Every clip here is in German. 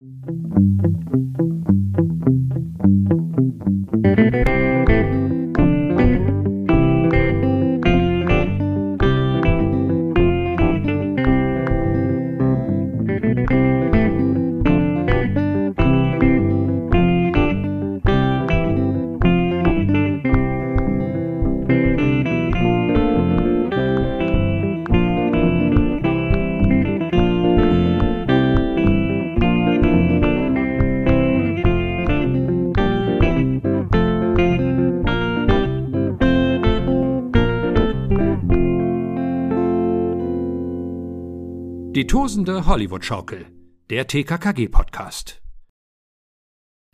Die Hollywood-Schaukel, der TKKG-Podcast.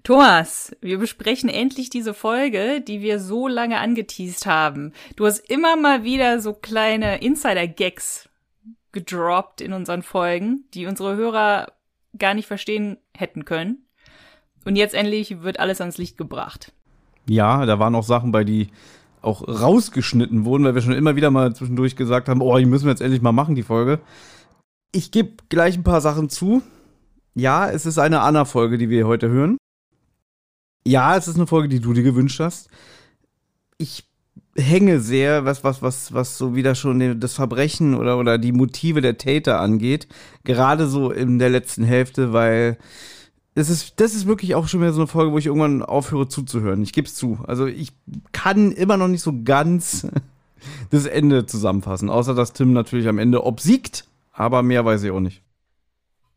Thomas, wir besprechen endlich diese Folge, die wir so lange angeteased haben. Du hast immer mal wieder so kleine Insider-Gags gedroppt in unseren Folgen, die unsere Hörer gar nicht verstehen hätten können. Und jetzt endlich wird alles ans Licht gebracht. Ja, da waren auch Sachen bei, die auch rausgeschnitten wurden, weil wir schon immer wieder mal zwischendurch gesagt haben, oh, die müssen wir jetzt endlich mal machen, die Folge. Ich gebe gleich ein paar Sachen zu. Ja, es ist eine Anna-Folge, die wir heute hören. Ja, es ist eine Folge, die du dir gewünscht hast. Ich hänge sehr, was, was, was, was so wieder schon das Verbrechen oder, oder die Motive der Täter angeht. Gerade so in der letzten Hälfte, weil das ist, das ist wirklich auch schon wieder so eine Folge, wo ich irgendwann aufhöre zuzuhören. Ich gebe es zu. Also ich kann immer noch nicht so ganz das Ende zusammenfassen. Außer dass Tim natürlich am Ende obsiegt, aber mehr weiß ich auch nicht.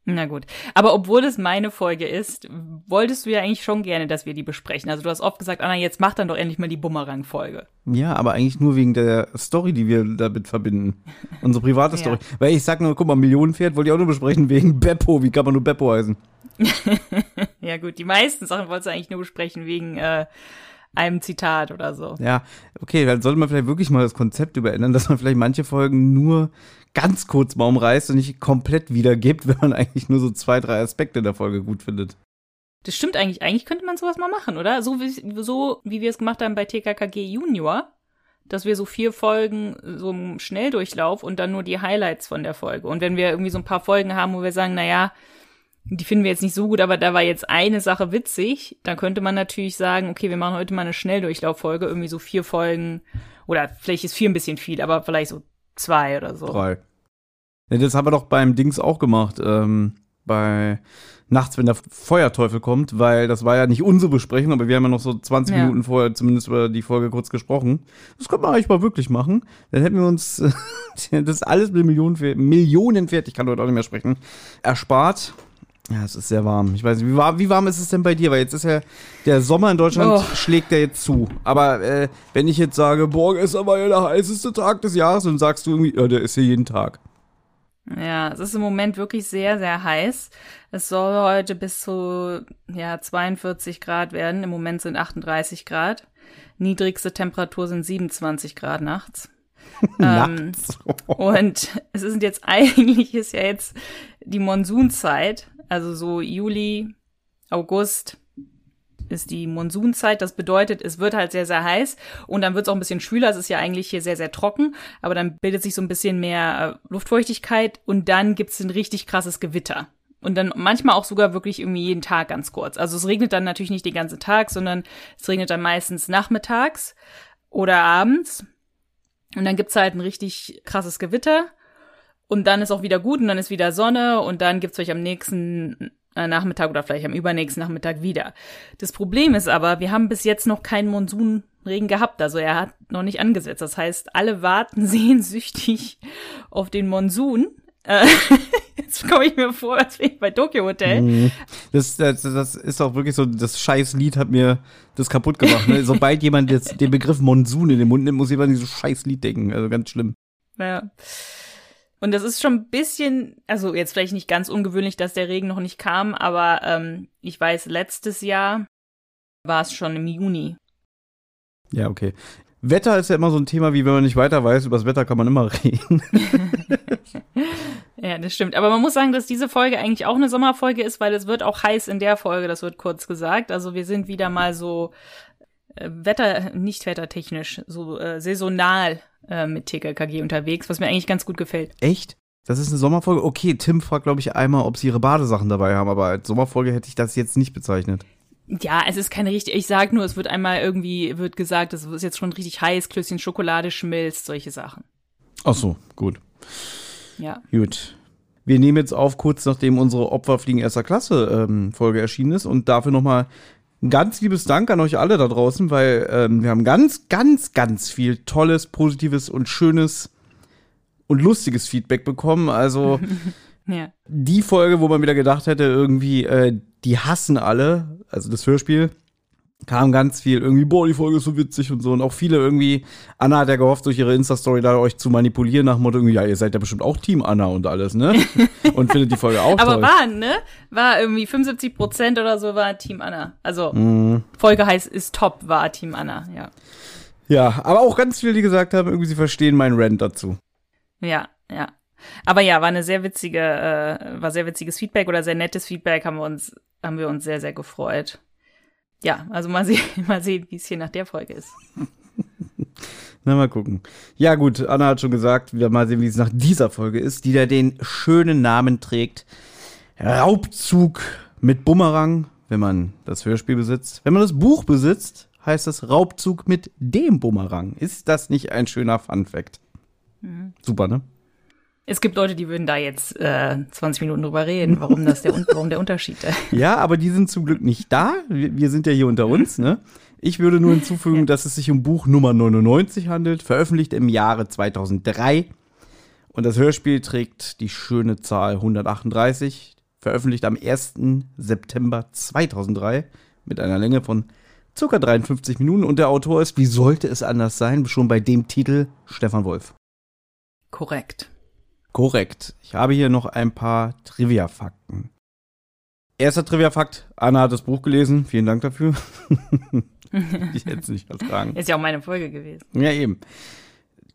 Na gut. Aber obwohl es meine Folge ist, wolltest du ja eigentlich schon gerne, dass wir die besprechen. Also du hast oft gesagt, Anna, jetzt mach dann doch endlich mal die Bumerang-Folge. Ja, aber eigentlich nur wegen der Story, die wir damit verbinden. Unsere private Story. ja. Weil ich sag nur, guck mal, Millionenpferd wollte ich auch nur besprechen wegen Beppo. Wie kann man nur Beppo heißen? ja gut, die meisten Sachen wolltest du eigentlich nur besprechen wegen äh, einem Zitat oder so. Ja, okay, dann sollte man vielleicht wirklich mal das Konzept überändern, dass man vielleicht manche Folgen nur ganz kurz mal umreißt und nicht komplett wiedergibt, wenn man eigentlich nur so zwei, drei Aspekte der Folge gut findet. Das stimmt eigentlich. Eigentlich könnte man sowas mal machen, oder? So wie, so wie wir es gemacht haben bei TKKG Junior, dass wir so vier Folgen so im Schnelldurchlauf und dann nur die Highlights von der Folge. Und wenn wir irgendwie so ein paar Folgen haben, wo wir sagen, na ja, die finden wir jetzt nicht so gut, aber da war jetzt eine Sache witzig, dann könnte man natürlich sagen, okay, wir machen heute mal eine Schnelldurchlauffolge, irgendwie so vier Folgen, oder vielleicht ist vier ein bisschen viel, aber vielleicht so zwei oder so. Drei. Ja, das haben wir doch beim Dings auch gemacht, ähm, bei Nachts, wenn der Feuerteufel kommt, weil das war ja nicht unsere Besprechung, aber wir haben ja noch so 20 ja. Minuten vorher zumindest über die Folge kurz gesprochen. Das könnte man eigentlich mal wirklich machen. Dann hätten wir uns das alles mit Millionen, Millionenwert, ich kann heute auch nicht mehr sprechen, erspart. Ja, es ist sehr warm. Ich weiß nicht, wie warm, wie warm ist es denn bei dir? Weil jetzt ist ja der Sommer in Deutschland oh. schlägt ja jetzt zu. Aber äh, wenn ich jetzt sage, morgen ist aber ja der heißeste Tag des Jahres, dann sagst du irgendwie, ja, der ist ja jeden Tag. Ja, es ist im Moment wirklich sehr, sehr heiß. Es soll heute bis zu ja, 42 Grad werden. Im Moment sind 38 Grad. Niedrigste Temperatur sind 27 Grad nachts. nachts. Ähm, und es ist jetzt eigentlich ist ja jetzt die Monsunzeit, also so Juli, August, ist die Monsunzeit. Das bedeutet, es wird halt sehr, sehr heiß und dann wird es auch ein bisschen schwüler. Es ist ja eigentlich hier sehr, sehr trocken, aber dann bildet sich so ein bisschen mehr äh, Luftfeuchtigkeit und dann gibt es ein richtig krasses Gewitter. Und dann manchmal auch sogar wirklich irgendwie jeden Tag ganz kurz. Also es regnet dann natürlich nicht den ganzen Tag, sondern es regnet dann meistens nachmittags oder abends. Und dann gibt's halt ein richtig krasses Gewitter. Und dann ist auch wieder gut und dann ist wieder Sonne und dann gibt's vielleicht am nächsten äh, Nachmittag oder vielleicht am übernächsten Nachmittag wieder. Das Problem ist aber, wir haben bis jetzt noch keinen Monsunregen gehabt, also er hat noch nicht angesetzt. Das heißt, alle warten sehnsüchtig auf den Monsun. Äh, jetzt komme ich mir vor, als wäre ich bei Tokyo Hotel. Mhm. Das, das, das ist auch wirklich so, das scheiß Lied hat mir das kaputt gemacht. Ne? Sobald jemand jetzt den Begriff Monsun in den Mund nimmt, muss jemand an dieses scheiß Lied denken. Also ganz schlimm. Ja. Und das ist schon ein bisschen, also jetzt vielleicht nicht ganz ungewöhnlich, dass der Regen noch nicht kam, aber ähm, ich weiß, letztes Jahr war es schon im Juni. Ja, okay. Wetter ist ja immer so ein Thema, wie wenn man nicht weiter weiß, über das Wetter kann man immer reden. ja, das stimmt. Aber man muss sagen, dass diese Folge eigentlich auch eine Sommerfolge ist, weil es wird auch heiß in der Folge, das wird kurz gesagt. Also wir sind wieder mal so äh, Wetter, nicht wettertechnisch, so äh, saisonal äh, mit TKKG unterwegs, was mir eigentlich ganz gut gefällt. Echt? Das ist eine Sommerfolge. Okay, Tim fragt, glaube ich, einmal, ob sie ihre Badesachen dabei haben, aber als Sommerfolge hätte ich das jetzt nicht bezeichnet. Ja, es ist keine richtig, ich sag nur, es wird einmal irgendwie, wird gesagt, es ist jetzt schon richtig heiß, Klößchen Schokolade schmilzt, solche Sachen. Ach so, gut. Ja. Gut. Wir nehmen jetzt auf, kurz nachdem unsere Opferfliegen erster Klasse ähm, Folge erschienen ist und dafür nochmal ein ganz liebes Dank an euch alle da draußen, weil ähm, wir haben ganz, ganz, ganz viel tolles, positives und schönes und lustiges Feedback bekommen. Also Ja. die Folge, wo man wieder gedacht hätte, irgendwie, äh, die hassen alle, also das Hörspiel, kam ganz viel irgendwie, boah, die Folge ist so witzig und so. Und auch viele irgendwie, Anna hat ja gehofft, durch ihre Insta-Story da euch zu manipulieren, nach dem Motto, irgendwie, ja, ihr seid ja bestimmt auch Team Anna und alles, ne? Und findet die Folge auch Aber toll. waren, ne? War irgendwie 75 Prozent oder so war Team Anna. Also, Mhm. Folge heißt, ist top, war Team Anna, ja. Ja, aber auch ganz viele, die gesagt haben, irgendwie, sie verstehen meinen Rant dazu. Ja, ja. Aber ja, war eine sehr witzige, äh, war sehr witziges Feedback oder sehr nettes Feedback, haben wir uns, haben wir uns sehr, sehr gefreut. Ja, also mal sehen, mal sehen, wie es hier nach der Folge ist. Na, mal gucken. Ja, gut, Anna hat schon gesagt, wir mal sehen, wie es nach dieser Folge ist, die da den schönen Namen trägt. Raubzug mit Bumerang, wenn man das Hörspiel besitzt. Wenn man das Buch besitzt, heißt das Raubzug mit dem Bumerang. Ist das nicht ein schöner Fun-Fact? Super, ne? Es gibt Leute, die würden da jetzt äh, 20 Minuten drüber reden, warum das der, warum der Unterschied ist. Ja, aber die sind zum Glück nicht da. Wir, wir sind ja hier unter uns, ne? Ich würde nur hinzufügen, dass es sich um Buch Nummer 99 handelt, veröffentlicht im Jahre 2003. Und das Hörspiel trägt die schöne Zahl 138, veröffentlicht am 1. September 2003 mit einer Länge von ca. 53 Minuten. Und der Autor ist, wie sollte es anders sein, schon bei dem Titel Stefan Wolf. Korrekt. Korrekt. Ich habe hier noch ein paar Trivia-Fakten. Erster Trivia-Fakt. Anna hat das Buch gelesen. Vielen Dank dafür. ich hätte es nicht ertragen. Ist ja auch meine Folge gewesen. Ja, eben.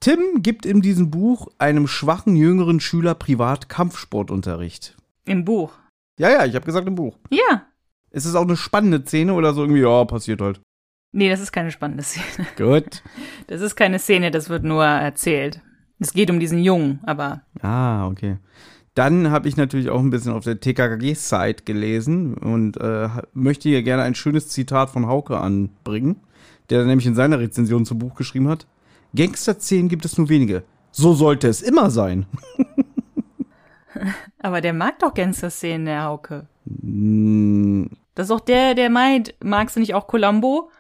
Tim gibt in diesem Buch einem schwachen jüngeren Schüler privat Kampfsportunterricht. Im Buch. Ja, ja, ich habe gesagt im Buch. Ja. Ist es auch eine spannende Szene oder so irgendwie, ja, passiert halt. Nee, das ist keine spannende Szene. Gut. Das ist keine Szene, das wird nur erzählt. Es geht um diesen Jungen, aber Ah, okay. Dann habe ich natürlich auch ein bisschen auf der TKKG-Site gelesen und äh, möchte hier gerne ein schönes Zitat von Hauke anbringen, der nämlich in seiner Rezension zum Buch geschrieben hat. Gangster-Szenen gibt es nur wenige. So sollte es immer sein. aber der mag doch Gangster-Szenen, der Hauke. Mm, Das ist doch der, der meint, magst du nicht auch Columbo?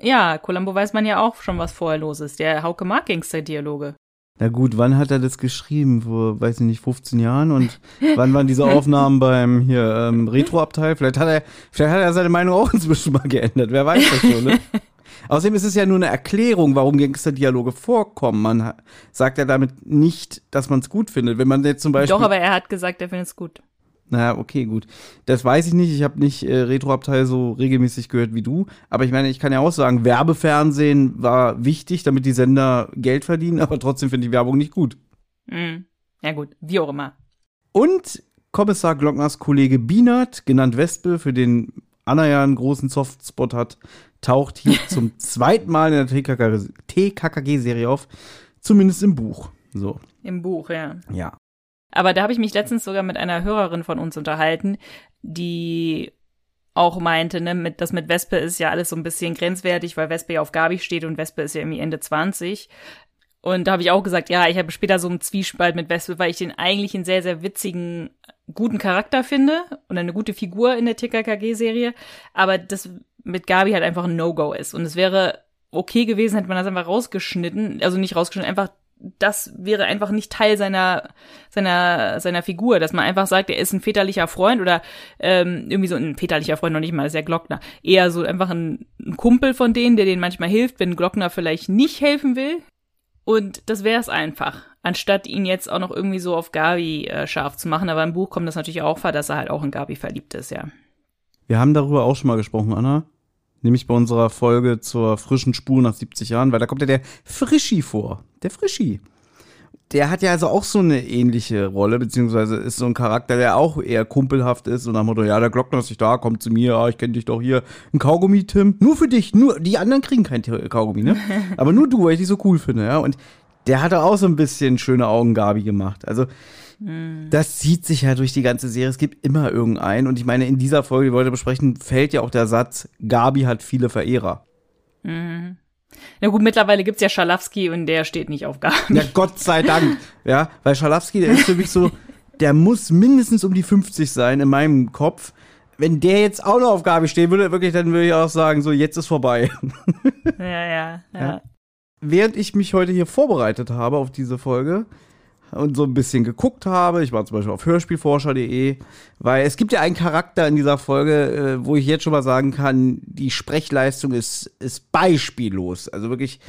Ja, Columbo weiß man ja auch schon, was vorher los ist. Der Hauke mag Gangster-Dialoge. Na gut, wann hat er das geschrieben? Vor, weiß ich nicht, 15 Jahren? Und wann waren diese Aufnahmen beim hier ähm, Retro-Abteil? Vielleicht hat er, vielleicht hat er seine Meinung auch inzwischen mal geändert. Wer weiß das schon, ne? Außerdem ist es ja nur eine Erklärung, warum Gangster-Dialoge vorkommen. Man sagt ja damit nicht, dass man es gut findet. Wenn man jetzt zum Beispiel. Doch, aber er hat gesagt, er findet es gut. Na, okay, gut. Das weiß ich nicht. Ich habe nicht äh, Retro-Abteil so regelmäßig gehört wie du. Aber ich meine, ich kann ja auch sagen, Werbefernsehen war wichtig, damit die Sender Geld verdienen, aber trotzdem finde ich Werbung nicht gut. Mhm. Ja gut, wie auch immer. Und Kommissar Glockners Kollege Bienert, genannt Wespe, für den Anna ja einen großen Softspot hat, taucht hier zum zweiten Mal in der TKK TKKG-Serie auf. Zumindest im Buch. So, Im Buch, ja. ja. Aber da habe ich mich letztens sogar mit einer Hörerin von uns unterhalten, die auch meinte, ne, mit, das mit Wespe ist ja alles so ein bisschen grenzwertig, weil Wespe ja auf Gabi steht und Wespe ist ja irgendwie Ende 20. Und da habe ich auch gesagt, ja, ich habe später so einen Zwiespalt mit Wespe, weil ich den eigentlich einen sehr, sehr witzigen, guten Charakter finde und eine gute Figur in der TKKG-Serie, aber das mit Gabi halt einfach ein No-Go ist. Und es wäre okay gewesen, hätte man das einfach rausgeschnitten, also nicht rausgeschnitten, einfach das wäre einfach nicht Teil seiner seiner seiner Figur, dass man einfach sagt, er ist ein väterlicher Freund oder ähm, irgendwie so ein väterlicher Freund noch nicht mal, ist ja Glockner, eher so einfach ein, ein Kumpel von denen, der denen manchmal hilft, wenn Glockner vielleicht nicht helfen will. Und das wäre es einfach, anstatt ihn jetzt auch noch irgendwie so auf Gabi äh, scharf zu machen. Aber im Buch kommt das natürlich auch vor, dass er halt auch in Gabi verliebt ist, ja. Wir haben darüber auch schon mal gesprochen, Anna. Nämlich bei unserer Folge zur frischen Spur nach 70 Jahren, weil da kommt ja der Frischi vor. Der Frischi. Der hat ja also auch so eine ähnliche Rolle, beziehungsweise ist so ein Charakter, der auch eher kumpelhaft ist und nach dem Motto, ja, der Glockner ist nicht da, komm zu mir, ah, ich kenne dich doch hier. Ein Kaugummi, Tim. Nur für dich, nur, die anderen kriegen kein Kaugummi, ne? Aber nur du, weil ich dich so cool finde, ja. Und der hatte auch so ein bisschen schöne Augen Gabi gemacht. Also Hm. das zieht sich ja durch die ganze Serie. Es gibt immer irgendeinen. Und ich meine, in dieser Folge, die wir heute besprechen, fällt ja auch der Satz, Gabi hat viele Verehrer. Na gut, mittlerweile gibt's ja Schalafsky und der steht nicht auf Gabi. Ja, Gott sei Dank. Ja, weil Schalafsky, der ist für mich so, der muss mindestens um die 50 sein in meinem Kopf. Wenn der jetzt auch noch auf Gabi stehen würde, wirklich, dann würde ich auch sagen, so, jetzt ist vorbei. Ja, ja, ja. Ja. Während ich mich heute hier vorbereitet habe auf diese Folge und so ein bisschen geguckt habe, ich war zum Beispiel auf hörspielforscher.de, weil es gibt ja einen Charakter in dieser Folge, äh, wo ich jetzt schon mal sagen kann, die Sprechleistung ist, ist beispiellos. Also wirklich,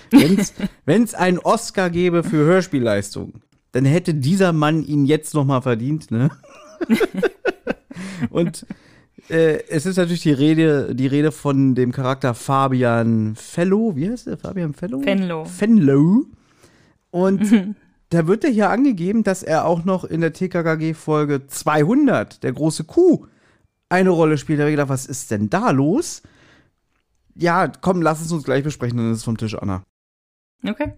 wenn es einen Oscar gäbe für Hörspielleistung, dann hätte dieser Mann ihn jetzt noch mal verdient, ne? und äh, es ist natürlich die Rede, die Rede von dem Charakter Fabian Fellow. Wie heißt der? Fabian Fellow? Fenlo. Fenlow. Und da wird ja hier angegeben, dass er auch noch in der TKKG-Folge 200, der große Kuh, eine Rolle spielt. Da habe ich gedacht, was ist denn da los? Ja, komm, lass es uns gleich besprechen, dann ist es vom Tisch, Anna. Okay.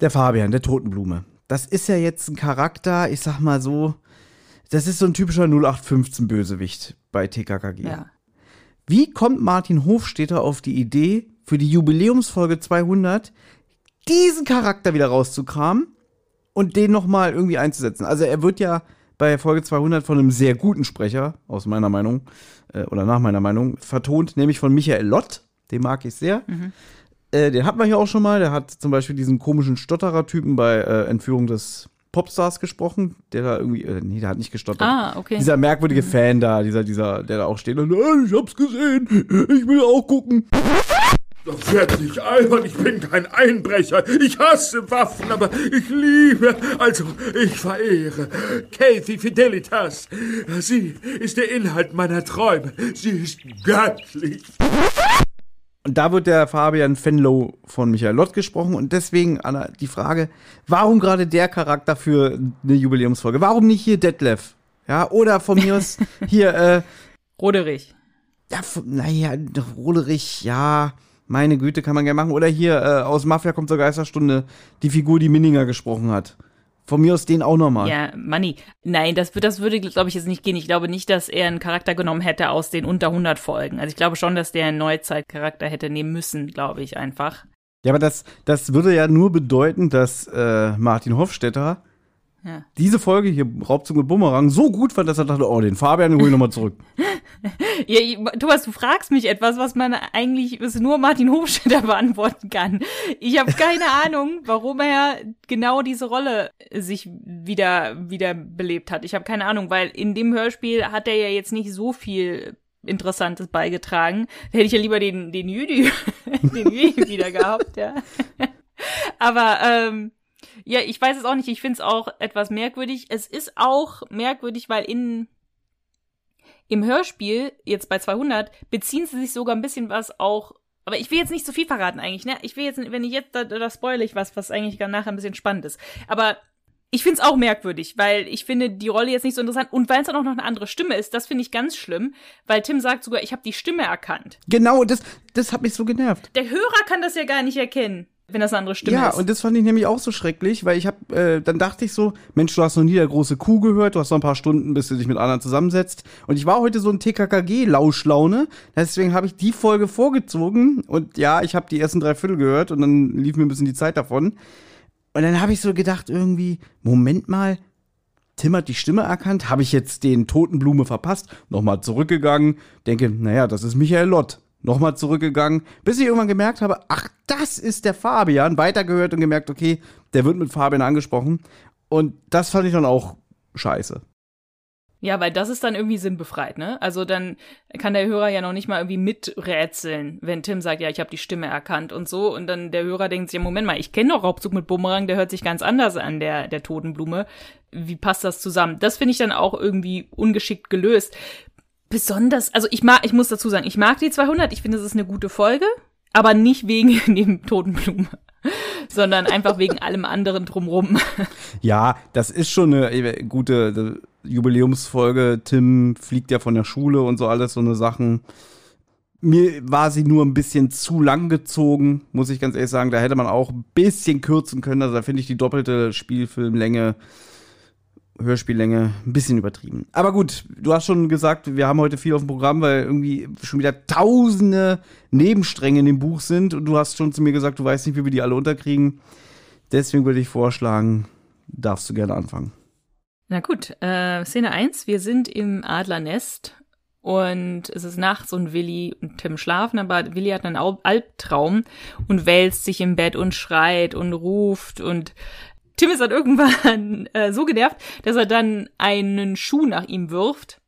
Der Fabian, der Totenblume. Das ist ja jetzt ein Charakter, ich sag mal so, das ist so ein typischer 0815-Bösewicht bei TKKG. Ja. Wie kommt Martin Hofstetter auf die Idee, für die Jubiläumsfolge 200 diesen Charakter wieder rauszukramen und den nochmal irgendwie einzusetzen? Also er wird ja bei Folge 200 von einem sehr guten Sprecher, aus meiner Meinung, äh, oder nach meiner Meinung, vertont, nämlich von Michael Lott. Den mag ich sehr. Äh, den hat man hier auch schon mal. Der hat zum Beispiel diesen komischen Stotterer-Typen bei äh, Entführung des Popstars gesprochen, der da irgendwie, äh, nee, der hat nicht gestottert. Ah, okay. Dieser merkwürdige Fan da, dieser, dieser, der da auch steht und, äh, ich hab's gesehen, ich will auch gucken. Das wird nicht albern, ich bin kein Einbrecher. Ich hasse Waffen, aber ich liebe, also ich verehre Kathy Fidelitas. Sie ist der Inhalt meiner Träume. Sie ist göttlich. Und da wird der Fabian Fenlow von Michael Lott gesprochen und deswegen, Anna, die Frage, warum gerade der Charakter für eine Jubiläumsfolge? Warum nicht hier Detlef? Ja, oder von mir aus hier, äh, Roderich. ja, naja, Roderich, ja, meine Güte, kann man gerne machen. Oder hier, äh, aus Mafia kommt zur Geisterstunde, die Figur, die Minninger gesprochen hat. Von mir aus den auch nochmal. Ja, Money. Nein, das, das würde, glaube ich, jetzt nicht gehen. Ich glaube nicht, dass er einen Charakter genommen hätte aus den unter 100 Folgen. Also ich glaube schon, dass der einen Neuzeitcharakter hätte nehmen müssen, glaube ich einfach. Ja, aber das, das würde ja nur bedeuten, dass äh, Martin Hofstetter Ja. diese Folge hier, Raubzug mit Bumerang, so gut fand, dass er dachte, oh, den Fabian hol ich nochmal zurück. Ja, Thomas, du fragst mich etwas, was man eigentlich es nur Martin Hofstetter beantworten kann. Ich habe keine Ahnung, warum er genau diese Rolle sich wieder wieder belebt hat. Ich habe keine Ahnung, weil in dem Hörspiel hat er ja jetzt nicht so viel Interessantes beigetragen. Da hätte ich ja lieber den den Jüdi, den Jüdi wieder gehabt, ja. Aber ähm, ja, ich weiß es auch nicht. Ich finde es auch etwas merkwürdig. Es ist auch merkwürdig, weil in im Hörspiel, jetzt bei 200, beziehen sie sich sogar ein bisschen was auch, aber ich will jetzt nicht zu viel verraten eigentlich, ne? Ich will jetzt, wenn ich jetzt, da, da spoile ich was, was eigentlich gar nachher ein bisschen spannend ist. Aber ich find's auch merkwürdig, weil ich finde die Rolle jetzt nicht so interessant und weil es dann auch noch eine andere Stimme ist, das finde ich ganz schlimm, weil Tim sagt sogar, ich habe die Stimme erkannt. genau, das, das hat mich so genervt. Der Hörer kann das ja gar nicht erkennen, wenn das eine andere Stimme ja, ist. und das fand ich nämlich auch so schrecklich, weil ich hab, äh, dann dachte ich so, Mensch, du hast noch nie der große Kuh gehört, du hast noch ein paar Stunden, bis du dich mit anderen zusammensetzt. Und ich war heute so ein TKKG-Lauschlaune, deswegen habe ich die Folge vorgezogen und ja, ich habe die ersten drei Viertel gehört und dann lief mir ein bisschen die Zeit davon. Und dann habe ich so gedacht, irgendwie, Moment mal, Tim hat die Stimme erkannt, habe ich jetzt den Totenblume verpasst, nochmal zurückgegangen, denke, naja, das ist Michael Lott. Nochmal zurückgegangen, bis ich irgendwann gemerkt habe, ach, das ist der Fabian. Weitergehört und gemerkt, okay, der wird mit Fabian angesprochen. Und das fand ich dann auch scheiße. Ja, weil das ist dann irgendwie sinnbefreit, ne? Also dann kann der Hörer ja noch nicht mal irgendwie miträtseln, wenn Tim sagt, ja, ich habe die Stimme erkannt und so. Und dann der Hörer denkt sich, ja, Moment mal, ich kenne doch Raubzug mit Bumerang, der hört sich ganz anders an, der, der Totenblume. Wie passt das zusammen? Das finde ich dann auch irgendwie ungeschickt gelöst. Besonders, also ich mag, ich muss dazu sagen, ich mag die 200, ich finde, es ist eine gute Folge, aber nicht wegen dem Totenblume, sondern einfach wegen allem anderen drumrum. Ja, das ist schon eine äh, gute äh, Jubiläumsfolge. Tim fliegt ja von der Schule und so alles, so eine Sachen. Mir war sie nur ein bisschen zu lang gezogen, muss ich ganz ehrlich sagen. Da hätte man auch ein bisschen kürzen können. Also da finde ich die doppelte Spielfilmlänge, Hörspiellänge ein bisschen übertrieben. Aber gut, du hast schon gesagt, wir haben heute viel auf dem Programm, weil irgendwie schon wieder tausende Nebenstränge in dem Buch sind. Und du hast schon zu mir gesagt, du weißt nicht, wie wir die alle unterkriegen. Deswegen würde ich vorschlagen, darfst du gerne anfangen. Na gut, äh, Szene 1, wir sind im Adlernest und es ist nachts und Willi und Tim schlafen, aber Willi hat einen Albtraum und wälzt sich im Bett und schreit und ruft und Tim ist dann irgendwann äh, so genervt, dass er dann einen Schuh nach ihm wirft.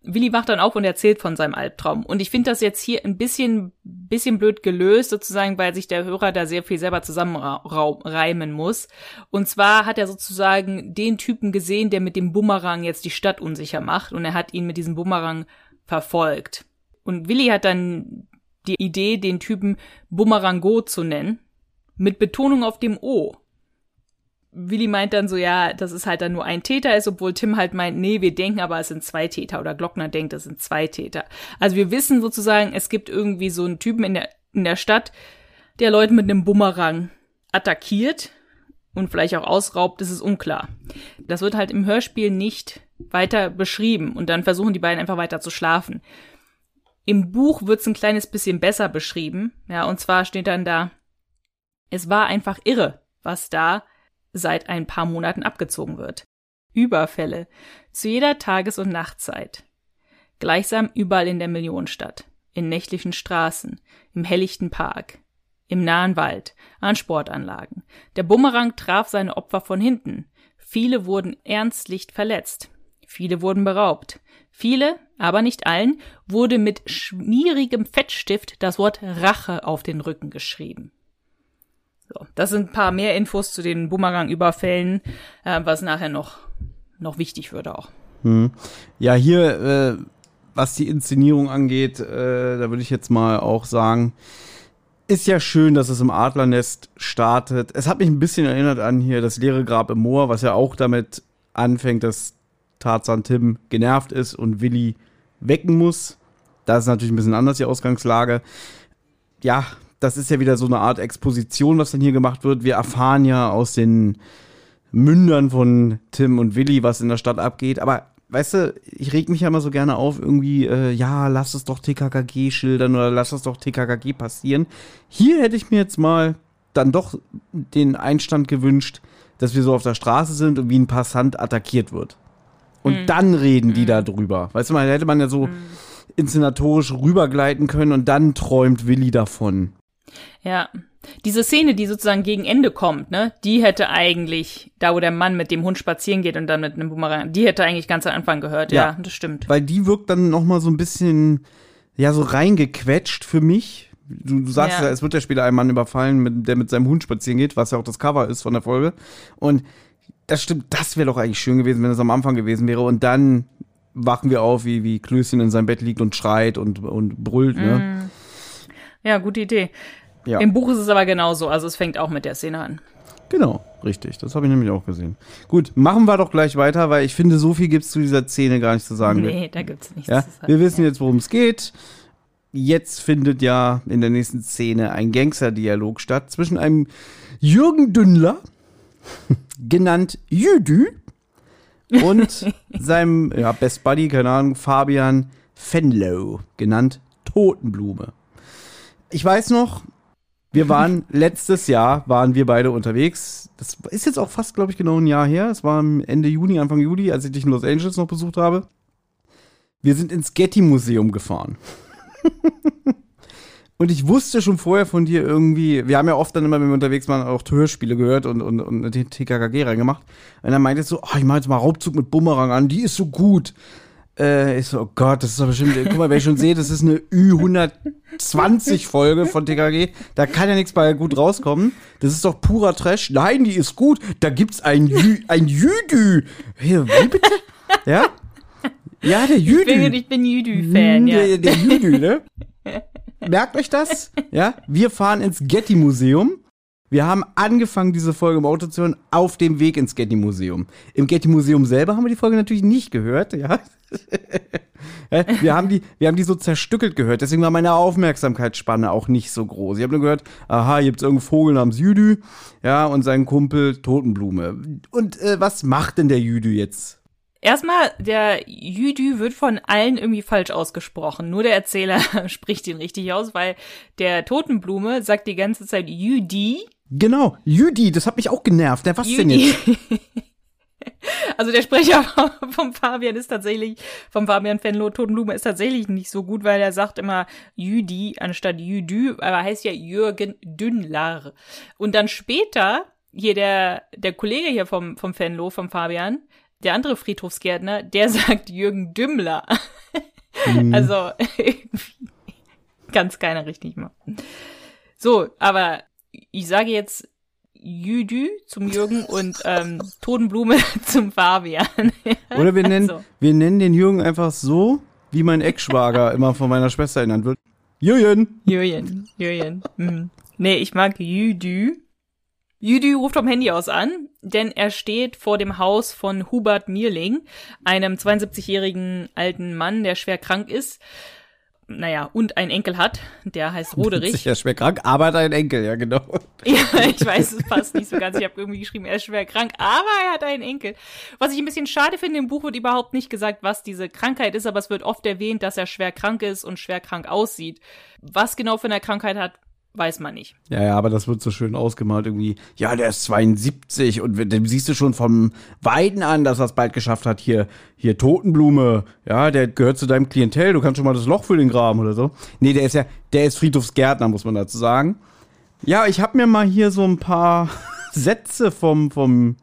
Willi wacht dann auf und erzählt von seinem Albtraum. Und ich finde das jetzt hier ein bisschen, bisschen blöd gelöst, sozusagen, weil sich der Hörer da sehr viel selber zusammenreimen muss. Und zwar hat er sozusagen den Typen gesehen, der mit dem Bumerang jetzt die Stadt unsicher macht. Und er hat ihn mit diesem Bumerang verfolgt. Und Willi hat dann die Idee, den Typen Bumerango zu nennen, mit Betonung auf dem O. Willi meint dann so, ja, dass es halt dann nur ein Täter ist, obwohl Tim halt meint, nee, wir denken aber, es sind zwei Täter oder Glockner denkt, es sind zwei Täter. Also wir wissen sozusagen, es gibt irgendwie so einen Typen in der, in der Stadt, der Leute mit einem Bumerang attackiert und vielleicht auch ausraubt, das ist unklar. Das wird halt im Hörspiel nicht weiter beschrieben und dann versuchen die beiden einfach weiter zu schlafen. Im Buch wird's ein kleines bisschen besser beschrieben, ja, und zwar steht dann da, es war einfach irre, was da seit ein paar Monaten abgezogen wird. Überfälle zu jeder Tages- und Nachtzeit. Gleichsam überall in der Millionenstadt, in nächtlichen Straßen, im helllichten Park, im nahen Wald, an Sportanlagen. Der Bumerang traf seine Opfer von hinten. Viele wurden ernstlich verletzt. Viele wurden beraubt. Viele, aber nicht allen, wurde mit schmierigem Fettstift das Wort Rache auf den Rücken geschrieben. So, das sind ein paar mehr Infos zu den Bumerang-Überfällen, äh, was nachher noch, noch wichtig wird auch. Hm. Ja, hier, äh, was die Inszenierung angeht, äh, da würde ich jetzt mal auch sagen, ist ja schön, dass es im Adlernest startet. Es hat mich ein bisschen erinnert an hier das leere Grab im Moor, was ja auch damit anfängt, dass Tarzan Tim genervt ist und Willi wecken muss. Da ist natürlich ein bisschen anders die Ausgangslage. Ja, das ist ja wieder so eine Art Exposition, was dann hier gemacht wird. Wir erfahren ja aus den Mündern von Tim und Willi, was in der Stadt abgeht. Aber weißt du, ich reg mich ja immer so gerne auf, irgendwie, äh, ja, lass es doch TKKG schildern oder lass es doch TKKG passieren. Hier hätte ich mir jetzt mal dann doch den Einstand gewünscht, dass wir so auf der Straße sind und wie ein Passant attackiert wird. Und mhm. dann reden die mhm. da drüber. Weißt du, mal hätte man ja so mhm. inszenatorisch rübergleiten können und dann träumt Willi davon. Ja. Diese Szene, die sozusagen gegen Ende kommt, ne, die hätte eigentlich, da wo der Mann mit dem Hund spazieren geht und dann mit einem Bumerang, die hätte eigentlich ganz am Anfang gehört, ja, ja das stimmt. Weil die wirkt dann noch mal so ein bisschen, ja, so reingequetscht für mich. Du, du sagst ja. ja, es wird ja später ein Mann überfallen, mit, der mit seinem Hund spazieren geht, was ja auch das Cover ist von der Folge. Und das stimmt, das wäre doch eigentlich schön gewesen, wenn es am Anfang gewesen wäre. Und dann wachen wir auf, wie, wie Klößchen in seinem Bett liegt und schreit und, und brüllt, ne? Mm. Ja, gute Idee. Ja. Im Buch ist es aber genauso, also es fängt auch mit der Szene an. Genau, richtig. Das habe ich nämlich auch gesehen. Gut, machen wir doch gleich weiter, weil ich finde, so viel gibt es zu dieser Szene gar nicht zu sagen. Nee, da gibt es nichts ja? zu sagen. Wir wissen jetzt, worum es geht. Jetzt findet ja in der nächsten Szene ein Gangster-Dialog statt zwischen einem Jürgen Dünnler, genannt Jüdü, und seinem ja, Best Buddy, keine Ahnung, Fabian Fenlow, genannt Totenblume. Ich weiß noch, wir waren letztes Jahr, waren wir beide unterwegs. Das ist jetzt auch fast, glaube ich, genau ein Jahr her. Es war Ende Juni, Anfang Juli, als ich dich in Los Angeles noch besucht habe. Wir sind ins Getty-Museum gefahren. und ich wusste schon vorher von dir irgendwie, wir haben ja oft dann immer, wenn wir unterwegs waren, auch Hörspiele gehört und, und, und den TKKG reingemacht. Und dann meinte so, oh, ich mache jetzt mal Raubzug mit Bumerang an, die ist so gut. Äh, ich so, oh Gott, das ist doch bestimmt, guck mal, wenn ich schon sehe, das ist eine Ü120-Folge von TKG, da kann ja nichts bei gut rauskommen. Das ist doch purer Trash. Nein, die ist gut. Da gibt's ein Jü, ein Jüdü. Wie bitte? Ja? Ja, der Jüdü. Ich bin, ich bin Jüdü-Fan, ja. Der, der Jüdü, ne? Merkt euch das? Ja? Wir fahren ins Getty-Museum Wir haben angefangen, diese Folge im Auto zu hören, auf dem Weg ins Getty-Museum. Im Getty-Museum selber haben wir die Folge natürlich nicht gehört, ja. wir, haben die, wir haben die so zerstückelt gehört, deswegen war meine Aufmerksamkeitsspanne auch nicht so groß. Ich habe nur gehört, aha, hier gibt's irgendeinen Vogel namens Jüdü, ja, und seinen Kumpel Totenblume. Und äh, was macht denn der Jüdü jetzt? Erstmal, der Jüdü wird von allen irgendwie falsch ausgesprochen. Nur der Erzähler spricht ihn richtig aus, weil der Totenblume sagt die ganze Zeit Jüdi. Genau, Jüdi, das hat mich auch genervt. Der was Jüdi. denn jetzt? Also der Sprecher vom Fabian ist tatsächlich, vom Fabian Fenlo Totenblume ist tatsächlich nicht so gut, weil er sagt immer Jüdi anstatt Jüdü, aber heißt ja Jürgen Dünnlar. Und dann später, hier der, der Kollege hier vom, vom Fenlo, vom Fabian, der andere Friedhofsgärtner, der sagt Jürgen Dümmler. Mhm. Also ganz keiner richtig mal. So, aber ich sage jetzt Jüdü zum Jürgen und ähm, Totenblume zum Fabian. Oder wir nennen, also. wir nennen den Jürgen einfach so, wie mein Ex-Schwager immer von meiner Schwester erinnert wird. Jürgen. Jürgen, Jürgen. Mhm. Nee, ich mag Jüdü. Jüdü ruft vom Handy aus an, denn er steht vor dem Haus von Hubert Mierling, einem 72-jährigen alten Mann, der schwer krank ist. Naja, und einen Enkel hat, der heißt Roderich. Sicher schwer krank, aber hat einen Enkel, ja genau. ja, ich weiß, es passt nicht so ganz. Ich habe irgendwie geschrieben, er ist schwer krank, aber er hat einen Enkel. Was ich ein bisschen schade finde, im Buch wird überhaupt nicht gesagt, was diese Krankheit ist, aber es wird oft erwähnt, dass er schwer krank ist und schwer krank aussieht. Was genau für eine Krankheit hat, weiß man nicht. Ja, ja, aber das wird so schön ausgemalt irgendwie. Ja, der ist 72 und dem siehst du schon vom Weiden an, dass er es bald geschafft hat. Hier, hier Totenblume, ja, der gehört zu deinem Klientel. Du kannst schon mal das Loch für den graben oder so. Nee, der ist ja, der ist Friedhofsgärtner, muss man dazu sagen. Ja, ich habe mir mal hier so ein paar Sätze vom, vom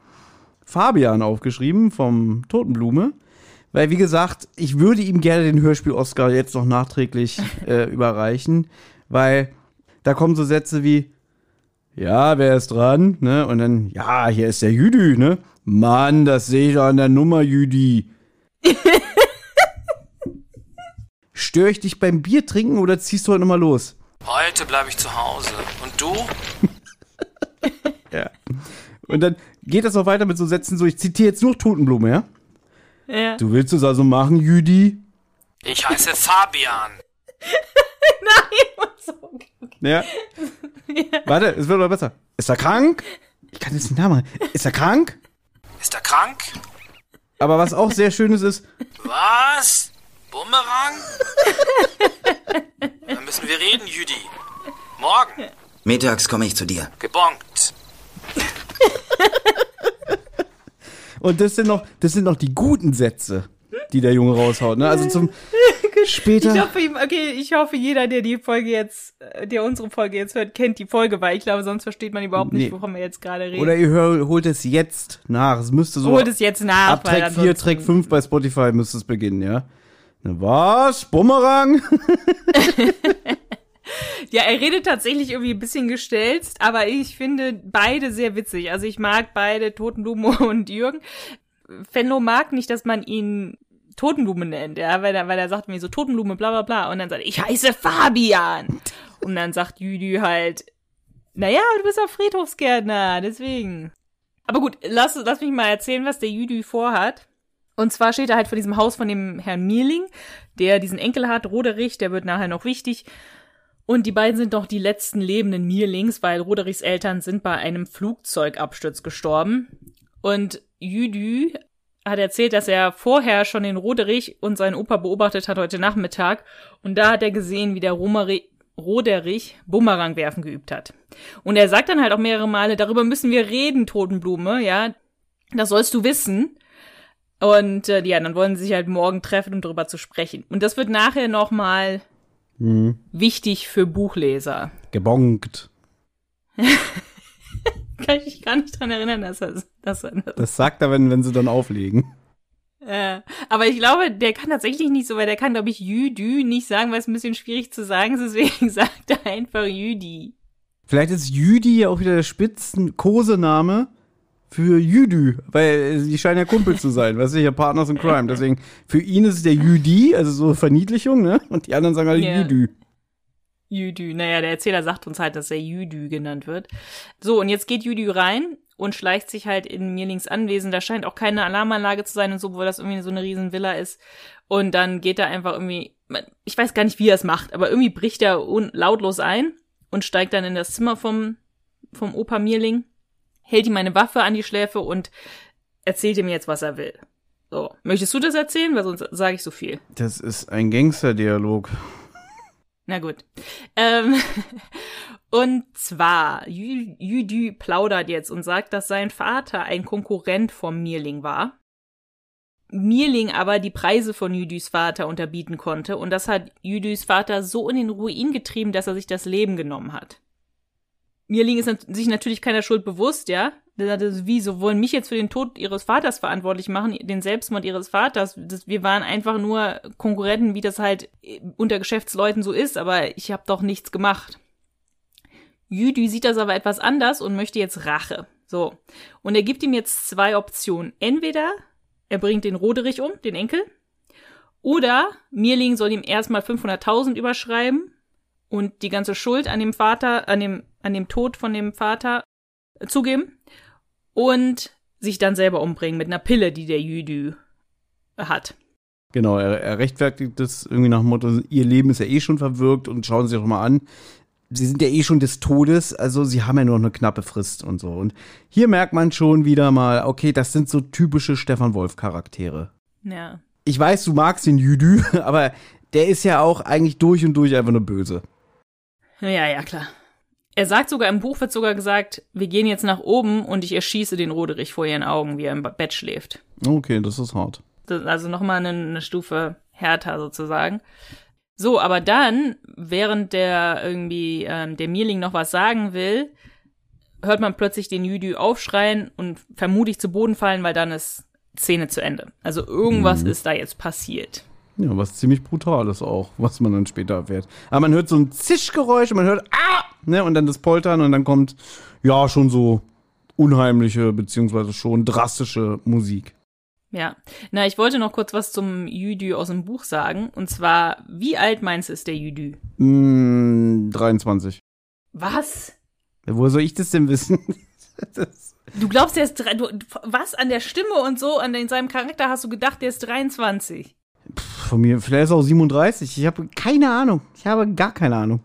Fabian aufgeschrieben, vom Totenblume. Weil, wie gesagt, ich würde ihm gerne den Hörspiel-Oscar jetzt noch nachträglich äh, überreichen, weil da kommen so Sätze wie, ja, wer ist dran? Ne? Und dann, ja, hier ist der Jüdi, ne? Mann, das sehe ich doch an der Nummer, Jüdi. Störe ich dich beim Bier trinken oder ziehst du heute nochmal los? Heute bleibe ich zu Hause. Und du? ja. Und dann geht das auch weiter mit so Sätzen so, ich zitiere jetzt nur Totenblume, ja? Ja. Du willst es also machen, Jüdi? Ich heiße Fabian. Nein, so. Ja. ja. Warte, es wird aber besser. Ist er krank? Ich kann jetzt nicht nachmachen. Ist er krank? Ist er krank? Aber was auch sehr schönes ist. Was? Bumerang? Dann müssen wir reden, Jüdi. Morgen. Mittags komme ich zu dir. Gebongt. Und das sind noch, das sind noch die guten Sätze, die der Junge raushaut. Ne? Also zum, Später. Ich hoffe, okay, ich hoffe, jeder, der die Folge jetzt, der unsere Folge jetzt hört, kennt die Folge, weil ich glaube, sonst versteht man überhaupt nicht, nee. wovon wir jetzt gerade reden. Oder ihr hört, holt es jetzt nach. Es müsste so. Holt es jetzt nach. Ab Track 4, Track 5 bei Spotify müsste es beginnen, ja? Was? Bumerang? Ja, er redet tatsächlich irgendwie ein bisschen gestelzt, aber ich finde beide sehr witzig. Also ich mag beide, Totenblume und Jürgen. Fenlo mag nicht, dass man ihn Totenblume nennt, ja, weil er, weil er sagt mir so Totenblume, bla bla bla. Und dann sagt er, ich heiße Fabian. Und dann sagt Jüdü halt, naja, du bist auch Friedhofsgärtner, deswegen. Aber gut, lass, lass mich mal erzählen, was der Jüdü vorhat. Und zwar steht er halt vor diesem Haus von dem Herrn Mierling, der diesen Enkel hat, Roderich, der wird nachher noch wichtig. Und die beiden sind doch die letzten lebenden Mierlings, weil Roderichs Eltern sind bei einem Flugzeugabsturz gestorben. Und Jüdü hat erzählt, dass er vorher schon den Roderich und seinen Opa beobachtet hat heute Nachmittag. Und da hat er gesehen, wie der Romeri Roderich Bumerang werfen geübt hat. Und er sagt dann halt auch mehrere Male, darüber müssen wir reden, Totenblume, ja. Das sollst du wissen. Und äh, ja, dann wollen sie sich halt morgen treffen, um darüber zu sprechen. Und das wird nachher nochmal mhm. wichtig für Buchleser. Gebongt. kann ich mich gar nicht dran erinnern, dass er, das. Das sagt er, wenn, wenn sie dann auflegen. Äh, aber ich glaube, der kann tatsächlich nicht so, weil der kann, glaube ich, Jüdü nicht sagen, weil es ein bisschen schwierig zu sagen ist, deswegen sagt er einfach Jüdi. Vielleicht ist Jüdi ja auch wieder der Spitzen-Kosename für Jüdü, weil die scheinen ja Kumpel zu sein, weißt du, ja Partners in Crime. Deswegen, für ihn ist es der Jüdi, also so Verniedlichung, ne? Und die anderen sagen halt yeah. Jüdü. Jüdü. Naja, der Erzähler sagt uns halt, dass er Jüdü genannt wird. So, und jetzt geht Jüdü rein und schleicht sich halt in Mirlings Anwesen. Da scheint auch keine Alarmanlage zu sein und so, wo das irgendwie so eine riesen Villa ist. Und dann geht er einfach irgendwie, ich weiß gar nicht, wie er es macht, aber irgendwie bricht er lautlos ein und steigt dann in das Zimmer vom, vom Opa Mirling, hält ihm eine Waffe an die Schläfe und erzählt ihm jetzt, was er will. So, möchtest du das erzählen? Weil sonst sage ich so viel. Das ist ein Gangster-Dialog. Na gut. Ähm, und zwar, Jü Jüdü plaudert jetzt und sagt, dass sein Vater ein Konkurrent vom Mirling war. Mirling aber die Preise von Jüdüs Vater unterbieten konnte und das hat Jüdüs Vater so in den Ruin getrieben, dass er sich das Leben genommen hat. Mirling ist sich natürlich keiner Schuld bewusst, ja. Sagte, wie, so wollen mich jetzt für den Tod ihres Vaters verantwortlich machen, den Selbstmord ihres Vaters. Das, wir waren einfach nur Konkurrenten, wie das halt unter Geschäftsleuten so ist, aber ich habe doch nichts gemacht. Jüdü sieht das aber etwas anders und möchte jetzt Rache. So. Und er gibt ihm jetzt zwei Optionen. Entweder er bringt den Roderich um, den Enkel, oder Mirling soll ihm erstmal 500.000 überschreiben und die ganze Schuld an dem Vater, an dem, an dem Tod von dem Vater zugeben und sich dann selber umbringen mit einer Pille, die der Jüdü hat. Genau, er, er rechtfertigt das irgendwie nach dem Motto, ihr Leben ist ja eh schon verwirkt und schauen Sie sich doch mal an. Sie sind ja eh schon des Todes, also sie haben ja nur noch eine knappe Frist und so. Und hier merkt man schon wieder mal, okay, das sind so typische Stefan Wolf-Charaktere. Ja. Ich weiß, du magst den Jüdü, aber der ist ja auch eigentlich durch und durch einfach nur böse. Ja, ja, klar. Er sagt sogar, im Buch wird sogar gesagt, wir gehen jetzt nach oben und ich erschieße den Roderich vor ihren Augen, wie er im Bett schläft. Okay, das ist hart. Das, also nochmal eine, eine Stufe härter sozusagen. So, aber dann, während der irgendwie ähm, der Mirling noch was sagen will, hört man plötzlich den Jüdü aufschreien und vermutlich zu Boden fallen, weil dann ist Szene zu Ende. Also irgendwas mhm. ist da jetzt passiert. Ja, was ziemlich brutal ist auch, was man dann später erfährt. Aber man hört so ein Zischgeräusch und man hört ah, ne, und dann das Poltern und dann kommt ja schon so unheimliche beziehungsweise schon drastische Musik. Ja, na, ich wollte noch kurz was zum Jüdü aus dem Buch sagen. Und zwar, wie alt meinst du ist der Jüdü? Mm, 23. Was? Wo soll ich das denn wissen? das du glaubst, der ist du, was an der Stimme und so, an den, seinem Charakter hast du gedacht, der ist 23? Von mir, vielleicht ist er auch 37. Ich habe keine Ahnung. Ich habe gar keine Ahnung.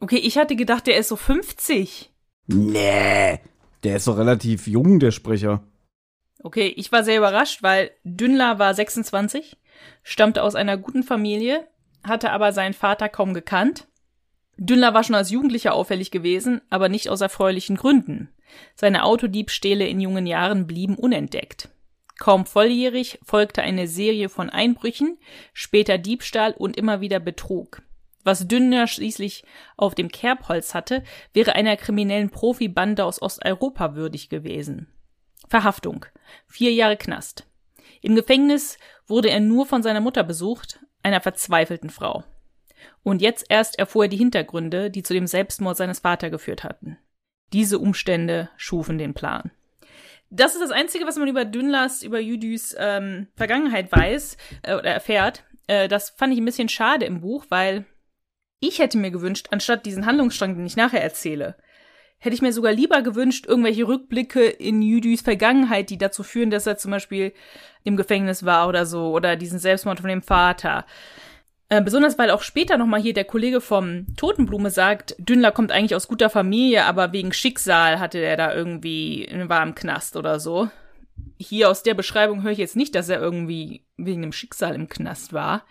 Okay, ich hatte gedacht, der ist so 50. Nee, der ist doch relativ jung, der Sprecher. Okay, ich war sehr überrascht, weil Dünnler war 26, stammte aus einer guten Familie, hatte aber seinen Vater kaum gekannt. Dünnler war schon als Jugendlicher auffällig gewesen, aber nicht aus erfreulichen Gründen. Seine Autodiebstähle in jungen Jahren blieben unentdeckt. Kaum volljährig folgte eine Serie von Einbrüchen, später Diebstahl und immer wieder Betrug. Was Dünner schließlich auf dem Kerbholz hatte, wäre einer kriminellen Profibande aus Osteuropa würdig gewesen. Verhaftung. Vier Jahre Knast. Im Gefängnis wurde er nur von seiner Mutter besucht, einer verzweifelten Frau. Und jetzt erst erfuhr er die Hintergründe, die zu dem Selbstmord seines Vaters geführt hatten. Diese Umstände schufen den Plan. Das ist das Einzige, was man über Dünlas, über Jüdüs ähm, Vergangenheit weiß äh, oder erfährt. Äh, das fand ich ein bisschen schade im Buch, weil ich hätte mir gewünscht, anstatt diesen Handlungsstrang, den ich nachher erzähle, hätte ich mir sogar lieber gewünscht, irgendwelche Rückblicke in Jüdis Vergangenheit, die dazu führen, dass er zum Beispiel im Gefängnis war oder so, oder diesen Selbstmord von dem Vater. Äh, besonders weil auch später nochmal hier der Kollege vom Totenblume sagt, Dünnler kommt eigentlich aus guter Familie, aber wegen Schicksal hatte er da irgendwie, war im Knast oder so. Hier aus der Beschreibung höre ich jetzt nicht, dass er irgendwie wegen dem Schicksal im Knast war.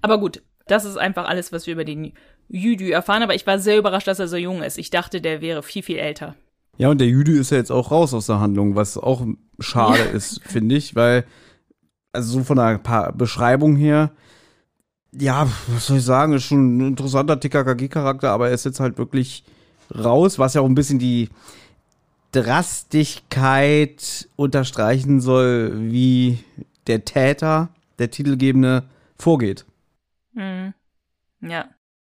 Aber gut, das ist einfach alles, was wir über den Jüdü erfahren, aber ich war sehr überrascht, dass er so jung ist. Ich dachte, der wäre viel, viel älter. Ja, und der Jüdü ist ja jetzt auch raus aus der Handlung, was auch schade ist, finde ich, weil, also so von der Beschreibung her, ja, was soll ich sagen, ist schon ein interessanter TKKG-Charakter, aber er ist jetzt halt wirklich raus, was ja auch ein bisschen die Drastigkeit unterstreichen soll, wie der Täter, der Titelgebende, vorgeht. Mhm. Ja.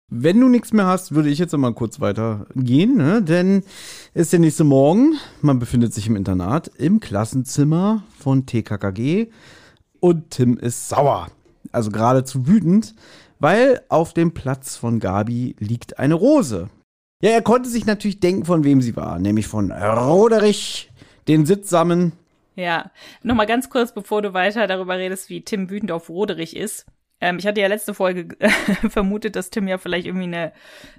Wenn du nichts mehr hast, würde ich jetzt mal kurz weitergehen, ne? denn ist der nächste Morgen. Man befindet sich im Internat, im Klassenzimmer von TKKG und Tim ist sauer. Also geradezu wütend, weil auf dem Platz von Gabi liegt eine Rose. Ja, er konnte sich natürlich denken, von wem sie war, nämlich von Roderich, den Sittsamen. Ja, nochmal ganz kurz, bevor du weiter darüber redest, wie Tim wütend auf Roderich ist. Ähm, ich hatte ja letzte Folge vermutet, dass Tim ja vielleicht irgendwie eine,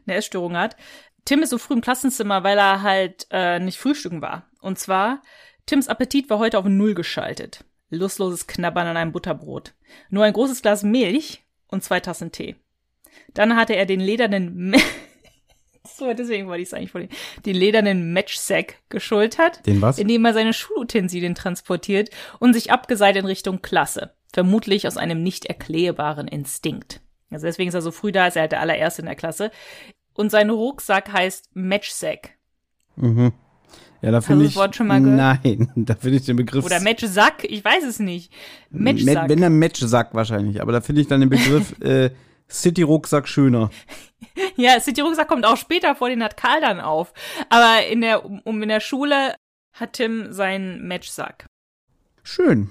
eine Essstörung hat. Tim ist so früh im Klassenzimmer, weil er halt äh, nicht frühstücken war. Und zwar, Tims Appetit war heute auf Null geschaltet. Lustloses Knabbern an einem Butterbrot. Nur ein großes Glas Milch und zwei Tassen Tee. Dann hatte er den ledernen so, deswegen wollte ich es eigentlich vorlesen, den ledernen Matchsack geschultert, Den was? in dem er seine Schulutensilien transportiert und sich abgeseilt in Richtung Klasse. Vermutlich aus einem nicht erklärbaren Instinkt. Also deswegen ist er so früh da, ist er halt der allererste in der Klasse. Und sein Rucksack heißt Matchsack. Mhm. Ja, da finde ich. das Wort schon mal gehört? Nein, da finde ich den Begriff. Oder Matchsack, ich weiß es nicht. Matchsack. Wenn der Matchsack wahrscheinlich, aber da finde ich dann den Begriff äh, City-Rucksack schöner. Ja, City Rucksack kommt auch später vor, den hat Karl dann auf. Aber in der, um in der Schule hat Tim seinen Matchsack. Schön.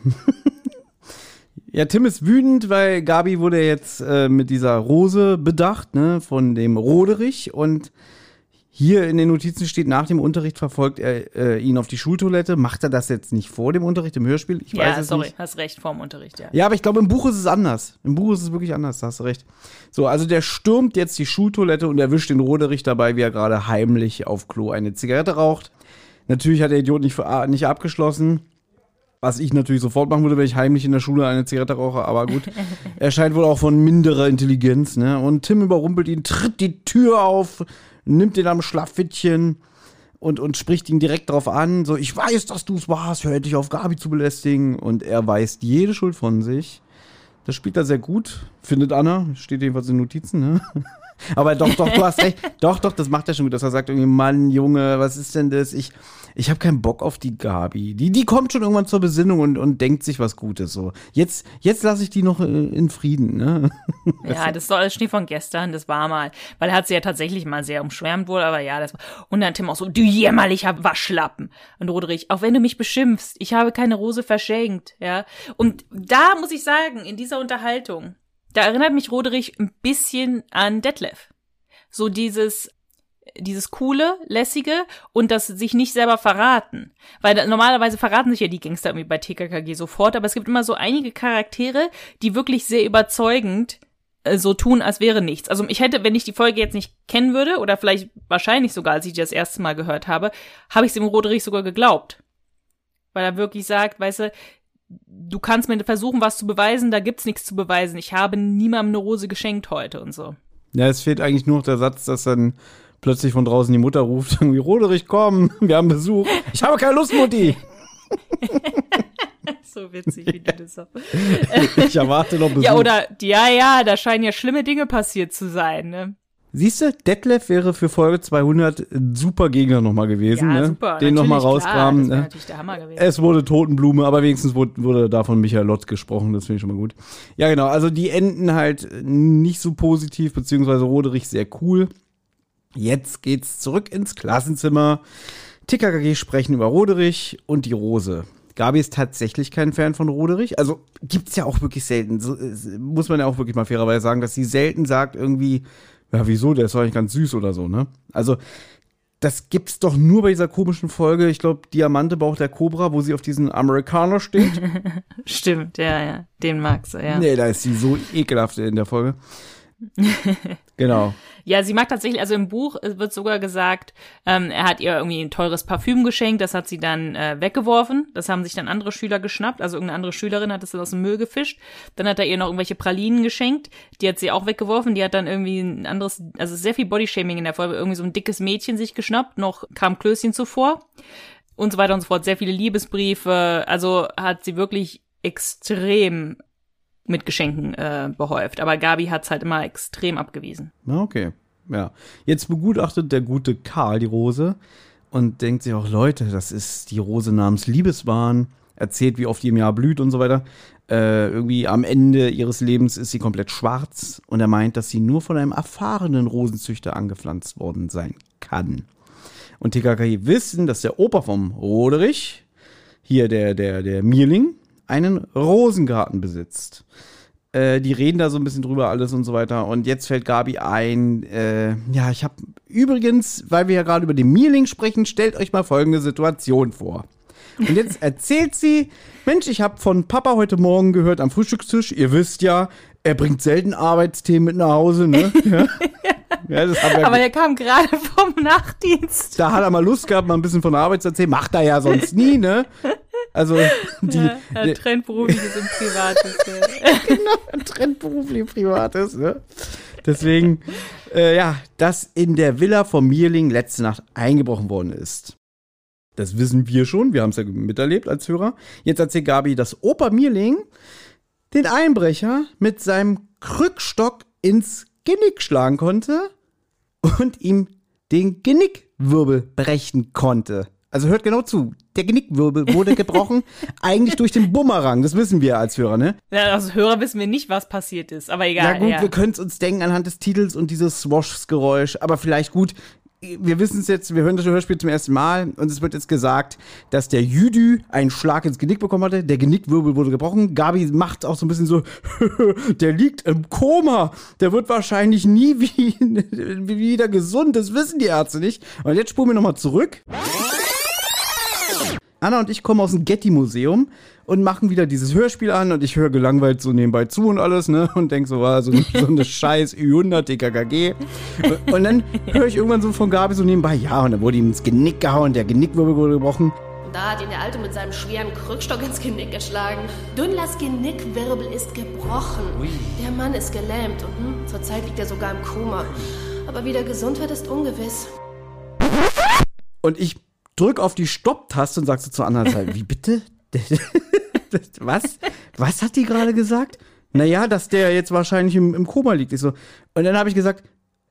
ja, Tim ist wütend, weil Gabi wurde jetzt äh, mit dieser Rose bedacht, ne, von dem Roderich. Und hier in den Notizen steht, nach dem Unterricht verfolgt er äh, ihn auf die Schultoilette. Macht er das jetzt nicht vor dem Unterricht im Hörspiel? Ich weiß ja, es sorry, nicht. hast recht, vorm Unterricht, ja. Ja, aber ich glaube, im Buch ist es anders. Im Buch ist es wirklich anders, da hast du recht. So, also der stürmt jetzt die Schultoilette und erwischt den Roderich dabei, wie er gerade heimlich auf Klo eine Zigarette raucht. Natürlich hat der Idiot nicht, ver- nicht abgeschlossen. Was ich natürlich sofort machen würde, wenn ich heimlich in der Schule eine Zigarette rauche, aber gut. er scheint wohl auch von minderer Intelligenz, ne? Und Tim überrumpelt ihn, tritt die Tür auf, nimmt ihn am Schlaffittchen und, und spricht ihn direkt drauf an. So, ich weiß, dass du es warst, hör dich auf Gabi zu belästigen. Und er weist jede Schuld von sich. Das spielt er sehr gut, findet Anna. Steht jedenfalls in den Notizen, ne? Aber doch, doch, du hast recht. Doch, doch, das macht er schon gut, dass er sagt irgendwie, Mann, Junge, was ist denn das? Ich, ich habe keinen Bock auf die Gabi. Die, die kommt schon irgendwann zur Besinnung und, und denkt sich was Gutes. So, jetzt, jetzt lasse ich die noch äh, in Frieden, ne? Ja, das ist doch alles Schnee von gestern, das war mal. Weil er hat sie ja tatsächlich mal sehr umschwärmt wohl, aber ja, das war. Und dann Tim auch so, du jämmerlicher Waschlappen. Und Roderich, auch wenn du mich beschimpfst, ich habe keine Rose verschenkt, ja. Und da muss ich sagen, in dieser Unterhaltung, da erinnert mich Roderich ein bisschen an Detlef. So dieses, dieses coole, lässige und das sich nicht selber verraten. Weil normalerweise verraten sich ja die Gangster irgendwie bei TKKG sofort, aber es gibt immer so einige Charaktere, die wirklich sehr überzeugend äh, so tun, als wäre nichts. Also ich hätte, wenn ich die Folge jetzt nicht kennen würde, oder vielleicht wahrscheinlich sogar, als ich die das erste Mal gehört habe, habe ich es dem Roderich sogar geglaubt. Weil er wirklich sagt, weißt du, du kannst mir versuchen, was zu beweisen, da gibt's nichts zu beweisen. Ich habe niemandem eine Rose geschenkt heute und so. Ja, es fehlt eigentlich nur noch der Satz, dass dann plötzlich von draußen die Mutter ruft, irgendwie, Roderich, komm, wir haben Besuch. Ich habe keine Lust, Mutti. So witzig, wie du das sagst. Ich erwarte noch Besuch. Ja, oder, ja, ja, da scheinen ja schlimme Dinge passiert zu sein, ne? Siehst du, Detlef wäre für Folge 200 ein super Gegner nochmal gewesen, Ja, ne? super. Den nochmal natürlich, klar. Das wäre Ne? natürlich der Hammer gewesen. Es wurde Totenblume, aber wenigstens wurde, wurde da von Michael Lotz gesprochen, das finde ich schon mal gut. Ja, genau, also die enden halt nicht so positiv, beziehungsweise Roderich sehr cool. Jetzt geht's zurück ins Klassenzimmer. TKKG sprechen über Roderich und die Rose. Gabi ist tatsächlich kein Fan von Roderich. Also gibt's ja auch wirklich selten. So, äh, muss man ja auch wirklich mal fairerweise sagen, dass sie selten sagt irgendwie, ja, wieso, der ist doch eigentlich ganz süß oder so, ne? Also, das gibt's doch nur bei dieser komischen Folge, ich glaube, Diamante Bauch der Cobra, wo sie auf diesen Amerikaner steht. Stimmt, ja, ja. Den magst du, ja. Nee, da ist sie so ekelhaft in der Folge. genau. Ja, sie mag tatsächlich, also im Buch äh, wird sogar gesagt, ähm, er hat ihr irgendwie ein teures Parfüm geschenkt, das hat sie dann äh, weggeworfen. Das haben sich dann andere Schüler geschnappt, also irgendeine andere Schülerin hat es dann aus dem Müll gefischt. Dann hat er ihr noch irgendwelche Pralinen geschenkt, die hat sie auch weggeworfen. Die hat dann irgendwie ein anderes, also sehr viel Bodyshaming in der Folge, irgendwie so ein dickes Mädchen sich geschnappt, noch kam Klößchen zuvor und so weiter und so fort. Sehr viele Liebesbriefe, also hat sie wirklich extrem mit Geschenken äh, behäuft. Aber Gabi hat's halt immer extrem abgewiesen. Na, okay. Ja. Jetzt begutachtet der gute Karl die Rose und denkt sich auch, Leute, das ist die Rose namens Liebeswahn. Erzählt, wie oft die im Jahr blüht und so weiter. Äh, irgendwie am Ende ihres Lebens ist sie komplett schwarz und er meint, dass sie nur von einem erfahrenen Rosenzüchter angepflanzt worden sein kann. Und TKKG wissen, dass der Opa vom Roderich, hier der, der, der Mierling, einen Rosengarten besitzt. Äh, die reden da so ein bisschen drüber alles und so weiter. Und jetzt fällt Gabi ein, äh, ja, ich habe übrigens, weil wir ja gerade über den Mealing sprechen, stellt euch mal folgende Situation vor. Und jetzt erzählt sie, Mensch, ich habe von Papa heute Morgen gehört am Frühstückstisch, ihr wisst ja, er bringt selten Arbeitsthemen mit nach Hause, ne? Ja. Ja, Aber der kam gerade vom Nachtdienst. da hat er mal Lust gehabt, mal ein bisschen von der Arbeit zu erzählen. Macht er ja sonst nie, ne? Also, die, Ja, er trennt berufliches und privates. ja. trennt beruflich und privates, ne? Deswegen, äh, ja, dass in der Villa vom Mierling letzte Nacht eingebrochen worden ist. Das wissen wir schon, wir haben es ja miterlebt als Hörer. Jetzt erzählt Gabi, dass Opa Mierling den Einbrecher mit seinem Krückstock ins Genick schlagen konnte und ihm den Genickwirbel brechen konnte. Also hört genau zu. Der Genickwirbel wurde gebrochen, eigentlich durch den Bumerang. Das wissen wir als Hörer, ne? Ja, als Hörer wissen wir nicht, was passiert ist, aber egal. Ja gut, ja. wir können es uns denken anhand des Titels und dieses Swosh-Geräusch, aber vielleicht gut, wir wissen es jetzt, wir hören das Hörspiel zum ersten Mal und es wird jetzt gesagt, dass der Jüdü einen Schlag ins Genick bekommen hatte, der Genickwirbel wurde gebrochen. Gabi macht auch so ein bisschen so, der liegt im Koma, der wird wahrscheinlich nie wie, wieder gesund, das wissen die Ärzte nicht. Und jetzt spulen wir nochmal zurück. Anna und ich kommen aus dem Getty-Museum und machen wieder dieses Hörspiel an und ich höre gelangweilt so nebenbei zu und alles, ne? Und denk so, war so, so eine scheiß Ü100 TKKG. Und dann höre ich irgendwann so von Gabi so nebenbei, ja, und dann wurde ihm ins Genick gehauen, der Genickwirbel wurde gebrochen. Und da hat ihn der Alte mit seinem schweren Krückstock ins Genick geschlagen. Dünnlers Genickwirbel ist gebrochen. Der Mann ist gelähmt und hm, zurzeit liegt er sogar im Koma. Aber wie der gesund wird, ist ungewiss. Und ich drück auf die Stopptaste und sag so zur anderen Seite, wie bitte? Was? Was hat die gerade gesagt? Naja, dass der jetzt wahrscheinlich im, im Koma liegt. Ich so. Und dann habe ich gesagt,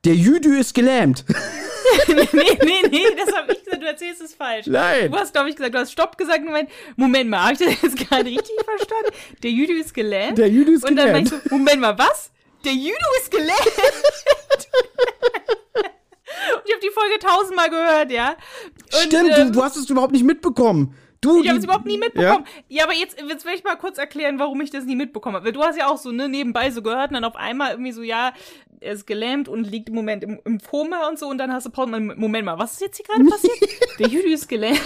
der Jüdü ist gelähmt. nee, nee, nee, das habe ich gesagt, du erzählst es falsch. Nein. Du hast, glaube ich, gesagt, du hast Stopp gesagt und Moment, Moment mal, habe ich das jetzt gerade richtig verstanden? Der Jüdu ist gelähmt? Der Jüdü ist Und dann gelähmt. meinst du, Moment mal, was? Der Jüdu ist gelähmt? und ich habe die Folge tausendmal gehört, ja. Und, Stimmt, ähm, du, du hast es überhaupt nicht mitbekommen. Du, Ich habe es überhaupt nie mitbekommen. Ja, aber jetzt, jetzt will ich mal kurz erklären, warum ich das nie mitbekommen habe. Weil du hast ja auch so ne, nebenbei so gehört und dann auf einmal irgendwie so, ja, er ist gelähmt und liegt im Moment im, im Koma und so und dann hast du Pause, Moment mal, was ist jetzt hier gerade passiert? Der Jüdi ist gelähmt.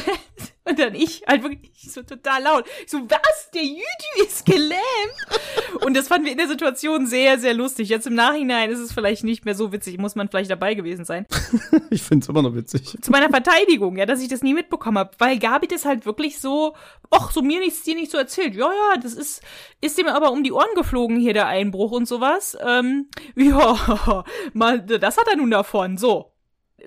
Und dann ich, halt wirklich so total laut. Ich so, was? Der Jüdi ist gelähmt? Und das fanden wir in der Situation sehr, sehr lustig. Jetzt im Nachhinein ist es vielleicht nicht mehr so witzig, muss man vielleicht dabei gewesen sein Ich find's immer noch witzig. zu meiner Verteidigung, ja, dass ich das nie mitbekommen habe, weil Gabi das halt wirklich so, ach, so mir nichts, dir nicht so erzählt. Ja, ja, das ist, ist dem aber um die Ohren geflogen hier der Einbruch und sowas. Ähm, ja, mal, das hat er nun davon. So.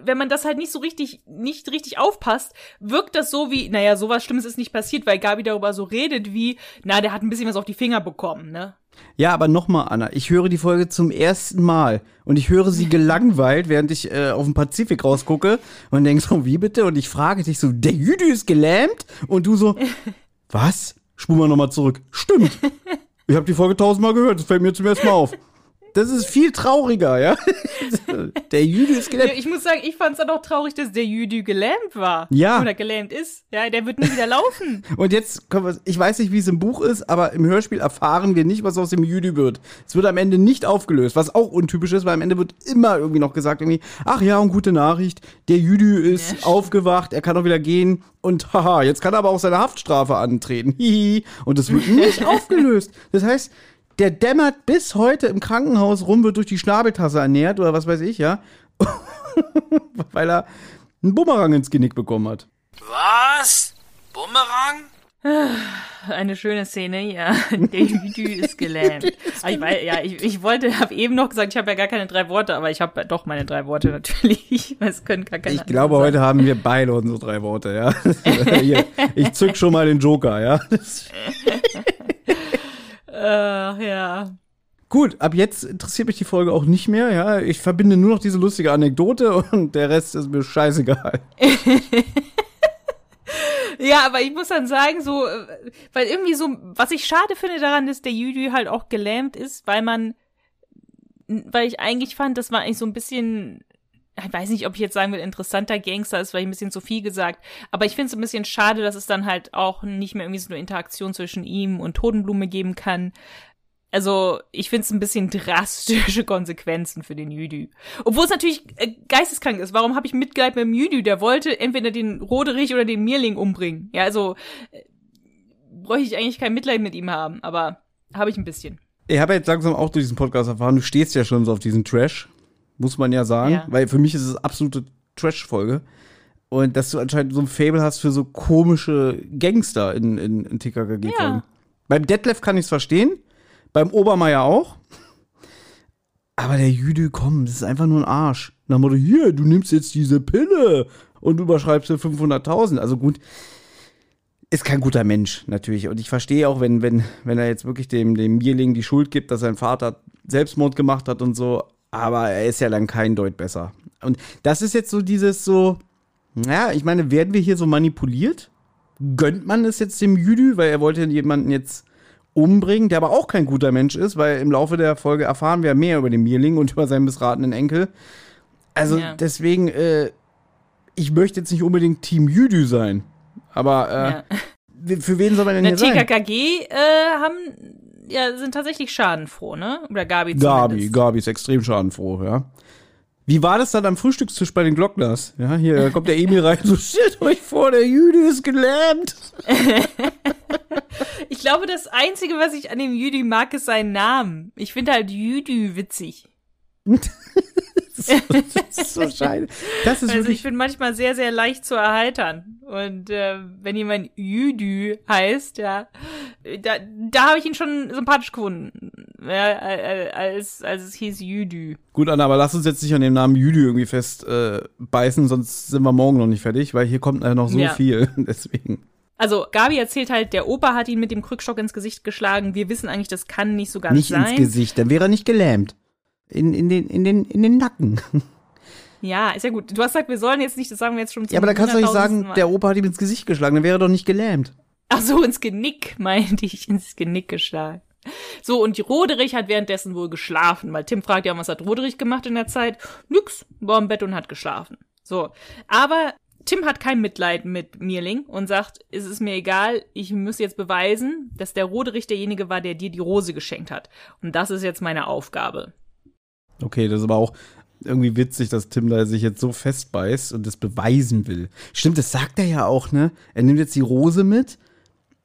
Wenn man das halt nicht so richtig, nicht richtig aufpasst, wirkt das so wie, naja, sowas Schlimmes ist nicht passiert, weil Gabi darüber so redet wie, na, der hat ein bisschen was auf die Finger bekommen, ne? Ja, aber nochmal, Anna, ich höre die Folge zum ersten Mal und ich höre sie gelangweilt, während ich äh, auf den Pazifik rausgucke und denk so, wie bitte? Und ich frage dich so, der Jüdi ist gelähmt? Und du so, was? Spul mal nochmal zurück. Stimmt. Ich habe die Folge tausendmal gehört, das fällt mir zum ersten Mal auf. Das ist viel trauriger, ja? Der Jüdi ist gelähmt. Ich muss sagen, ich fand's dann auch traurig, dass der Jüdi gelähmt war. Ja. Oder gelähmt ist. Ja, der wird nie wieder laufen. Und jetzt kommen wir, ich weiß nicht, wie es im Buch ist, aber im Hörspiel erfahren wir nicht, was aus dem Jüdi wird. Es wird am Ende nicht aufgelöst, was auch untypisch ist, weil am Ende wird immer irgendwie noch gesagt, irgendwie, ach ja, und gute Nachricht, der Jüdi ist aufgewacht, er kann auch wieder gehen und haha, jetzt kann er aber auch seine Haftstrafe antreten. Hihi. Und es wird nicht aufgelöst. Das heißt, der dämmert bis heute im Krankenhaus rum, wird durch die Schnabeltasse ernährt oder was weiß ich, ja. weil er einen Bumerang ins Genick bekommen hat. Was? Bumerang? Eine schöne Szene, ja. Der Jüdü ist gelähmt. Aber ich, weiß, ja, ich, ich wollte, habe eben noch gesagt, ich habe ja gar keine drei Worte, aber ich habe doch meine drei Worte natürlich. Es können gar keine Ich glaube, heute haben wir beide unsere drei Worte, ja. Hier, ich zück schon mal den Joker, ja. Äh, ja. Gut, ab jetzt interessiert mich die Folge auch nicht mehr, ja. Ich verbinde nur noch diese lustige Anekdote und der Rest ist mir scheißegal. Ja, aber ich muss dann sagen, so, weil irgendwie so, was ich schade finde daran, ist, der Jüdü halt auch gelähmt ist, weil man, weil ich eigentlich fand, das war eigentlich so ein bisschen, ich weiß nicht, ob ich jetzt sagen will, interessanter Gangster ist, weil ich ein bisschen zu viel gesagt, aber ich finde es ein bisschen schade, dass es dann halt auch nicht mehr irgendwie so eine Interaktion zwischen ihm und Totenblume geben kann. Also, ich finde es ein bisschen drastische Konsequenzen für den Jüdü. Obwohl es natürlich äh, geisteskrank ist. Warum habe ich Mitleid mit dem Jüdü? Der wollte entweder den Roderich oder den Mirling umbringen. Ja, also äh, bräuchte ich eigentlich kein Mitleid mit ihm haben, aber habe ich ein bisschen. Ich habe jetzt langsam auch durch diesen Podcast erfahren, du stehst ja schon so auf diesen Trash, muss man ja sagen, Ja. weil für mich ist es absolute Trash-Folge. Und dass du anscheinend so ein Fable hast für so komische Gangster in, in, in TKKG-Folgen. Ja. Beim Detlef kann ich es verstehen, beim Obermeier auch. Aber der Jüde, komm, das ist einfach nur ein Arsch. Nach Motto, hier, du nimmst jetzt diese Pille und überschreibst dir 500.000. Also gut, ist kein guter Mensch, natürlich. Und ich verstehe auch, wenn, wenn, wenn er jetzt wirklich dem, dem Mierling die Schuld gibt, dass sein Vater Selbstmord gemacht hat und so. Aber er ist ja dann kein Deut besser. Und das ist jetzt so dieses so, ja, ich meine, werden wir hier so manipuliert? Gönnt man es jetzt dem Jüdü, weil er wollte jemanden jetzt umbringen, der aber auch kein guter Mensch ist, weil im Laufe der Folge erfahren wir mehr über den Mierling und über seinen missratenen Enkel. Also Ja. deswegen, äh, ich möchte jetzt nicht unbedingt Team Jüdü sein. Aber äh, Ja. für wen soll man denn Na, hier sein? TKKG äh, haben, ja, sind tatsächlich schadenfroh, ne? Oder Gabi Gabi, zumindest. Gabi ist extrem schadenfroh, ja. Wie war das dann am Frühstückstisch bei den Glockners? Ja, hier kommt der Emil rein, so stellt euch vor, der Jüde ist gelähmt. Ich glaube, das Einzige, was ich an dem Jüdü mag, ist sein Namen. Ich finde halt Jüdü witzig. Das ist so scheiße. Das ist Also ich wirklich, bin manchmal sehr, sehr leicht zu erheitern. Und äh, wenn jemand Jüdü heißt, ja, da, da habe ich ihn schon sympathisch gefunden. Ja, als, als es hieß Jüdü. gut, Anna, aber lass uns jetzt nicht an dem Namen Jüde irgendwie fest äh, beißen, sonst sind wir morgen noch nicht fertig, weil hier kommt äh, noch so Ja. viel. Deswegen. Also Gabi erzählt halt, der Opa hat ihn mit dem Krückstock ins Gesicht geschlagen. Wir wissen eigentlich, das kann nicht so ganz Nicht sein. ins Gesicht, dann wäre er nicht gelähmt. In, in, den, in, den, in den Nacken. Ja, ist ja gut. Du hast gesagt, wir sollen jetzt nicht, das sagen wir jetzt schon zum Ja, aber da kannst du nicht sagen, Mal. der Opa hat ihm ins Gesicht geschlagen, dann wäre er doch nicht gelähmt. Ach so, ins Genick, meinte ich, ins Genick geschlagen. So, und Roderich hat währenddessen wohl geschlafen, weil Tim fragt ja, was hat Roderich gemacht in der Zeit? Nix, war im Bett und hat geschlafen. So, aber Tim hat kein Mitleid mit Mirling und sagt, es ist mir egal, ich muss jetzt beweisen, dass der Roderich derjenige war, der dir die Rose geschenkt hat. Und das ist jetzt meine Aufgabe. Okay, das ist aber auch irgendwie witzig, dass Tim da sich jetzt so festbeißt und das beweisen will. Stimmt, das sagt er ja auch, ne? Er nimmt jetzt die Rose mit,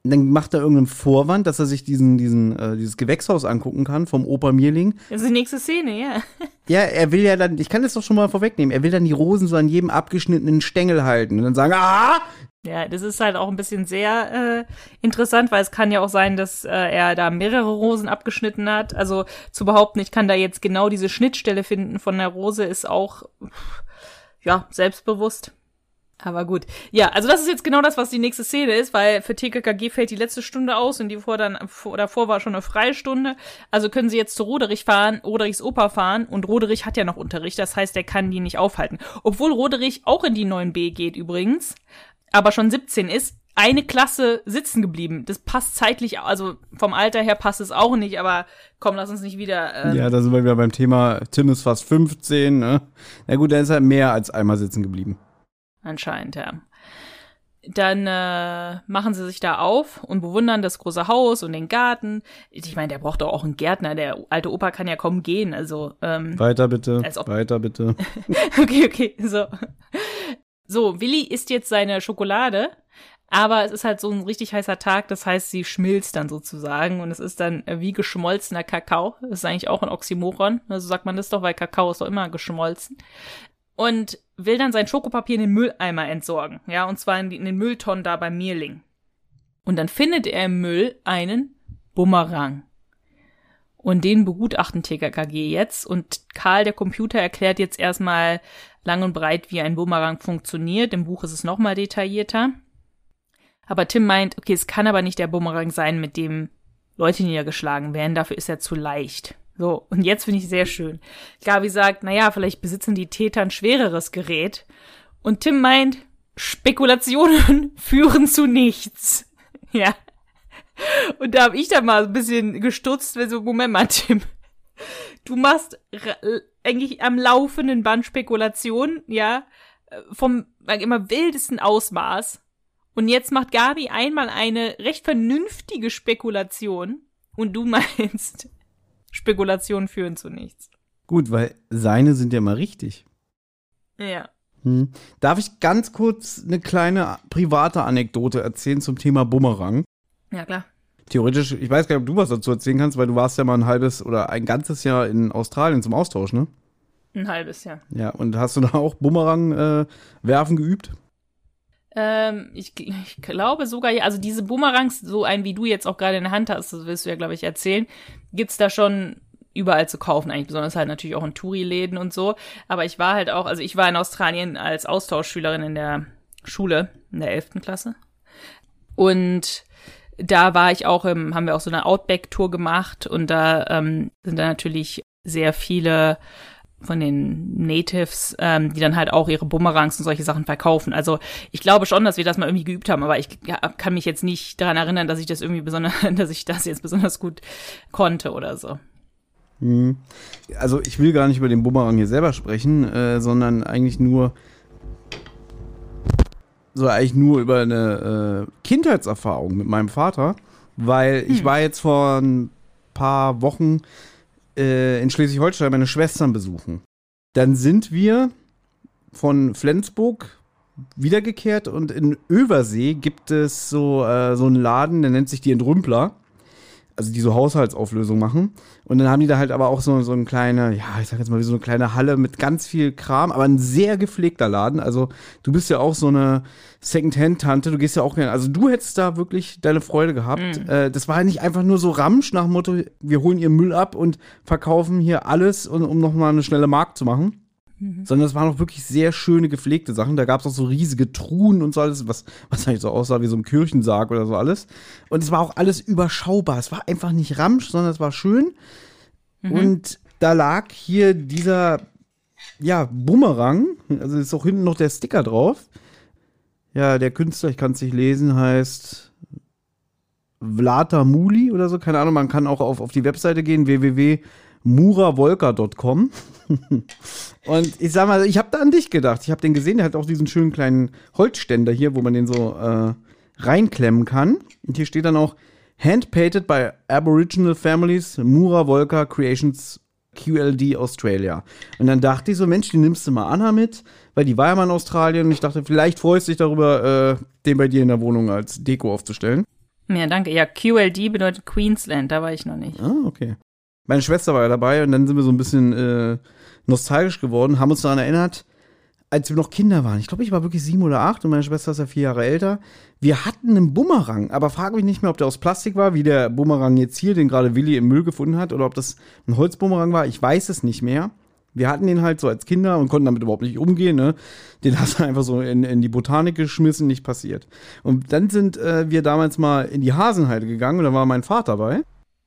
dann macht er irgendeinen Vorwand, dass er sich diesen, diesen, äh, dieses Gewächshaus angucken kann vom Opa Mirling. Das ist die nächste Szene, ja. Ja, er will ja dann, ich kann das doch schon mal vorwegnehmen, er will dann die Rosen so an jedem abgeschnittenen Stängel halten und dann sagen, ah! Ja, das ist halt auch ein bisschen sehr äh, interessant, weil es kann ja auch sein, dass äh, er da mehrere Rosen abgeschnitten hat. Also zu behaupten, ich kann da jetzt genau diese Schnittstelle finden von der Rose, ist auch ja selbstbewusst. Aber gut. Ja, also das ist jetzt genau das, was die nächste Szene ist, weil für TKKG fällt die letzte Stunde aus und die vor dann vor, davor war schon eine Freistunde. Also können sie jetzt zu Roderich fahren, Roderichs Opa fahren und Roderich hat ja noch Unterricht, das heißt, er kann die nicht aufhalten. Obwohl Roderich auch in die 9b geht übrigens, aber schon 17 ist, eine Klasse sitzen geblieben. Das passt zeitlich, also vom Alter her passt es auch nicht, aber komm, lass uns nicht wieder. Ähm, Ja, da sind wir wieder beim Thema, Tim ist fast 15, ne? Na gut, dann ist er mehr als einmal sitzen geblieben. Anscheinend, ja. Dann äh, machen sie sich da auf und bewundern das große Haus und den Garten. Ich meine, der braucht doch auch einen Gärtner. Der alte Opa kann ja kaum gehen. Also, ähm, Weiter bitte, Als ob- weiter bitte. okay, okay, so. So, Willi isst jetzt seine Schokolade, aber es ist halt so ein richtig heißer Tag, das heißt, sie schmilzt dann sozusagen und es ist dann wie geschmolzener Kakao. Das ist eigentlich auch ein Oxymoron, also sagt man das doch, weil Kakao ist doch immer geschmolzen. Und will dann sein Schokopapier in den Mülleimer entsorgen, ja, und zwar in, die, in den Mülltonnen da bei Mierling. Und dann findet er im Müll einen Bumerang. Und den begutachten TKKG jetzt. Und Karl, der Computer, erklärt jetzt erstmal lang und breit, wie ein Bumerang funktioniert. Im Buch ist es nochmal detaillierter. Aber Tim meint, okay, es kann aber nicht der Bumerang sein, mit dem Leute niedergeschlagen werden. Dafür ist er zu leicht. So, und jetzt finde ich sehr schön. Gabi sagt, naja, vielleicht besitzen die Täter ein schwereres Gerät. Und Tim meint, Spekulationen führen zu nichts. Ja. Und da habe ich dann mal ein bisschen gestutzt, wenn so, Moment mal, Tim. Du machst eigentlich am laufenden Band Spekulationen, ja, äh, vom immer wildesten Ausmaß. Und jetzt macht Gabi einmal eine recht vernünftige Spekulation und du meinst, Spekulationen führen zu nichts. Gut, weil seine sind ja mal richtig. Ja. Hm. Darf ich ganz kurz eine kleine private Anekdote erzählen zum Thema Bumerang? Ja, klar. Theoretisch, ich weiß gar nicht, ob du was dazu erzählen kannst, weil du warst ja mal ein halbes oder ein ganzes Jahr in Australien zum Austausch, ne? Ein halbes Jahr. Ja, und hast du da auch Bumerang äh, werfen geübt? Ähm, ich, ich glaube sogar, also diese Boomerangs, so ein wie du jetzt auch gerade in der Hand hast, das willst du ja, glaube ich, erzählen, gibt's da schon überall zu kaufen, eigentlich besonders halt natürlich auch in Touri-Läden und so. Aber ich war halt auch, also ich war in Australien als Austauschschülerin in der Schule, in der 11. Klasse. Und da war ich auch im, haben wir auch so eine Outback-Tour gemacht und da ähm, sind da natürlich sehr viele von den Natives, ähm, die dann halt auch ihre Bumerangs und solche Sachen verkaufen. Also ich glaube schon, dass wir das mal irgendwie geübt haben, aber ich ja, kann mich jetzt nicht daran erinnern, dass ich das irgendwie besonders, dass ich das jetzt besonders gut konnte oder so. Hm. Also ich will gar nicht über den Bumerang hier selber sprechen, äh, sondern eigentlich nur so eigentlich nur über eine äh, Kindheitserfahrung mit meinem Vater, weil hm. ich war jetzt vor ein paar Wochen äh, in Schleswig-Holstein meine Schwestern besuchen. Dann sind wir von Flensburg wiedergekehrt und in Översee gibt es so, äh, so einen Laden, der nennt sich die Entrümpler also die so Haushaltsauflösung machen. Und dann haben die da halt aber auch so, so eine kleine, ja, ich sag jetzt mal wie so eine kleine Halle mit ganz viel Kram, aber ein sehr gepflegter Laden. Also du bist ja auch so eine Secondhand-Tante, du gehst ja auch gerne, also du hättest da wirklich deine Freude gehabt. Mhm. Äh, das war ja nicht einfach nur so Ramsch nach dem Motto, wir holen ihr Müll ab und verkaufen hier alles, um, um nochmal eine schnelle Markt zu machen. Mhm. Sondern es waren auch wirklich sehr schöne, gepflegte Sachen. Da gab es auch so riesige Truhen und so alles, was, was eigentlich so aussah wie so ein Kirchensarg oder so alles. Und es war auch alles überschaubar. Es war einfach nicht Ramsch, sondern es war schön. Mhm. Und da lag hier dieser, ja, Bumerang. Also ist auch hinten noch der Sticker drauf. Ja, der Künstler, ich kann es nicht lesen, heißt Vlata Muli oder so. Keine Ahnung, man kann auch auf, auf die Webseite gehen, www.muravolka.com. und ich sag mal, ich habe da an dich gedacht. Ich habe den gesehen, der hat auch diesen schönen kleinen Holzständer hier, wo man den so äh, reinklemmen kann. Und hier steht dann auch Handpainted by Aboriginal Families, Mura Volker Creations QLD Australia. Und dann dachte ich so, Mensch, die nimmst du mal Anna mit, weil die war ja mal in Australien und ich dachte, vielleicht freust du dich darüber, äh, den bei dir in der Wohnung als Deko aufzustellen. Ja, danke. Ja, QLD bedeutet Queensland, da war ich noch nicht. Ah, okay. Meine Schwester war ja dabei und dann sind wir so ein bisschen äh, nostalgisch geworden, haben uns daran erinnert, als wir noch Kinder waren. Ich glaube, ich war wirklich sieben oder acht und meine Schwester ist ja vier Jahre älter. Wir hatten einen Bumerang, aber frage mich nicht mehr, ob der aus Plastik war, wie der Bumerang jetzt hier, den gerade Willi im Müll gefunden hat, oder ob das ein Holzbumerang war. Ich weiß es nicht mehr. Wir hatten den halt so als Kinder und konnten damit überhaupt nicht umgehen. Ne? Den hast du einfach so in, in die Botanik geschmissen, nicht passiert. Und dann sind äh, wir damals mal in die Hasenheide gegangen und da war mein Vater dabei.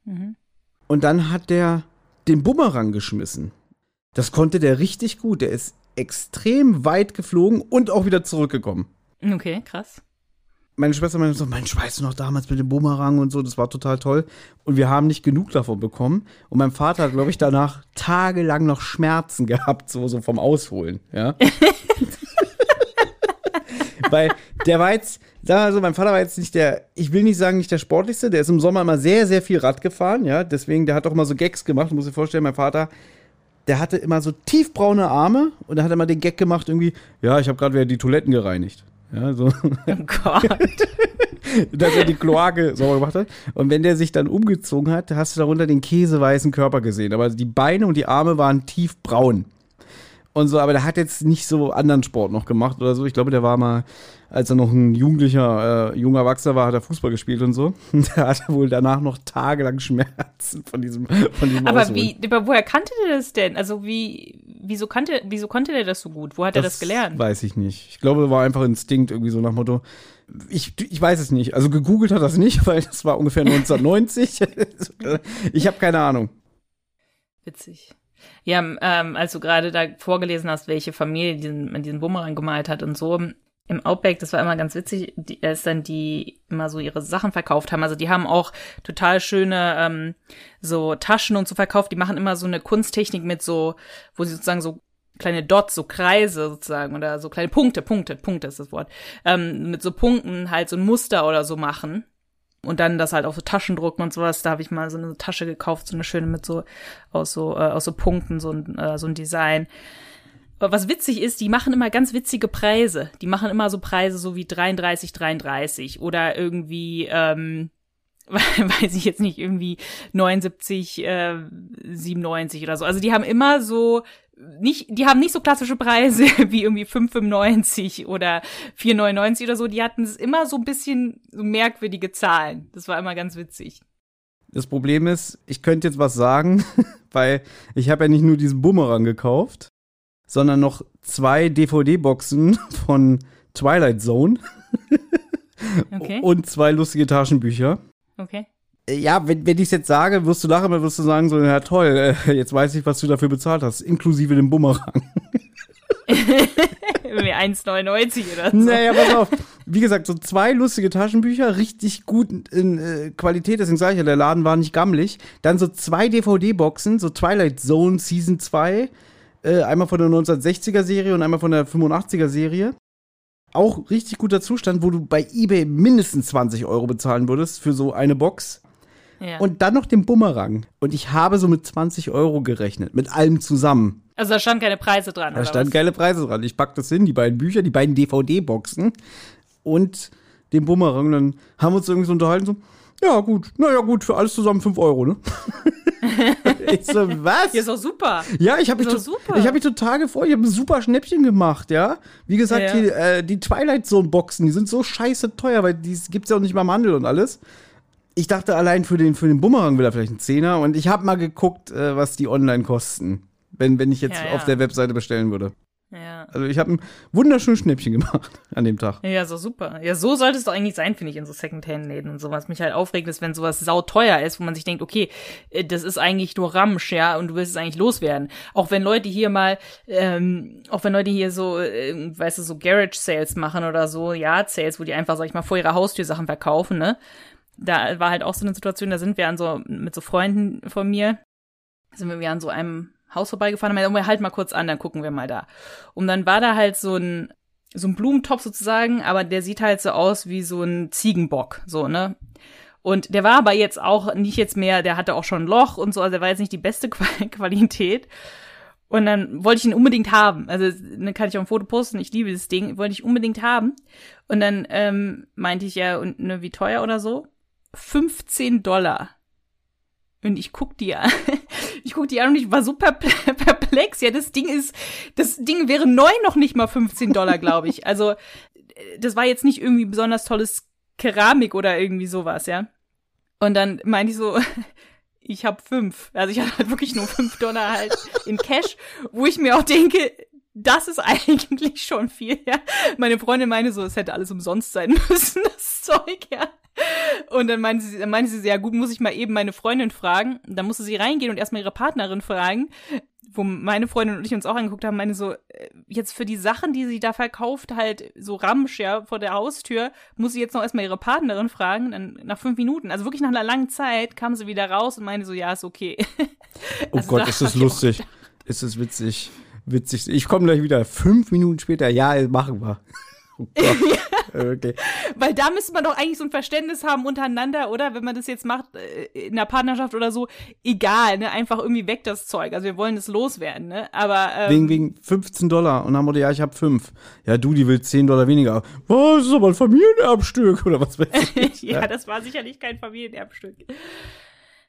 Mhm. Und dann hat der den Bumerang geschmissen. Das konnte der richtig gut. Der ist extrem weit geflogen und auch wieder zurückgekommen. Okay, krass. Meine Schwester meinte so, Mensch, weißt du noch damals mit dem Bumerang und so, das war total toll. Und wir haben nicht genug davon bekommen. Und mein Vater hat, glaube ich, danach tagelang noch Schmerzen gehabt, so, so vom Ausholen, ja. Weil der war jetzt, sag mal so, mein Vater war jetzt nicht der, ich will nicht sagen, nicht der sportlichste, der ist im Sommer immer sehr, sehr viel Rad gefahren, ja. Deswegen, der hat auch immer so Gags gemacht, du musst dir vorstellen, mein Vater der hatte immer so tiefbraune Arme und er hat immer den Gag gemacht, irgendwie, ja, ich habe gerade wieder die Toiletten gereinigt. Ja, so. Oh Gott. Dass er die Kloake sauber gemacht hat. Und wenn der sich dann umgezogen hat, hast du darunter den käseweißen Körper gesehen. Aber die Beine und die Arme waren tiefbraun und so, aber der hat jetzt nicht so anderen Sport noch gemacht oder so. Ich glaube, der war mal, als er noch ein jugendlicher, äh, junger Erwachsener war, hat er Fußball gespielt und so. Der hatte wohl danach noch tagelang Schmerzen von diesem, von diesem Aber Ausholen. wie, aber woher kannte der das denn? Also wie, wieso kannte, wieso konnte der das so gut? Wo hat das er das gelernt? Weiß ich nicht. Ich glaube, war einfach Instinkt irgendwie so nach Motto. Ich, ich weiß es nicht. Also gegoogelt hat das nicht, weil das war ungefähr 1990. ich habe keine Ahnung. Witzig. Ja, ähm, als du gerade da vorgelesen hast, welche Familie diesen, diesen Bumerang gemalt hat und so, im Outback, das war immer ganz witzig, die, als dann die immer so ihre Sachen verkauft haben. Also die haben auch total schöne ähm, so Taschen und so verkauft. Die machen immer so eine Kunsttechnik mit so, wo sie sozusagen so kleine Dots, so Kreise sozusagen oder so kleine Punkte, Punkte, Punkte ist das Wort, ähm, mit so Punkten halt so ein Muster oder so machen Und dann das halt auf so Taschen drucken und sowas. Da habe ich mal so eine Tasche gekauft, so eine schöne mit so aus so äh, aus so Punkten, so ein äh, so ein Design. Aber was witzig ist, die machen immer ganz witzige Preise. Die machen immer so Preise so wie 33, 33 oder irgendwie, ähm, weiß ich jetzt nicht, irgendwie 79, äh, 97 oder so. Also die haben immer so nicht, die haben nicht so klassische Preise wie irgendwie 5,95 oder 4,99 oder so. Die hatten es immer so ein bisschen so merkwürdige Zahlen. Das war immer ganz witzig. Das Problem ist, ich könnte jetzt was sagen, weil ich habe ja nicht nur diesen Bumerang gekauft, sondern noch zwei DVD-Boxen von Twilight Zone Okay. und zwei lustige Taschenbücher. Okay. Äh, Ja, wenn, wenn ich es jetzt sage, wirst du lachen, aber wirst du sagen, so, ja toll, äh, jetzt weiß ich, was du dafür bezahlt hast, inklusive dem Bumerang. Irgendwie 1,99 oder so. Naja, pass auf. Wie gesagt, so zwei lustige Taschenbücher, richtig gut in äh, Qualität, deswegen sage ich ja, der Laden war nicht gammelig. Dann so zwei DVD-Boxen, so Twilight Zone Season 2, äh, einmal von der 1960er-Serie und einmal von der 85er-Serie. Auch richtig guter Zustand, wo du bei eBay mindestens 20 Euro bezahlen würdest für so eine Box. Ja. Und dann noch den Bumerang. Und ich habe so mit 20 Euro gerechnet, mit allem zusammen. also da standen keine Preise dran. Da standen geile Preise dran. Ich pack das hin, die beiden Bücher, die beiden DVD-Boxen und den Bumerang. Und dann haben wir uns irgendwie so unterhalten, so, ja gut, naja gut, für alles zusammen 5 Euro, ne? ich so, was? Ja, ist doch super. Ja, ich habe mich, to- ich hab mich total gefreut. Ich habe ein super Schnäppchen gemacht, ja. Wie gesagt, Ja, ja. Die, äh, die Twilight Zone Boxen, die sind so scheiße teuer, weil die gibt's ja auch nicht mal im Handel und alles. Ich dachte allein für den, für den Bumerang will er vielleicht einen Zehner und ich habe mal geguckt, äh, was die online kosten, wenn, wenn ich jetzt ja. auf der Webseite bestellen würde. Ja. Also ich habe ein wunderschönes Schnäppchen gemacht an dem Tag. Ja, so super. Ja, so sollte es doch eigentlich sein, finde ich, in so Secondhand-Läden und sowas. Mich halt aufregt, ist, wenn sowas sauteuer ist, wo man sich denkt, okay, äh, das ist eigentlich nur Ramsch, ja, und du willst es eigentlich loswerden. Auch wenn Leute hier mal, ähm, auch wenn Leute hier so, äh, weißt du, so Garage-Sales machen oder so, ja, Sales, wo die einfach, sag ich mal, vor ihrer Haustür Sachen verkaufen, ne? Da war halt auch so eine Situation, da sind wir an so, mit so Freunden von mir, sind wir an so einem Haus vorbeigefahren, und wir halt mal kurz an, dann gucken wir mal da. Und dann war da halt so ein, so ein Blumentopf sozusagen, aber der sieht halt so aus wie so ein Ziegenbock, so, ne? Und der war aber jetzt auch nicht jetzt mehr, der hatte auch schon ein Loch und so, also der war jetzt nicht die beste Qua- Qualität. Und dann wollte ich ihn unbedingt haben. Also, dann kann ich auch ein Foto posten, ich liebe das Ding, wollte ich unbedingt haben. Und dann ähm, meinte ich ja, und ne, wie teuer oder so? 15 Dollar. Und ich guck die an. Ich guck die an und ich war so perpl- perplex. Ja, das Ding ist, das Ding wäre neu noch nicht mal 15 Dollar, glaube ich. Also, äh, das war jetzt nicht irgendwie besonders tolles Keramik oder irgendwie sowas, ja. Und dann meinte ich so, ich habe fünf. Also ich hatte halt wirklich nur fünf Dollar halt in Cash, wo ich mir auch denke, das ist eigentlich schon viel, ja. Meine Freundin meinte so, es hätte alles umsonst sein müssen, das Zeug, ja. Und dann meinte sie, dann meinte sie, ja gut, muss ich mal eben meine Freundin fragen. Dann musste sie reingehen und erstmal ihre Partnerin fragen, wo meine Freundin und ich uns auch angeguckt haben, meine so, äh, jetzt für die Sachen, die sie da verkauft, halt so Ramsch, ja, vor der Haustür, muss sie jetzt noch erstmal ihre Partnerin fragen, dann nach fünf Minuten, also wirklich nach einer langen Zeit, kam sie wieder raus und meinte so, ja, ist okay. Oh Also Gott, ist das lustig. Ist das witzig. Witzig. Ich komme gleich wieder. Fünf Minuten später. Ja, machen wir. Oh Gott. okay. Weil da müsste man doch eigentlich so ein Verständnis haben untereinander, oder? Wenn man das jetzt macht äh, in der Partnerschaft oder so, egal, ne? Einfach irgendwie weg das Zeug. Also wir wollen es loswerden, ne? Aber ähm, Wegen, wegen 15 Dollar. Und dann wurde, ja, ich habe fünf. Ja, du, die will 10 Dollar weniger. Was, das ist aber ein Familienerbstück oder was weiß ich. ja, das war sicherlich kein Familienerbstück.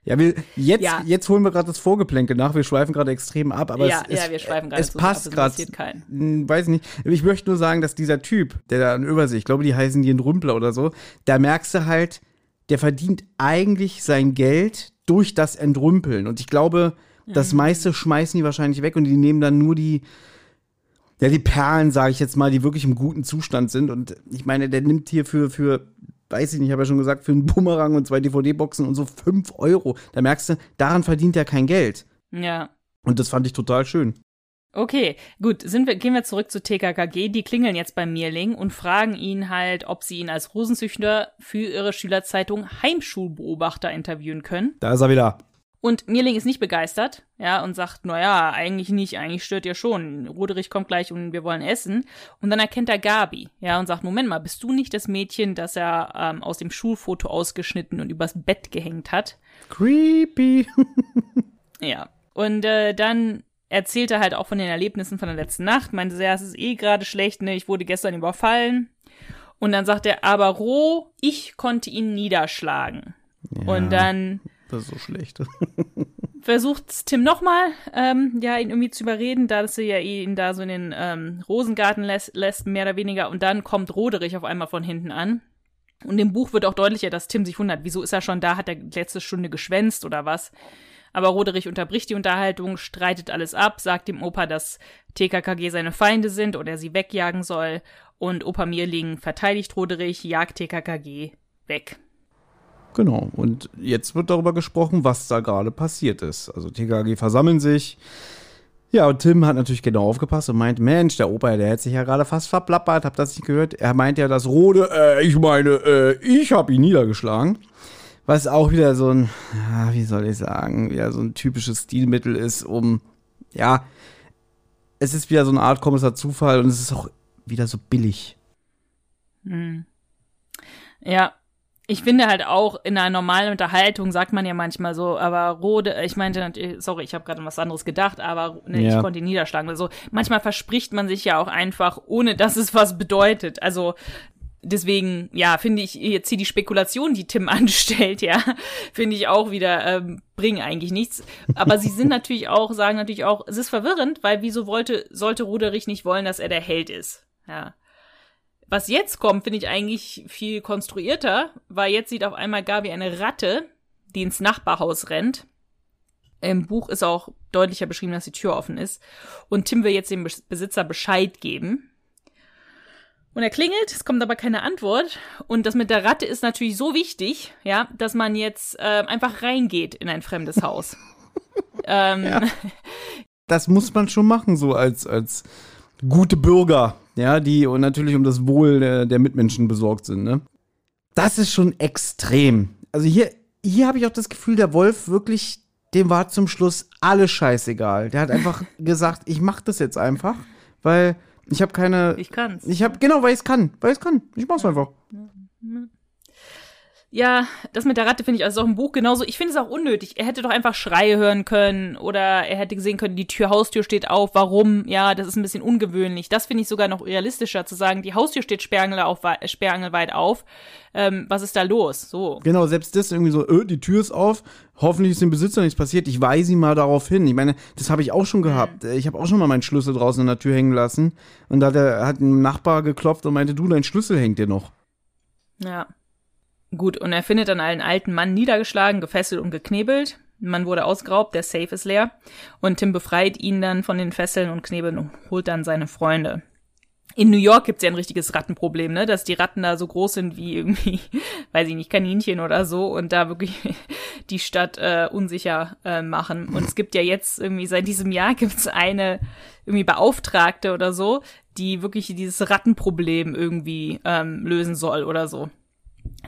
Ja, wir, jetzt, Ja. jetzt holen wir gerade das Vorgeplänkel nach. Wir schweifen gerade extrem ab, aber ja, es, es, ja, wir schweifen gerade es zu passt es gerade. Hm, Weiß nicht. Ich möchte nur sagen, dass dieser Typ, der da an Übersee, ich glaube, die heißen die Rümpler oder so, da merkst du halt, der verdient eigentlich sein Geld durch das Entrümpeln. Und ich glaube, das meiste schmeißen die wahrscheinlich weg und die nehmen dann nur die, ja, die Perlen, sage ich jetzt mal, die wirklich im guten Zustand sind. Und ich meine, der nimmt hier für, für weiß ich nicht, ich habe ja schon gesagt, für einen Bumerang und zwei DVD-Boxen und so 5 Euro. Da merkst du, daran verdient er kein Geld. Ja. Und das fand ich total schön. Okay, gut, sind wir, gehen wir zurück zu TKKG. Die klingeln jetzt bei Mirling und fragen ihn halt, ob sie ihn als Rosenzüchter für ihre Schülerzeitung Heimschulbeobachter interviewen können. Da ist er wieder. Und Mirling ist nicht begeistert, ja, und sagt, na ja, eigentlich nicht, eigentlich stört ihr schon. Roderich kommt gleich und wir wollen essen. Und dann erkennt er Gabi, ja, und sagt, Moment mal, bist du nicht das Mädchen, das er ähm, aus dem Schulfoto ausgeschnitten und übers Bett gehängt hat? Creepy. Ja. Und äh, dann erzählt er halt auch von den Erlebnissen von der letzten Nacht, meinte, ja, es ist eh gerade schlecht, ne, ich wurde gestern überfallen. Und dann sagt er, aber roh, ich konnte ihn niederschlagen. Ja, Und dann Das ist so schlecht. versucht Tim nochmal, ähm, ja, ihn irgendwie zu überreden, da dass er ja ihn da so in den ähm, Rosengarten lässt, lässt, mehr oder weniger. Und dann kommt Roderich auf einmal von hinten an. Und im Buch wird auch deutlicher, dass Tim sich wundert, wieso ist er schon da, hat er letzte Stunde geschwänzt oder was. Aber Roderich unterbricht die Unterhaltung, streitet alles ab, sagt dem Opa, dass TKKG seine Feinde sind oder er sie wegjagen soll. Und Opa Mirling verteidigt Roderich, jagt TKKG weg. Genau. Und jetzt wird darüber gesprochen, was da gerade passiert ist. Also TKG versammeln sich. Ja, und Tim hat natürlich genau aufgepasst und meint, Mensch, der Opa, der hätte sich ja gerade fast verplappert, habt das nicht gehört? Er meint ja, dass Rode, äh, ich meine, äh, ich habe ihn niedergeschlagen. Was auch wieder so ein, ja, wie soll ich sagen, wieder so ein typisches Stilmittel ist, um, ja, es ist wieder so eine Art komischer Zufall und es ist auch wieder so billig. Ja, ich finde halt auch in einer normalen Unterhaltung sagt man ja manchmal so, aber Rode, ich meinte natürlich, sorry, ich habe gerade was anderes gedacht, aber ne, Ja. ich konnte ihn niederschlagen. Also manchmal verspricht man sich ja auch einfach, ohne dass es was bedeutet. Also deswegen, ja, finde ich jetzt hier die Spekulation, die Tim anstellt, ja, finde ich auch wieder, ähm, bringen eigentlich nichts. Aber sie sind natürlich auch, sagen natürlich auch, es ist verwirrend, weil wieso wollte, sollte Roderich nicht wollen, dass er der Held ist? Ja. Was jetzt kommt, finde ich eigentlich viel konstruierter, weil jetzt sieht auf einmal Gabi eine Ratte, die ins Nachbarhaus rennt. Im Buch ist auch deutlicher beschrieben, dass die Tür offen ist. Und Tim will jetzt dem Bes- Besitzer Bescheid geben. Und er klingelt, es kommt aber keine Antwort. Und das mit der Ratte ist natürlich so wichtig, ja, dass man jetzt äh, einfach reingeht in ein fremdes Haus. ähm, das muss man schon machen, so als, als gute Bürger, ja, die und natürlich um das Wohl der, der Mitmenschen besorgt sind, ne? Das ist schon extrem. Also hier, hier habe ich auch das Gefühl, der Wolf wirklich, dem war zum Schluss alles scheißegal. Der hat einfach gesagt, ich mach das jetzt einfach, weil ich habe keine. ich kann's. Ich habe genau, weil ich es kann, weil ich es kann. Ich mach's einfach. Ja, das mit der Ratte finde ich also auch im Buch genauso. Ich finde es auch unnötig. Er hätte doch einfach Schreie hören können oder er hätte gesehen können, die Tür, Haustür steht auf. Warum? Ja, das ist ein bisschen ungewöhnlich. Das finde ich sogar noch realistischer zu sagen, die Haustür steht sperrangelweit auf, äh. Ähm, was ist da los? So. Genau, selbst das irgendwie so, äh, die Tür ist auf, hoffentlich ist dem Besitzer nichts passiert, ich weise ihn mal darauf hin. Ich meine, das habe ich auch schon gehabt. Äh, Ich habe auch schon mal meinen Schlüssel draußen in der Tür hängen lassen und da hat, der, hat ein Nachbar geklopft und meinte, du, dein Schlüssel hängt dir noch. Ja. Gut, und er findet dann einen alten Mann niedergeschlagen, gefesselt und geknebelt. Mann wurde ausgeraubt, der Safe ist leer. Und Tim befreit ihn dann von den Fesseln und Knebeln und holt dann seine Freunde. In New York gibt's ja ein richtiges Rattenproblem, ne? Dass die Ratten da so groß sind wie irgendwie, weiß ich nicht, Kaninchen oder so und da wirklich die Stadt äh, unsicher äh, machen. Und es gibt ja jetzt irgendwie seit diesem Jahr gibt's eine irgendwie Beauftragte oder so, die wirklich dieses Rattenproblem irgendwie ähm, lösen soll oder so.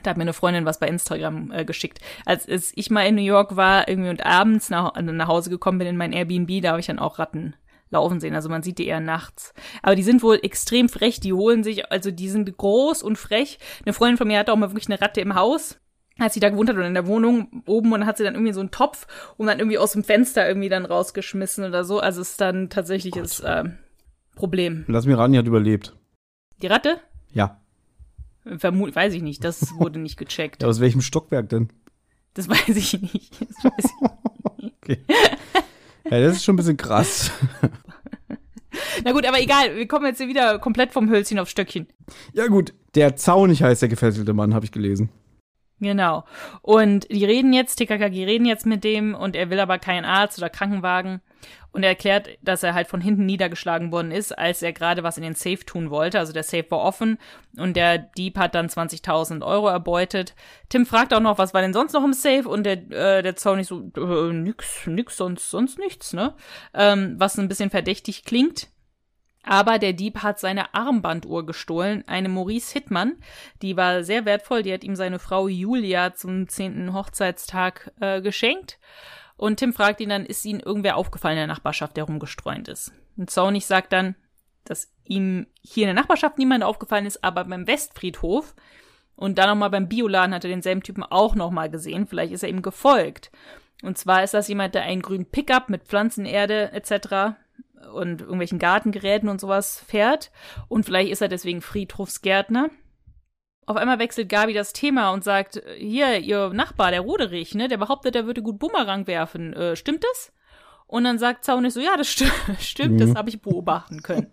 Da hat mir eine Freundin was bei Instagram äh, geschickt. Als, als ich mal in New York war, irgendwie und abends nach, nach Hause gekommen bin in mein Airbnb, da habe ich dann auch Ratten laufen sehen. Also man sieht die eher nachts. Aber die sind wohl extrem frech. Die holen sich, also die sind groß und frech. Eine Freundin von mir hatte auch mal wirklich eine Ratte im Haus. Als sie da gewohnt hat oder in der Wohnung oben und hat sie dann irgendwie so einen Topf und dann irgendwie aus dem Fenster irgendwie dann rausgeschmissen oder so. Also es ist dann tatsächlich das äh, Problem. Lass mir raten, die hat überlebt. Die Ratte? Ja. Vermut, weiß ich nicht. Das wurde nicht gecheckt. ja. Aus welchem Stockwerk denn? Das weiß ich nicht. Das weiß ich Okay. ja, das ist schon ein bisschen krass. Na gut, aber egal, wir kommen jetzt hier wieder komplett vom Hölzchen auf Stöckchen. ja gut, der Zaunig heißt der gefesselte Mann, habe ich gelesen. Genau. Und die reden jetzt, TKKG reden jetzt mit dem und er will aber keinen Arzt oder Krankenwagen. Und er erklärt, dass er halt von hinten niedergeschlagen worden ist, als er gerade was in den Safe tun wollte. Also der Safe war offen und der Dieb hat dann 20.000 Euro erbeutet. Tim fragt auch noch, was war denn sonst noch im Safe? Und der, äh, der Zaunig so, äh, nix, nix, sonst, sonst nichts, ne? Ähm, was ein bisschen verdächtig klingt. Aber der Dieb hat seine Armbanduhr gestohlen, eine Maurice Hittmann. Die war sehr wertvoll, die hat ihm seine Frau Julia zum zehnten Hochzeitstag äh, geschenkt. Und Tim fragt ihn dann, ist ihnen irgendwer aufgefallen in der Nachbarschaft, der rumgestreunt ist? Und Zornig sagt dann, dass ihm hier in der Nachbarschaft niemand aufgefallen ist, aber beim Westfriedhof und dann nochmal beim Bioladen hat er denselben Typen auch nochmal gesehen. Vielleicht ist er ihm gefolgt. Und zwar ist das jemand, der einen grünen Pickup mit Pflanzenerde etc. und irgendwelchen Gartengeräten und sowas fährt. Und vielleicht ist er deswegen Friedhofsgärtner. Auf einmal wechselt Gabi das Thema und sagt, hier, ihr Nachbar, der Roderich, ne, der behauptet, er würde gut Bumerang werfen. Äh, stimmt das? Und dann sagt Zaunig so, ja, das st stimmt, mhm. das habe ich beobachten können.